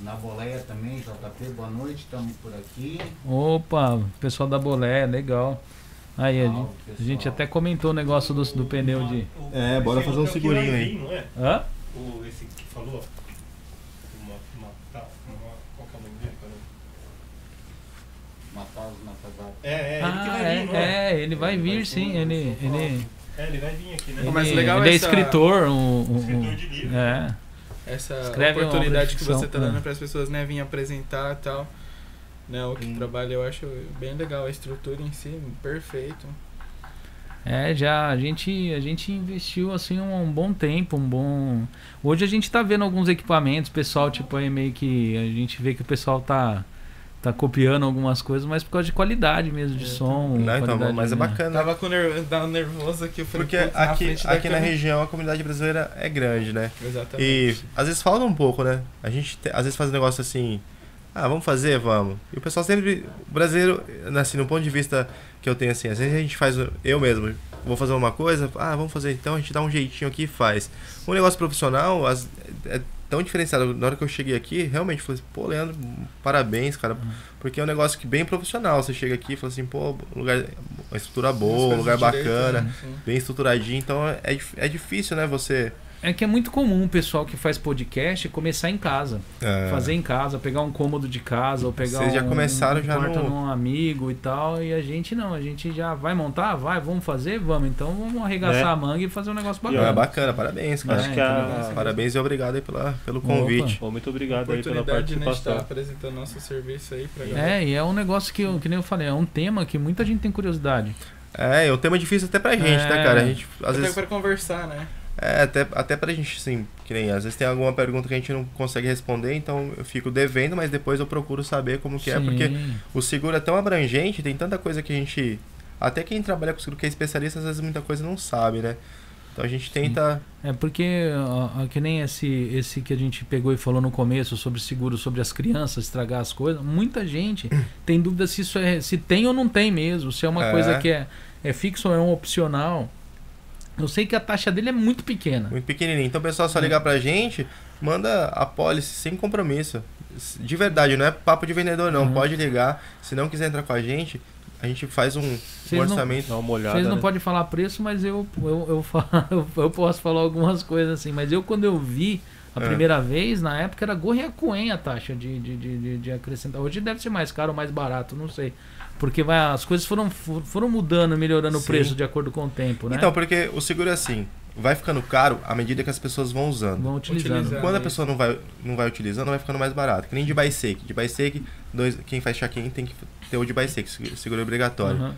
Na boleia também, JP, boa noite, estamos por aqui. Opa, pessoal da Bolé, legal. Aí, a gente, Salve, a gente até comentou o negócio do, do pneu de. É, bora fazer um segurinho aí. Não é? Hã? O, esse que falou. Uma, uma, tá, uma, qual que é o nome dele? cara? Mataus Nakazato. É, é, ele que Ah, vai vir, não é? é, é, ele vai Ele vir vai sim. vir, Ele, ele, É, ele vai vir aqui, né? ele, Mas legal ele é essa- escritor. Um, um- Escritor de livro. é. Essa Escreve oportunidade que você tá é. dando para as pessoas, né, vir apresentar e tal. Né, o que trabalha eu acho bem legal, a estrutura em si, perfeito. É, já a gente, a gente investiu assim um, um bom tempo, um bom. Hoje a gente tá vendo alguns equipamentos, pessoal, tipo aí meio que a gente vê que o pessoal tá tá copiando algumas coisas, mas por causa de qualidade mesmo de É, som. Não, então, qualidade, mas é né? bacana. Tava com ner dava nervoso aqui, eu falei, Porque putz, na aqui, aqui na região a comunidade brasileira é grande, né? Exatamente. E às vezes falta um pouco, né? A gente te- às vezes faz um negócio assim, ah, vamos fazer, vamos. E o pessoal sempre, o brasileiro, assim, no ponto de vista que eu tenho assim, às vezes a gente faz, eu mesmo, vou fazer uma coisa, ah, vamos fazer então, a gente dá um jeitinho aqui e faz. Um negócio profissional as- é tão diferenciado. Na hora que eu cheguei aqui, realmente, falei assim, pô, Leandro, parabéns, cara. Porque é um negócio que bem profissional. Você chega aqui e fala assim, pô, lugar, uma estrutura boa, um lugar direito, bacana, né? Bem estruturadinho. Então é, dif- é difícil, né, você... É que é muito comum o pessoal que faz podcast começar em casa. é, Fazer em casa, pegar um cômodo de casa ou pegar Vocês já um, começaram um já quarto no- num amigo e tal. E a gente não, a gente já vai montar? Vai, vamos fazer? Vamos. Então vamos arregaçar É. a manga e fazer um negócio Não, bacana. é bacana, parabéns, cara. Acho É, que então, a. Parabéns e obrigado aí pela, pelo convite. Pô, muito obrigado aí pela Oportunidade né, de estar participação. apresentando nosso serviço aí pra galera. É, e é um negócio que, eu- que nem eu falei, é um tema que muita gente tem curiosidade. É, é um tema difícil até pra gente, É. né, cara? A gente, às Até vezes, pra conversar, né? É, até, até pra gente, assim, que nem, às vezes tem alguma pergunta que a gente não consegue responder, então eu fico devendo, mas depois eu procuro saber como que é, porque Sim. o seguro é tão abrangente, tem tanta coisa que a gente, até quem trabalha com seguro que é especialista, às vezes muita coisa não sabe, né? Então a gente tenta, É porque, ó, que nem esse, esse que a gente pegou e falou no começo sobre seguro, sobre as crianças estragar as coisas, muita gente tem dúvida se isso é, se tem ou não tem mesmo, se é uma É. coisa que é, é fixo ou é um opcional. Eu sei que a taxa dele é muito pequena. muito pequenininho. Então o pessoal só ligar pra gente, manda a pólice sem compromisso. De verdade, não é papo de vendedor não, Uhum. pode ligar. Se não quiser entrar com a gente, a gente faz um, um não- orçamento. Dá uma olhada. Vocês não né? podem falar preço, mas eu, eu, eu, eu posso falar algumas coisas assim. Mas eu, quando eu vi a É. primeira vez, na época era Gorriacuém a taxa de, de, de, de- de acrescentar. Hoje deve ser mais caro ou mais barato, não sei. Porque vai, as coisas foram, for- foram mudando, melhorando o Sim. preço de acordo com o tempo, né? Então, porque o seguro é assim, vai ficando caro à medida que as pessoas vão usando. Vão utilizando. Utilizando. Quando a isso. pessoa não vai, não vai utilizando, vai ficando mais barato. Que nem de bike De bike dois, quem faz check-in tem que ter o de bike seguro obrigatório. Uhum.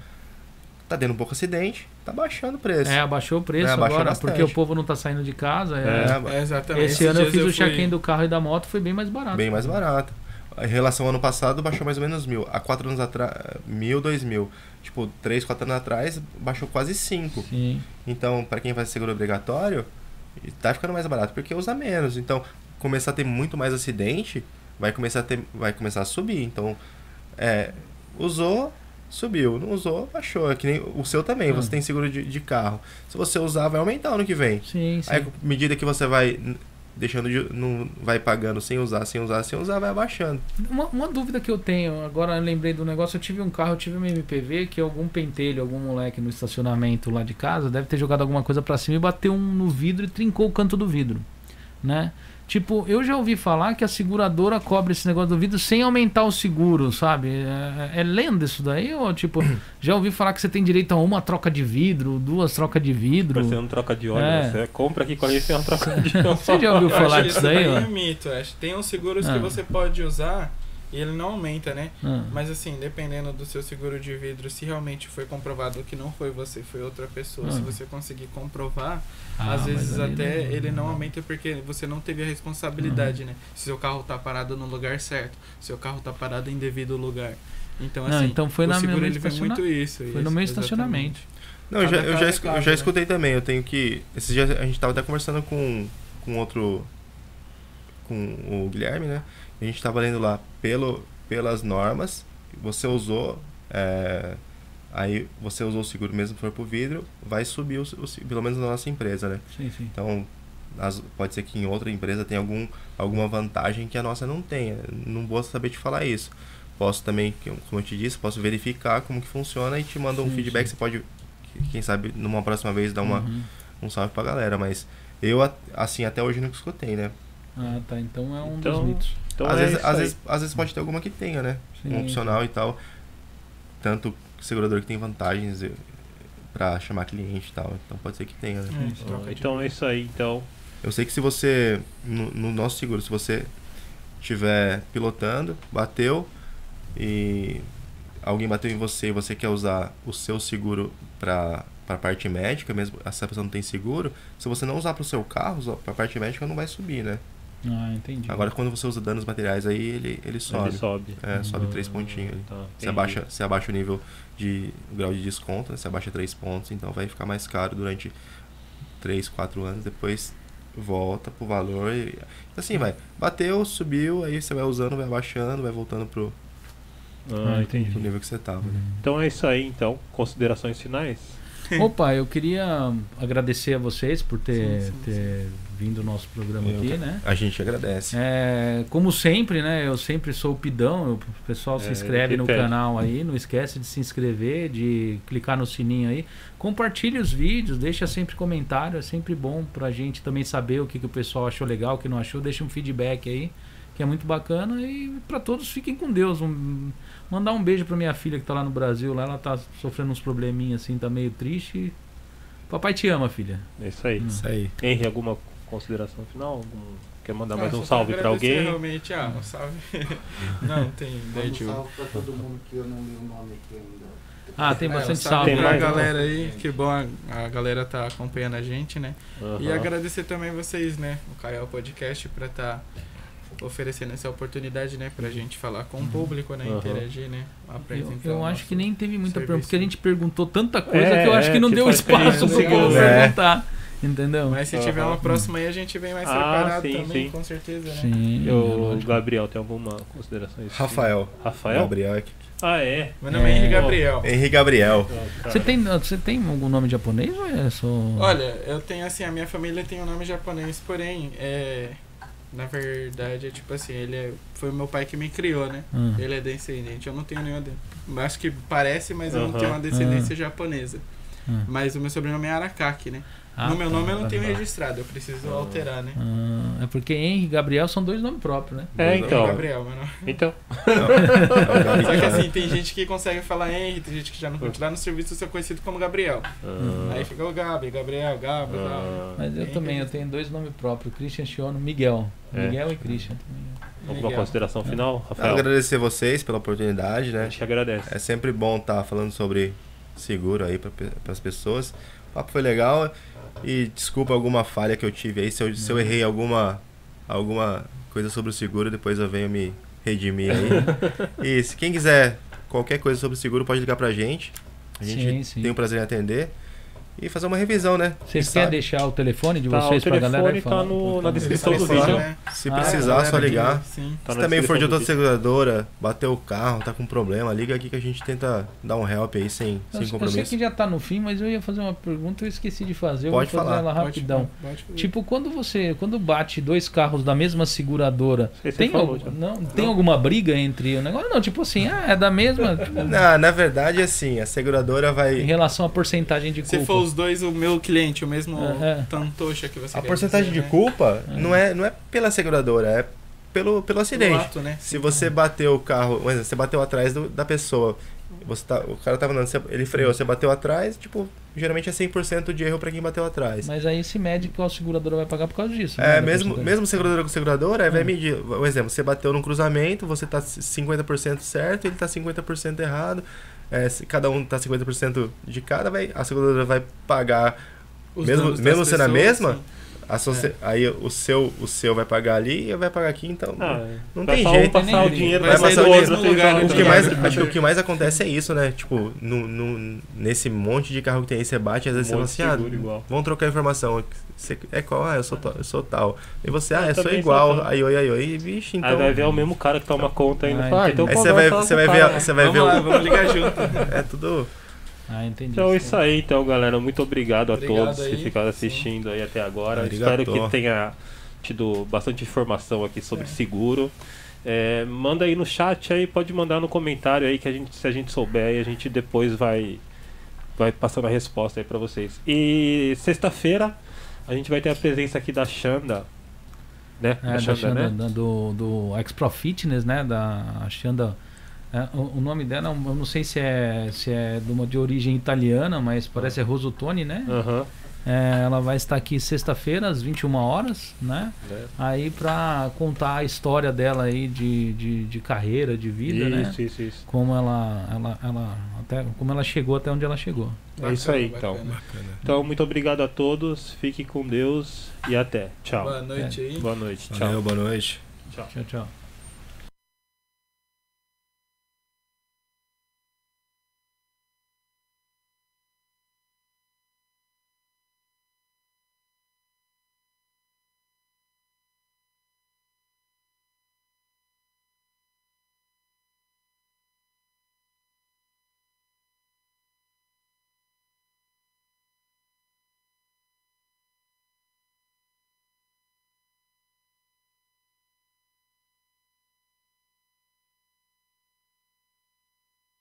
Tá dando um pouco acidente, tá baixando o preço. É, abaixou o preço É, abaixou agora, bastante. porque o povo não tá saindo de casa. é. É, É, exatamente. Esse Esses ano eu fiz o fui- check-in do carro e da moto, foi bem mais barato. bem mais barato. Em relação ao ano passado, baixou mais ou menos mil. Há quatro anos atrás, mil, dois mil. Tipo, três, quatro anos atrás, baixou quase cinco. Sim. Então, para quem faz seguro obrigatório, tá ficando mais barato porque usa menos. Então, começar a ter muito mais acidente, vai começar a ter, vai começar a subir. Então, é, usou, subiu, não usou, baixou. É que nem o seu também, Ah. você tem seguro de, de carro. Se você usar, vai aumentar ano que vem. Sim, sim. Aí, à medida que você vai deixando de, não vai pagando sem usar, sem usar, sem usar, vai abaixando. Uma, uma dúvida que eu tenho, agora eu lembrei do negócio, eu tive um carro, eu tive uma MPV que algum pentelho, algum moleque no estacionamento lá de casa deve ter jogado alguma coisa pra cima e bateu um no vidro e trincou o canto do vidro, né? Tipo, eu já ouvi falar que a seguradora cobre esse negócio do vidro sem aumentar o seguro, sabe? É, é lenda isso daí? Ou tipo, já ouvi falar que você tem direito a uma troca de vidro, duas trocas de vidro? Você não troca de óleo, É. você compra aqui com a gente uma troca de óleo. Você já ouviu falar disso isso daí? é ó? mito, acho. Tem uns seguros Ah. que você pode usar e ele não aumenta, né? Ah, Mas assim, dependendo do seu seguro de vidro, se realmente foi comprovado que não foi você, foi outra pessoa, Ah. se você conseguir comprovar, ah, às vezes até não- ele não aumenta porque você não teve a responsabilidade, né? Se seu carro tá parado no lugar certo, seu carro tá parado em devido lugar. Então Não, assim, então foi o na seguro ele vê muito isso. Foi isso, no meu estacionamento. Não, eu já, eu já, é eu já né? escutei também. Eu tenho que. Esses dias a gente tava até conversando com, com outro. Com o Guilherme, né? A gente tava lendo lá pelo, pelas normas. Você usou. é, aí você usou o seguro mesmo que for pro vidro, vai subir o, o se- pelo menos na nossa empresa, né? Sim, sim. Então, as- pode ser que em outra empresa tenha algum, alguma vantagem que a nossa não tenha. Não vou saber te falar isso. Posso também, como eu te disse, posso verificar como que funciona e te mando um Sim, feedback. sim. Você pode, quem sabe, numa próxima vez dar uma, Uhum. um salve pra galera. Mas eu, assim, até hoje nunca escutei, né? Ah, tá. Então é um Então, dos mitos. Então às, é vezes, às, vezes, às vezes pode ter alguma que tenha, né? Sim. Um opcional e tal. Tanto segurador que tem vantagens eh, pra chamar cliente e tal. Então pode ser que tenha, né? É, de Então é isso aí, então. Eu sei que se você, no, no nosso seguro, se você estiver pilotando, bateu e alguém bateu em você e você quer usar o seu seguro para a parte médica, mesmo se a pessoa não tem seguro, se você não usar para o seu carro, para a parte médica não vai subir, né? Ah, entendi. Agora quando você usa danos materiais aí, ele, ele sobe. Ele sobe. É, sobe Ah, três pontinhos ali. tá, Você abaixa, você abaixa o nível de o grau de desconto, né? você abaixa 3 pontos, então vai ficar mais caro durante 3, 4 anos, depois volta pro valor e assim vai. Bateu, subiu, aí você vai usando, vai abaixando, vai voltando pro, Ah, entendi. pro nível que você tava. né? Então é isso aí, então. Considerações finais? Opa, eu queria agradecer a vocês por ter, Sim, sim, ter vindo ao nosso programa Eu aqui, né? A gente agradece. É, como sempre, né? Eu sempre sou o pidão. o pessoal se É, inscreve no pede. canal aí. Não esquece de se inscrever, de clicar no sininho aí. Compartilhe os vídeos, deixa sempre comentário. É sempre bom pra gente também saber o que, que o pessoal achou legal, o que não achou. Deixa um feedback aí, que é muito bacana. E pra todos, fiquem com Deus. Um- mandar um beijo pra minha filha que tá lá no Brasil. Lá ela tá sofrendo uns probleminhas assim, tá meio triste. Papai te ama, filha. É isso aí. Hum. Isso aí. Henry, alguma consideração final? Algum- Quer mandar mais Ah, um salve pra alguém? Realmente, ah, um salve. não, tem Manda um salve pra todo mundo que eu não li o nome aqui ainda. Ah, tem É, bastante um salve salve. Tem pra mais, galera aí, que bom a, a galera tá acompanhando a gente, né? E agradecer também vocês, né? O Caio Podcast pra tá oferecendo essa oportunidade, né? Pra gente falar com o público, né? Uhum. Interagir, né? Eu, Apresentar eu o acho que nem teve muita serviço. pergunta, porque a gente perguntou tanta coisa É, que eu acho é, que não tipo, deu acho que a espaço pro povo né? perguntar. Entendeu? Mas se tiver Aham. uma próxima aí, a gente vem mais Ah, preparado sim, também, sim. com certeza, né? Sim. O. Gabriel, tem alguma consideração? Rafael. Rafael? Gabriel. aqui. Ah, é. Meu nome é, É. Henrique Gabriel. Henrique Gabriel. Você tem, você tem algum nome japonês ou é só. Olha, eu tenho assim, a minha família tem um nome japonês, porém, é. Na verdade, é tipo assim, ele é, foi o meu pai que me criou, né? Ah, Ele é descendente, eu não tenho nenhuma. Acho que parece, mas eu não tenho uma descendência japonesa. ah. Mas o meu sobrenome é Arakaki, né? Ah, no meu tá. nome eu não tenho Aham. registrado, eu preciso Ah. alterar, né? Ah, é porque Henry e Gabriel são dois nomes próprios, né? É, então. Gabriel, meu nome. Então. Só que assim, tem gente que consegue falar Henry, tem gente que já não curte. Lá no serviço eu sou conhecido como Gabriel. ah, Aí fica o Gabi, Gabriel, Gabi e tal. ah, Mas eu Henry. também, eu tenho dois nomes próprios, Christian Shiono, Miguel. É. Miguel e Christian. alguma Miguel. consideração final, Rafael? Agradecer vocês pela oportunidade, A né? gente agradece. É sempre bom estar falando sobre seguro aí para as pessoas. O papo foi legal e desculpa alguma falha que eu tive aí, se eu, se eu errei alguma, alguma coisa sobre o seguro, depois eu venho me redimir aí. e se quem quiser qualquer coisa sobre o seguro, pode ligar pra gente. A gente Sim, sim. tem o prazer em atender. E fazer uma revisão, né? Vocês querem deixar o telefone de Tá, vocês o pra galera? telefone tá falar? no- na Tá descrição do Telefone, vídeo. né? Se Ah, precisar, galera só ligar. Sim. Tá Se também for de outra seguradora, bateu o carro, tá com problema, liga aqui que a gente tenta dar um help aí sem, Eu, sem eu sei compromisso. que já tá no fim, mas eu ia fazer uma pergunta e eu esqueci de fazer. Eu Pode vou fazer falar. ela Pode- rapidão. pode. Tipo, quando você. Quando bate dois carros da mesma seguradora, tem, falou algum- já. não, tem alguma briga entre o negócio? Não, tipo assim, ah, é da mesma. tipo, Na, na verdade, assim, a seguradora em vai. relação à porcentagem de culpa. Se for os dois, o meu cliente, o mesmo É, é. tantocha que você A quer porcentagem dizer, de né? culpa não, é, não é pela seguradora, é pelo, pelo acidente. ato, né? Se você bateu o carro, por exemplo, você bateu atrás do- da pessoa, você tá, o cara tava andando, você- ele freou, você bateu atrás, tipo, geralmente é 100% de erro pra quem bateu atrás. Mas aí se mede qual a seguradora vai pagar por causa disso. né, É, mesmo, mesmo seguradora com seguradora, vai Hum. medir. Um exemplo, você bateu num cruzamento, você tá 50% certo, ele tá 50% errado. É, se cada um tá 50% de cada, vai, a seguradora vai pagar Os mesmo- mesmo sendo a mesma, sim. socie- aí o seu, o seu vai pagar ali e vai pagar aqui, então Ah, não vai tem só um jeito. passar o nem- dinheiro vai do mesmo outro, lugar, vocês O vão- que, Então, mais, é. acho que o que mais acontece é isso, né? Tipo, no, no- nesse monte de carro que tem aí, você bate, às vezes Um você fala de assim, ah, vamos trocar informação. Você é qual? Ah, eu sou, tal- eu sou tal. E você, ah, Eu eu sou igual. sou. Aí, oi, aí, oi. Vixe, então. Aí vai ver é o mesmo cara que toma conta ainda. Ah, Fala, ah, então. Aí você vai, você vai o ver, cara. você vai ver Vamos o- lá, vamos ligar junto. É tudo. Ah, entendi. Então é isso aí, então, galera. Muito obrigado a Obrigado todos que aí. ficaram assistindo aí até agora. Espero que tenha tido bastante informação aqui sobre seguro. É, manda aí no chat aí, pode mandar no comentário aí que a gente, se a gente souber, aí a gente depois vai vai passando a resposta aí pra vocês. E sexta-feira a gente vai ter a presença aqui da Xanda, né? É, da Xanda, da- do, do X-Pro Fitness, né? Da Xanda. é, o, o nome dela, eu não sei se é, se é de, uma, de origem italiana, mas parece é Rosotone, né? Aham. É, ela vai estar aqui sexta-feira, às 21 horas, né? né? Aí pra contar a história dela aí de, de, de carreira, de vida, né? Isso, isso, isso. Como ela, ela, ela, até, como ela chegou até onde ela chegou. É isso aí, Bacana, então. bacana. Então, muito obrigado a todos. Fique com Deus e até. Tchau. Boa noite aí. Boa noite. Tchau. Valeu, boa noite. Tchau. Tchau, tchau.